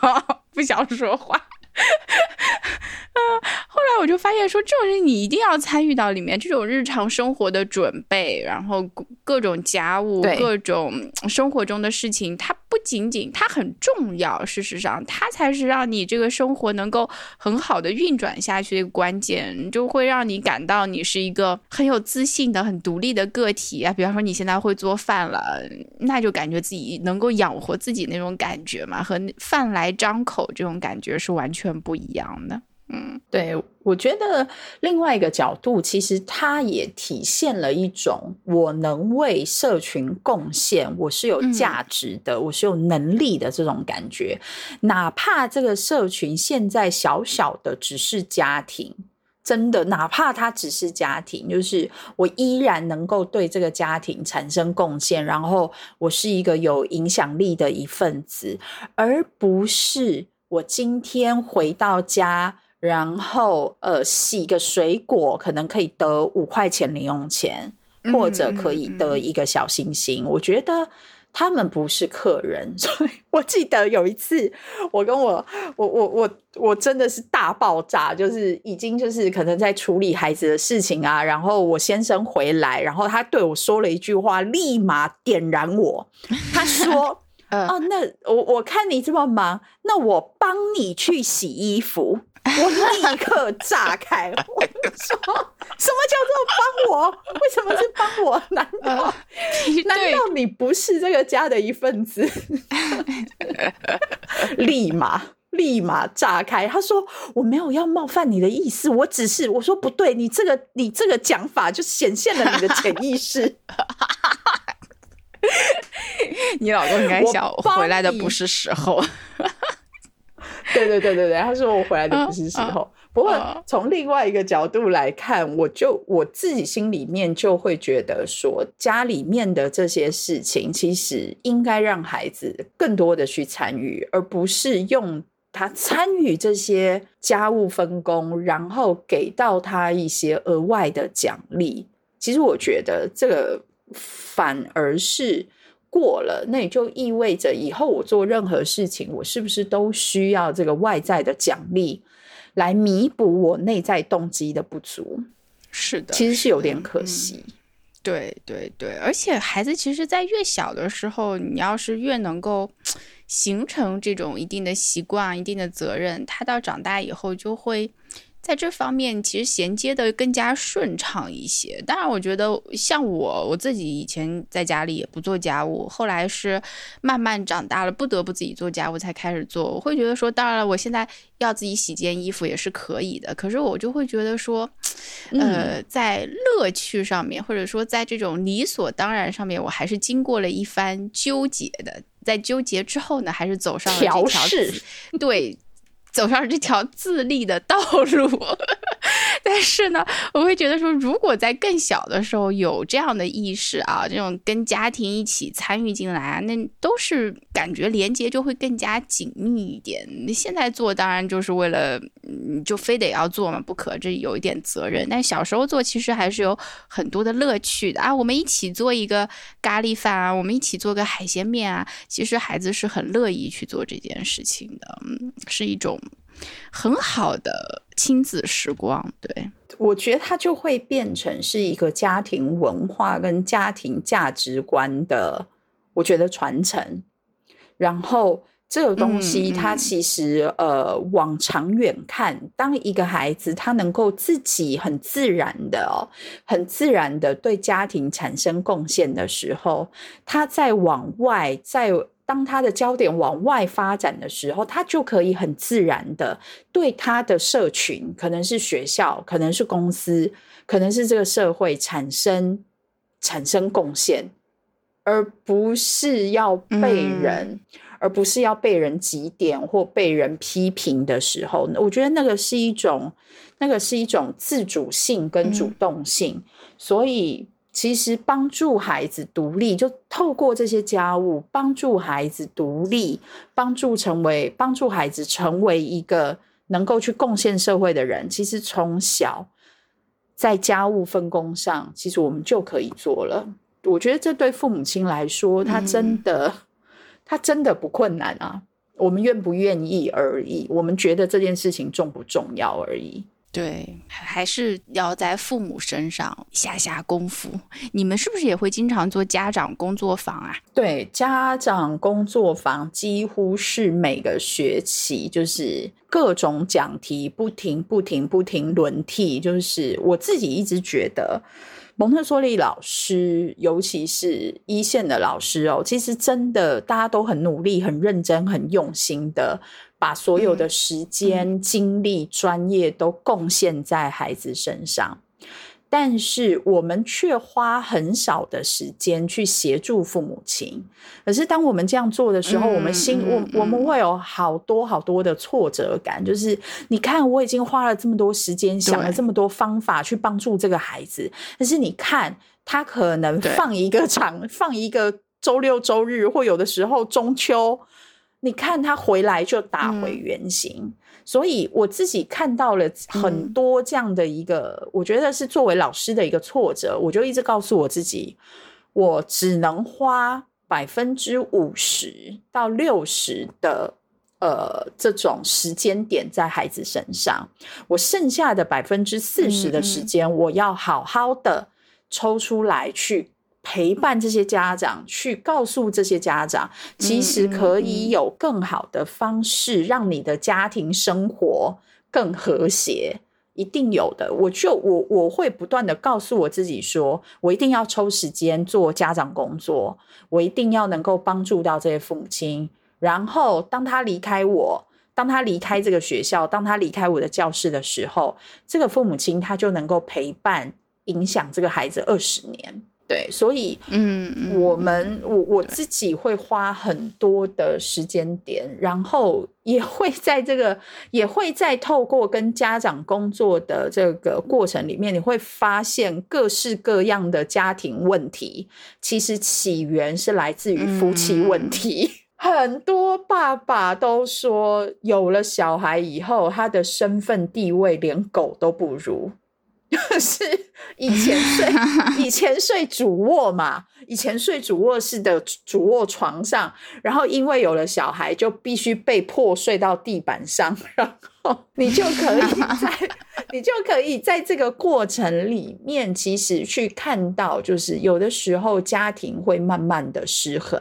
不想说话。”啊！(laughs) 后来我就发现，说这种事你一定要参与到里面，这种日常生活的准备，然后各种家务、各种生活中的事情，它不仅仅它很重要，事实上，它才是让你这个生活能够很好的运转下去的关键，就会让你感到你是一个很有自信的、很独立的个体啊。比方说，你现在会做饭了，那就感觉自己能够养活自己那种感觉嘛，和饭来张口这种感觉是完全不一样的。嗯，对，我觉得另外一个角度，其实它也体现了一种我能为社群贡献，我是有价值的，我是有能力的这种感觉。哪怕这个社群现在小小的只是家庭，真的，哪怕它只是家庭，就是我依然能够对这个家庭产生贡献，然后我是一个有影响力的一份子，而不是我今天回到家。然后，呃，洗个水果可能可以得五块钱零用钱，或者可以得一个小星星。我觉得他们不是客人，(laughs) 所以我记得有一次，我跟我我我我我真的是大爆炸，就是已经就是可能在处理孩子的事情啊。然后我先生回来，然后他对我说了一句话，立马点燃我。他说：“哦，那我我看你这么忙，那我帮你去洗衣服。”我立刻炸开，(laughs) 我说：“什么叫做帮我？为什么是帮我？(laughs) 难道难道你不是这个家的一份子？” (laughs) 立马立马炸开，他说：“我没有要冒犯你的意思，我只是我说不对，你这个你这个讲法就显现了你的潜意识。(laughs) 你老公应该想回来的不是时候。(laughs) ”对对对对对，他说我回来的不是时候。不过从另外一个角度来看，我就我自己心里面就会觉得说，家里面的这些事情，其实应该让孩子更多的去参与，而不是用他参与这些家务分工，然后给到他一些额外的奖励。其实我觉得这个反而是过了，那也就意味着以后我做任何事情，我是不是都需要这个外在的奖励来弥补我内在动机的不足？是的，其实是有点可惜。对对对，而且孩子其实，在越小的时候，你要是越能够。形成这种一定的习惯、一定的责任，他到长大以后就会在这方面其实衔接的更加顺畅一些。当然，我觉得像我我自己以前在家里也不做家务，后来是慢慢长大了，不得不自己做家务才开始做。我会觉得说，当然了，我现在要自己洗件衣服也是可以的。可是我就会觉得说，呃，在乐趣上面，或者说在这种理所当然上面，我还是经过了一番纠结的。在纠结之后呢，还是走上了这条对，走上这条自立的道路。(laughs) 但是呢，我会觉得说，如果在更小的时候有这样的意识啊，这种跟家庭一起参与进来，那都是感觉连接就会更加紧密一点。你现在做当然就是为了，嗯，就非得要做嘛，不可，这有一点责任。但小时候做其实还是有很多的乐趣的啊。我们一起做一个咖喱饭啊，我们一起做个海鲜面啊，其实孩子是很乐意去做这件事情的，嗯，是一种。很好的亲子时光，对我觉得它就会变成是一个家庭文化跟家庭价值观的，我觉得传承。然后这个东西，它其实呃，往长远看，当一个孩子他能够自己很自然的哦，很自然的对家庭产生贡献的时候，他在往外在。当他的焦点往外发展的时候，他就可以很自然的对他的社群，可能是学校，可能是公司，可能是这个社会产生产生贡献，而不是要被人，而不是要被人指点或被人批评的时候，我觉得那个是一种，那个是一种自主性跟主动性，所以。其实帮助孩子独立，就透过这些家务帮助孩子独立，帮助成为帮助孩子成为一个能够去贡献社会的人。其实从小在家务分工上，其实我们就可以做了。我觉得这对父母亲来说，他真的他真的不困难啊。我们愿不愿意而已，我们觉得这件事情重不重要而已。对，还是要在父母身上下下功夫。你们是不是也会经常做家长工作坊啊？对，家长工作坊几乎是每个学期就是各种讲题不停、不停、不停轮替。就是我自己一直觉得，蒙特梭利老师，尤其是一线的老师哦，其实真的大家都很努力、很认真、很用心的。把所有的时间、精力、专业都贡献在孩子身上，但是我们却花很少的时间去协助父母亲。可是当我们这样做的时候，我们心我我们会有好多好多的挫折感。就是你看，我已经花了这么多时间，想了这么多方法去帮助这个孩子，但是你看，他可能放一个 (laughs) 长，放一个周六周日，或有的时候中秋。你看他回来就打回原形，所以我自己看到了很多这样的一个，我觉得是作为老师的一个挫折。我就一直告诉我自己，我只能花百分之五十到六十的呃这种时间点在孩子身上，我剩下的百分之四十的时间，我要好好的抽出来去。陪伴这些家长，去告诉这些家长，其实可以有更好的方式，让你的家庭生活更和谐，一定有的。我就我我会不断的告诉我自己，说我一定要抽时间做家长工作，我一定要能够帮助到这些父母亲。然后当他离开我，当他离开这个学校，当他离开我的教室的时候，这个父母亲他就能够陪伴、影响这个孩子二十年。对，所以，嗯，我们我我自己会花很多的时间点，然后也会在这个，也会在透过跟家长工作的这个过程里面，你会发现各式各样的家庭问题，其实起源是来自于夫妻问题。(laughs) 很多爸爸都说，有了小孩以后，他的身份地位连狗都不如。就是以前睡 (laughs) 以前睡主卧嘛，以前睡主卧室的主卧床上，然后因为有了小孩，就必须被迫睡到地板上，然后你就可以在 (laughs) 你就可以在这个过程里面，其实去看到，就是有的时候家庭会慢慢的失衡。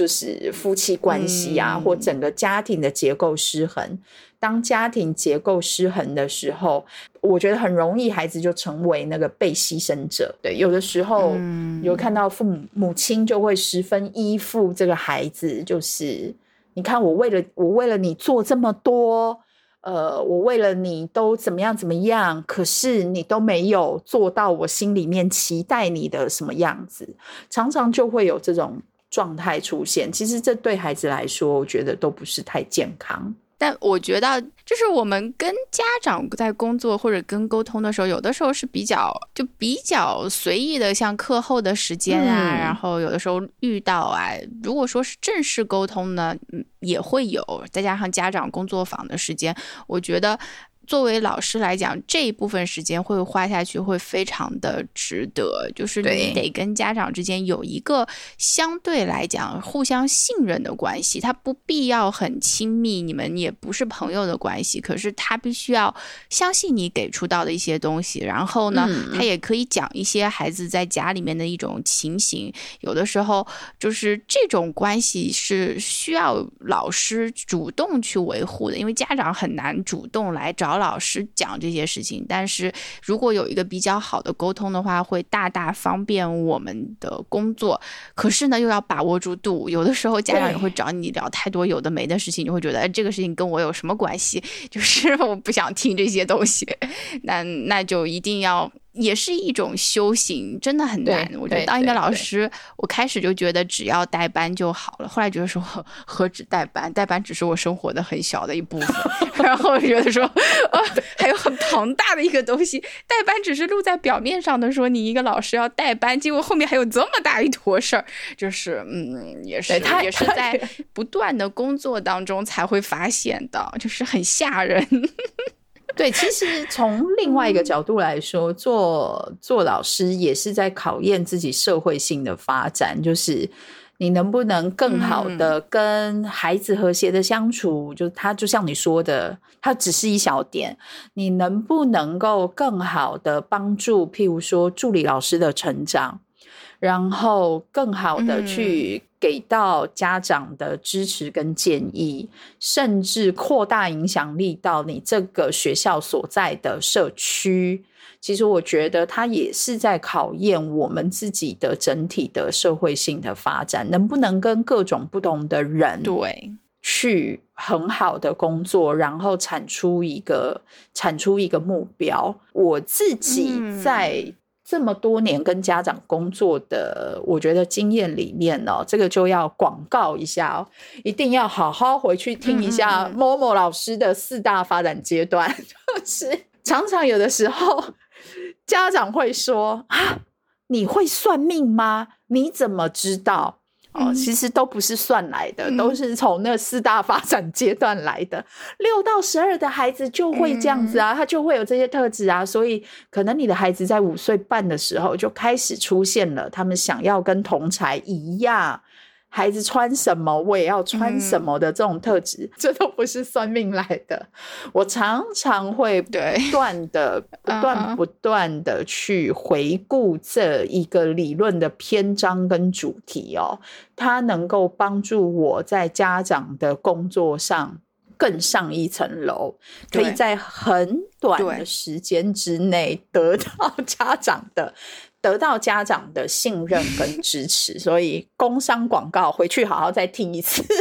就是夫妻关系啊，或整个家庭的结构失衡。当家庭结构失衡的时候，我觉得很容易孩子就成为那个被牺牲者。对，有的时候有看到父母母亲就会十分依附这个孩子，就是你看我为了我为了你做这么多，呃，我为了你都怎么样怎么样，可是你都没有做到我心里面期待你的什么样子，常常就会有这种。状态出现，其实这对孩子来说，我觉得都不是太健康。但我觉得，就是我们跟家长在工作或者跟沟通的时候，有的时候是比较就比较随意的，像课后的时间啊，然后有的时候遇到啊，如果说是正式沟通呢，嗯，也会有，再加上家长工作坊的时间，我觉得。作为老师来讲，这一部分时间会花下去会非常的值得，就是你得跟家长之间有一个相对来讲互相信任的关系，他不必要很亲密，你们也不是朋友的关系，可是他必须要相信你给出到的一些东西，然后呢，他也可以讲一些孩子在家里面的一种情形，有的时候就是这种关系是需要老师主动去维护的，因为家长很难主动来找。老师讲这些事情，但是如果有一个比较好的沟通的话，会大大方便我们的工作。可是呢，又要把握住度，有的时候家长也会找你聊太多有的没的事情，你会觉得哎，这个事情跟我有什么关系？(laughs) 就是我不想听这些东西，(laughs) 那那就一定要。也是一种修行，真的很难。我觉得当一个老师，我开始就觉得只要带班就好了，后来觉得说何止带班，带班只是我生活的很小的一部分。(laughs) 然后觉得说，呃，还有很庞大的一个东西，带班只是露在表面上的，说你一个老师要带班，结果后面还有这么大一坨事儿，就是嗯，也是他也是在不断的工作当中才会发现的，就是很吓人。(laughs) 对，其实从另外一个角度来说，做做老师也是在考验自己社会性的发展，就是你能不能更好的跟孩子和谐的相处。就是他就像你说的，他只是一小点，你能不能够更好的帮助，譬如说助理老师的成长，然后更好的去。给到家长的支持跟建议，甚至扩大影响力到你这个学校所在的社区。其实我觉得它也是在考验我们自己的整体的社会性的发展，能不能跟各种不同的人对去很好的工作，然后产出一个产出一个目标。我自己在。这么多年跟家长工作的，我觉得经验里面哦，这个就要广告一下哦，一定要好好回去听一下某某老师的四大发展阶段。(laughs) 就是常常有的时候，家长会说啊，你会算命吗？你怎么知道？哦，其实都不是算来的，都是从那四大发展阶段来的。六到十二的孩子就会这样子啊，他就会有这些特质啊，所以可能你的孩子在五岁半的时候就开始出现了，他们想要跟同才一样。孩子穿什么，我也要穿什么的这种特质，(laughs) 这都不是算命来的。我常常会不断的、(laughs) 不断、不断的去回顾这一个理论的篇章跟主题哦，它能够帮助我在家长的工作上更上一层楼，可以在很短的时间之内得到 (laughs) 家长的。得到家长的信任跟支持，(laughs) 所以工商广告回去好好再听一次。(laughs)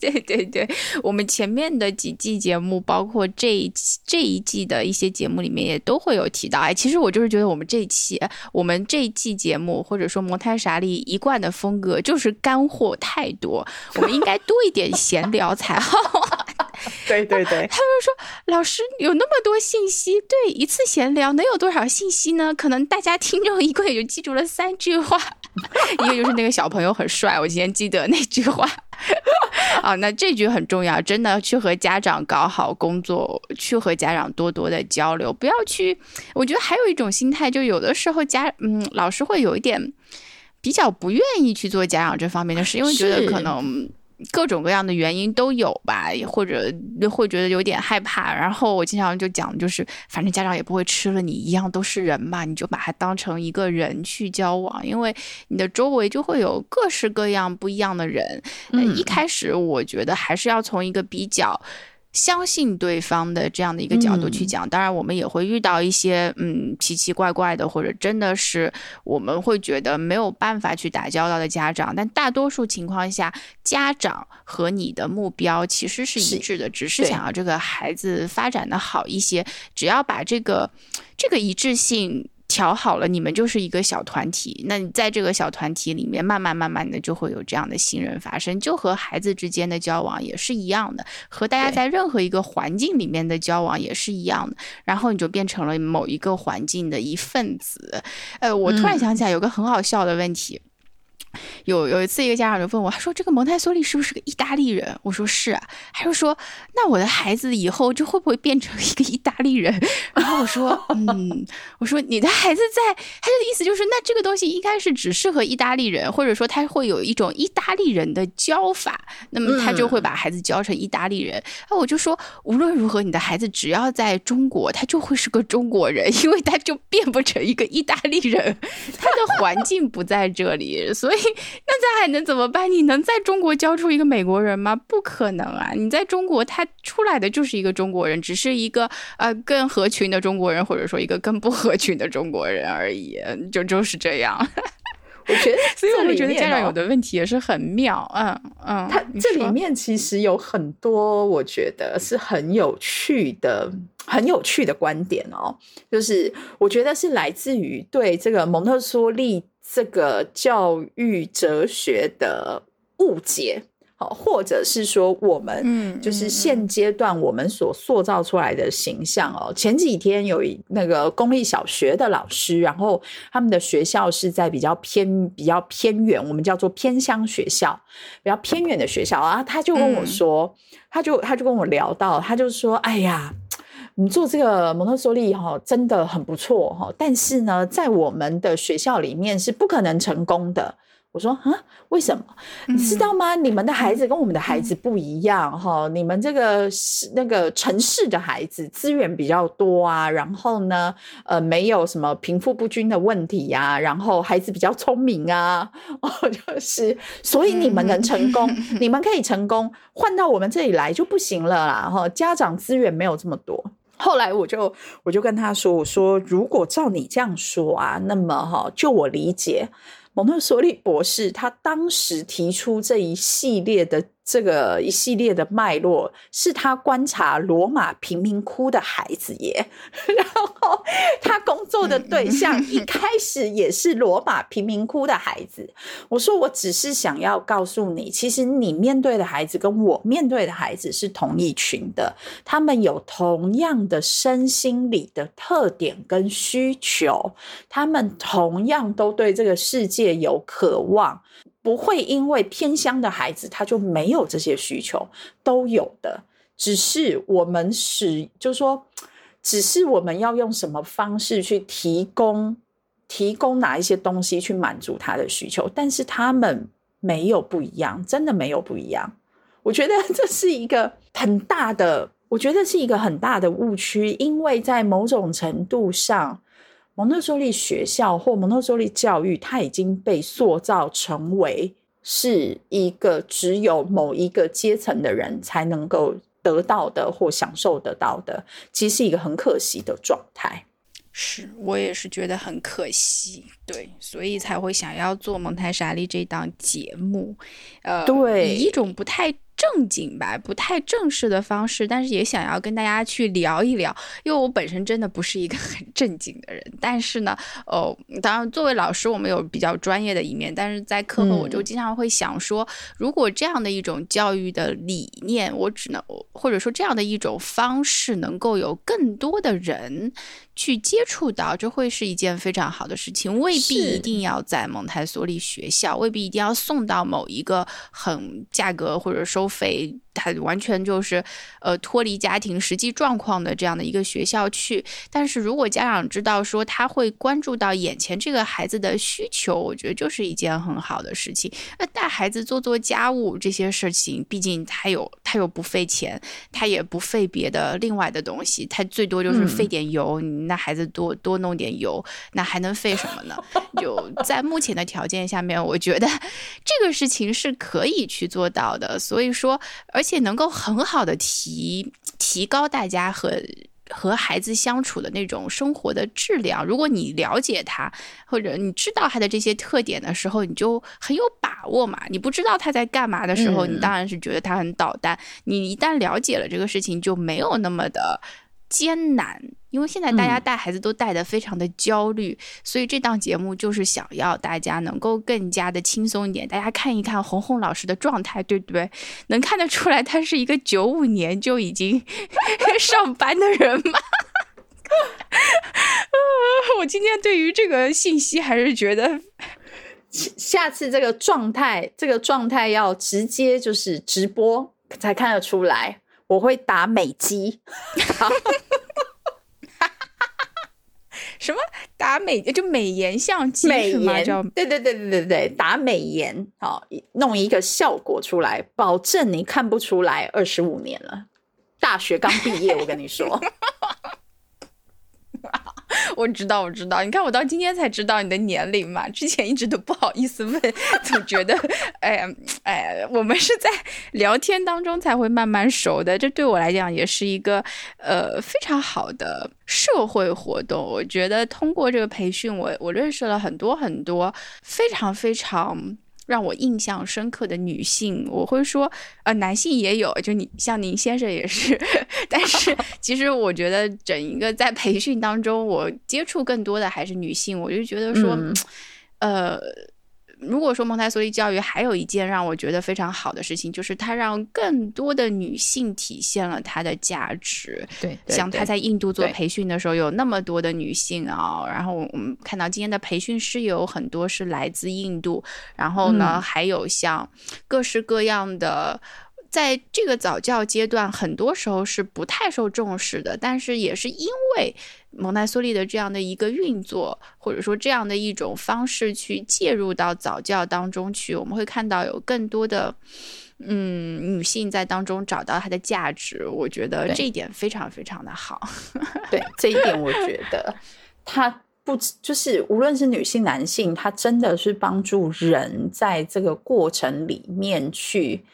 对对对，我们前面的几季节目，包括这一这一季的一些节目里面，也都会有提到。哎，其实我就是觉得我们这一期，我们这一季节目，或者说摩泰莎利一贯的风格，就是干货太多，我们应该多一点闲聊才好。(laughs) 对对对，他们说老师有那么多信息，对一次闲聊能有多少信息呢？可能大家听众一共也就记住了三句话。(laughs) 一个就是那个小朋友很帅，我今天记得那句话。(laughs) 啊，那这句很重要，真的去和家长搞好工作，去和家长多多的交流，不要去。我觉得还有一种心态，就有的时候家嗯老师会有一点比较不愿意去做家长这方面的事，因为觉得可能。各种各样的原因都有吧，或者会觉得有点害怕。然后我经常就讲，就是反正家长也不会吃了你一样都是人嘛，你就把他当成一个人去交往，因为你的周围就会有各式各样不一样的人。一开始我觉得还是要从一个比较。相信对方的这样的一个角度去讲，当然我们也会遇到一些嗯奇奇怪怪的，或者真的是我们会觉得没有办法去打交道的家长，但大多数情况下，家长和你的目标其实是一致的，只是想要这个孩子发展的好一些，只要把这个这个一致性。调好了，你们就是一个小团体。那你在这个小团体里面，慢慢慢慢的就会有这样的信任发生。就和孩子之间的交往也是一样的，和大家在任何一个环境里面的交往也是一样的。然后你就变成了某一个环境的一份子。呃，我突然想起来有个很好笑的问题。有有一次，一个家长就问我，他说：“这个蒙台梭利是不是个意大利人？”我说：“是啊。”他就说：“那我的孩子以后就会不会变成一个意大利人？” (laughs) 然后我说：“嗯，我说你的孩子在，他的意思就是，那这个东西应该是只适合意大利人，或者说他会有一种意大利人的教法，那么他就会把孩子教成意大利人。”那我就说：“无论如何，你的孩子只要在中国，他就会是个中国人，因为他就变不成一个意大利人，(laughs) 他的环境不在这里，所以。” (laughs) 那咱还能怎么办？你能在中国教出一个美国人吗？不可能啊！你在中国，他出来的就是一个中国人，只是一个呃更合群的中国人，或者说一个更不合群的中国人而已，就就是这样。(laughs) 我觉得，所以我觉得家长有的问题也是很妙。嗯嗯，它这里面其实有很多，我觉得是很有趣的、很有趣的观点哦。就是我觉得是来自于对这个蒙特梭利。这个教育哲学的误解，好，或者是说我们就是现阶段我们所塑造出来的形象哦。前几天有一那个公立小学的老师，然后他们的学校是在比较偏、比较偏远，我们叫做偏乡学校，比较偏远的学校啊。他就跟我说，他就他就跟我聊到，他就说：“哎呀。”你做这个蒙特梭利哈真的很不错哈，但是呢，在我们的学校里面是不可能成功的。我说啊，为什么？你知道吗？你们的孩子跟我们的孩子不一样哈。你们这个是那个城市的孩子资源比较多啊，然后呢，呃，没有什么贫富不均的问题呀，然后孩子比较聪明啊，哦，(laughs) 就是所以你们能成功，你们可以成功，换到我们这里来就不行了啦。哈，家长资源没有这么多。后来我就我就跟他说：“我说如果照你这样说啊，那么哈，就我理解。”蒙特梭利博士他当时提出这一系列的这个一系列的脉络，是他观察罗马贫民窟的孩子耶。(laughs) 然后他工作的对象一开始也是罗马贫民窟的孩子。我说我只是想要告诉你，其实你面对的孩子跟我面对的孩子是同一群的，他们有同样的身心理的特点跟需求，他们同样都对这个世界。有渴望，不会因为偏乡的孩子他就没有这些需求，都有的。只是我们使，就是说，只是我们要用什么方式去提供，提供哪一些东西去满足他的需求。但是他们没有不一样，真的没有不一样。我觉得这是一个很大的，我觉得是一个很大的误区，因为在某种程度上。蒙特梭利学校或蒙特梭利教育，它已经被塑造成为是一个只有某一个阶层的人才能够得到的或享受得到的，其实是一个很可惜的状态。是我也是觉得很可惜，对，所以才会想要做蒙台莎利这档节目，呃，对，以一种不太。正经吧，不太正式的方式，但是也想要跟大家去聊一聊，因为我本身真的不是一个很正经的人，但是呢，(laughs) 哦，当然作为老师，我们有比较专业的一面，但是在课后我就经常会想说，如果这样的一种教育的理念，我只能或者说这样的一种方式，能够有更多的人。去接触到，这会是一件非常好的事情。未必一定要在蒙台梭利学校，未必一定要送到某一个很价格或者收费，它完全就是呃脱离家庭实际状况的这样的一个学校去。但是如果家长知道说他会关注到眼前这个孩子的需求，我觉得就是一件很好的事情。那带孩子做做家务这些事情，毕竟他有他又不费钱，他也不费别的另外的东西，他最多就是费点油。你那孩子多多弄点油，那还能费什么呢？就 (laughs) 在目前的条件下面，我觉得这个事情是可以去做到的。所以说，而且能够很好的提提高大家和。和孩子相处的那种生活的质量，如果你了解他，或者你知道他的这些特点的时候，你就很有把握嘛。你不知道他在干嘛的时候，嗯你当然是觉得他很捣蛋。你一旦了解了这个事情，就没有那么的艰难。因为现在大家嗯带孩子都带的非常的焦虑，所以这档节目就是想要大家能够更加的轻松一点。大家看一看红红老师的状态，对不对？能看得出来他是一个九五年就已经 (laughs) 上班的人吗？(laughs) 我今天对于这个信息还是觉得下次这个状态，这个状态要直接就是直播才看得出来。我会打美肌，(laughs) 什么打美就美颜相机美？颜，对对对对对对，打美颜，好，弄一个效果出来，保证你看不出来二十五年了。大学刚毕业，我跟你说，(laughs) 我知道，我知道。你看，我到今天才知道你的年龄嘛，之前一直都不好意思问，总觉得，(laughs) 哎呀，哎呀，我们是在聊天当中才会慢慢熟的。这对我来讲也是一个呃非常好的社会活动。我觉得通过这个培训，我我认识了很多很多非常非常。让我印象深刻的女性，我会说，呃，男性也有，就你像您先生也是，(laughs) 但是 (laughs) 其实我觉得整一个在培训当中，我接触更多的还是女性，我就觉得说，嗯呃。如果说蒙台梭利教育还有一件让我觉得非常好的事情，就是它让更多的女性体现了她的价值。对，像她在印度做培训的时候，有那么多的女性啊，然后我们看到今天的培训师有很多是来自印度，然后呢，嗯还有像各式各样的。在这个早教阶段，很多时候是不太受重视的，但是也是因为蒙台梭利的这样的一个运作，或者说这样的一种方式去介入到早教当中去，我们会看到有更多的嗯女性在当中找到她的价值。我觉得这一点非常非常的好。(laughs) 对这一点，我觉得他不止就是无论是女性、男性，他真的是帮助人在这个过程里面去。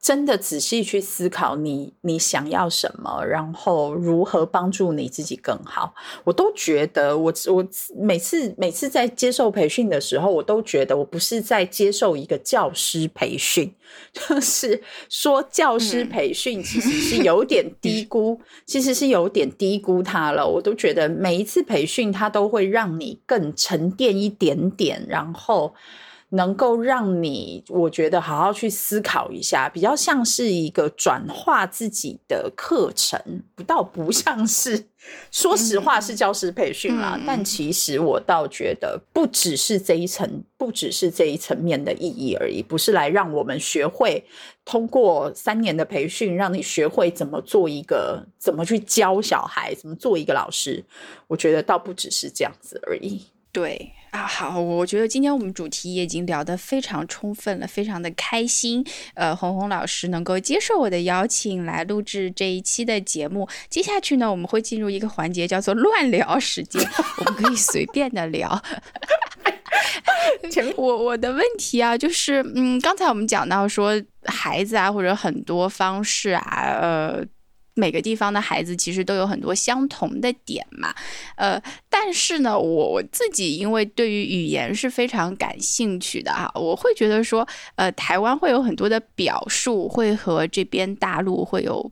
真的仔细去思考你你想要什么，然后如何帮助你自己更好。我都觉得我我每次每次在接受培训的时候，我都觉得我不是在接受一个教师培训，(laughs) 就是说教师培训其实是有点低估，(laughs) 其实是有点低估它了。我都觉得每一次培训，它都会让你更沉淀一点点，然后。能够让你，我觉得好好去思考一下，比较像是一个转化自己的课程，不倒不像是，说实话是教师培训啦。嗯但其实我倒觉得，不只是这一层，不只是这一层面的意义而已，不是来让我们学会通过三年的培训，让你学会怎么做一个，怎么去教小孩，怎么做一个老师。我觉得倒不只是这样子而已。对啊，好，我觉得今天我们主题也已经聊得非常充分了，非常的开心。呃，红红老师能够接受我的邀请来录制这一期的节目，接下去呢，我们会进入一个环节，叫做乱聊时间，我们可以随便的聊。(laughs) 我我的问题啊，就是嗯，刚才我们讲到说孩子啊，或者很多方式啊，呃。每个地方的孩子其实都有很多相同的点嘛，呃，但是呢，我我自己因为对于语言是非常感兴趣的哈，我会觉得说，呃，台湾会有很多的表述会和这边大陆会有。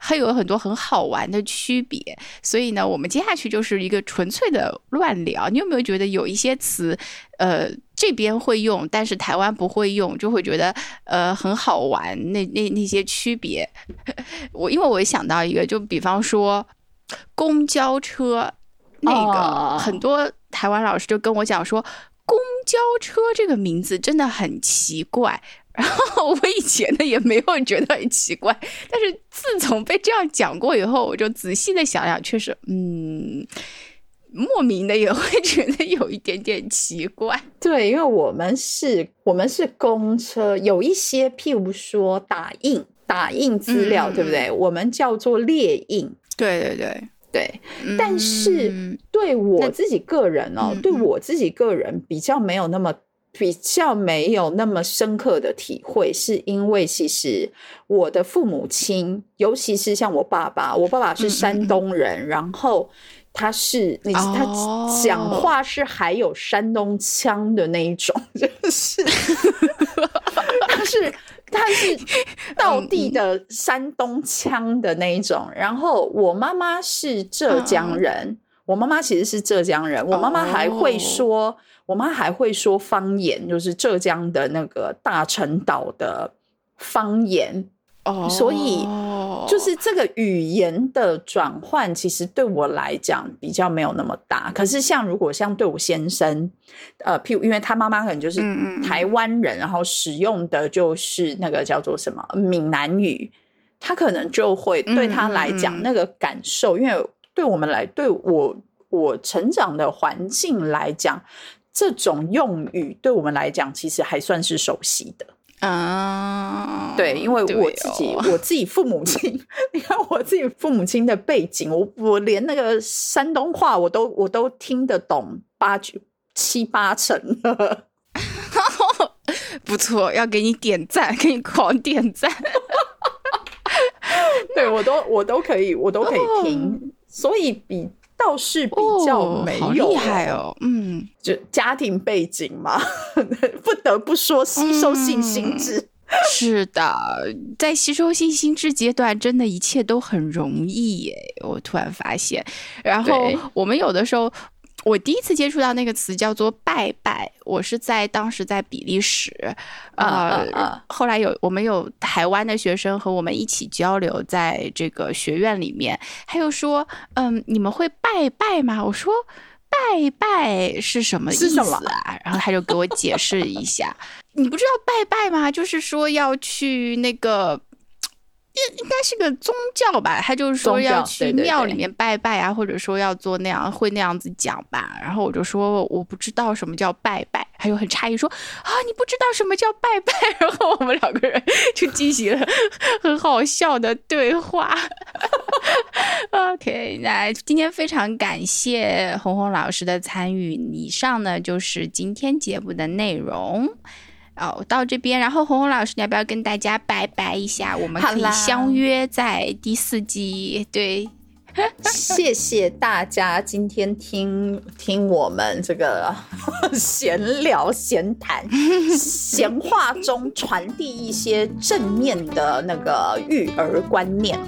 会有很多很好玩的区别，所以呢，我们接下去就是一个纯粹的乱聊。你有没有觉得有一些词，呃，这边会用，但是台湾不会用，就会觉得呃很好玩？那那那些区别，(laughs) 我因为我想到一个，就比方说公交车，那哦个很多台湾老师就跟我讲说，公交车这个名字真的很奇怪。(laughs) 然后我以前呢也没有觉得很奇怪，但是自从被这样讲过以后，我就仔细的想想，确实，嗯，莫名的也会觉得有一点点奇怪。(laughs) 对，因为我们是，我们是公车，有一些譬如说打印打印资料，嗯对不对？我们叫做列印，对对对，对。但是嗯对我自己个人哦，对我自己个人比较没有那么。比较没有那么深刻的体会，是因为其实我的父母亲，尤其是像我爸爸，我爸爸是山东人，然后他是你他哦讲话是还有山东腔的那一种，(laughs) 就是 (laughs) 他是他是道地的山东腔的那一种。然后我妈妈是浙江人，我妈妈其实是浙江人，我妈妈还会说，我妈还会说方言，就是浙江的那个大陈岛的方言。哦，所以就是这个语言的转换，其实对我来讲比较没有那么大。可是像如果像对我先生，呃，譬如因为他妈妈可能就是台湾人，然后使用的就是那个叫做什么闽南语，他可能就会对他来讲那个感受，因为对我们来，对我我成长的环境来讲，这种用语对我们来讲其实还算是熟悉的。啊，对，因为我自己，哦我自己父母亲，你看我自己父母亲的背景，我我连那个山东话我都我都听得懂八九七八成了。(laughs) 不错，要给你点赞，给你狂点赞。(laughs) 对我都我都可以，我都可以听，所以比倒是比较哦没有、好厉害，哦，嗯，就家庭背景嘛，(laughs) 不得不说吸收性心智。(laughs) 是的，在吸收性心智阶段，真的一切都很容易耶。我突然发现，然后我们有的时候。我第一次接触到那个词叫做“拜拜”，我是在当时在比利时，呃，后来有我们有台湾的学生和我们一起交流，在这个学院里面，他又说，嗯，你们会拜拜吗？我说拜拜是什么意思啊？然后他就给我解释一下，(laughs) 你不知道拜拜吗？就是说要去那个。应应该是个宗教吧，他就是说要去庙里面拜拜啊，或者说要做那样会那样子讲吧。然后我就说我不知道什么叫拜拜，他就很诧异说啊你不知道什么叫拜拜？(laughs) 然后我们两个人就进行了很好笑的对话。OK，那今天非常感谢红红老师的参与。以上呢就是今天节目的内容。哦，到这边，然后红红老师，你要不要跟大家拜拜一下？我们可以相约在第四季。对，(laughs) 谢谢大家今天听听我们这个 (laughs) 闲聊、闲谈、闲话中传递一些正面的那个育儿观念，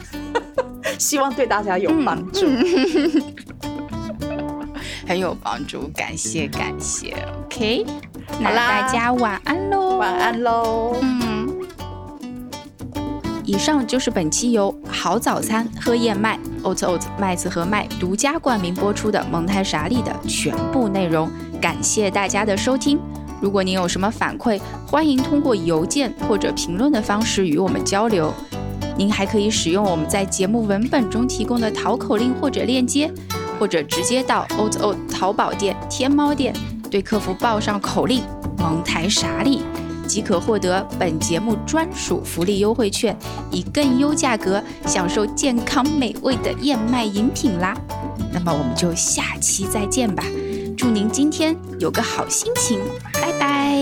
(laughs) 希望对大家有帮助。很有帮助，感谢感谢。OK，那大家晚安喽，晚。安喽。嗯，以上就是本期由好早餐喝燕麦 Oat Oat 麦子和麦独家冠名播出的蒙太傻利的全部内容，感谢大家的收听。如果您有什么反馈，欢迎通过邮件或者评论的方式与我们交流。您还可以使用我们在节目文本中提供的淘口令或者链接，或者直接到 Oat Oat 淘宝店、天猫店对客服报上口令“蒙台莎利”，即可获得本节目专属福利优惠券，以更优价格享受健康美味的燕麦饮品啦。那么我们就下期再见吧，祝您今天有个好心情，拜拜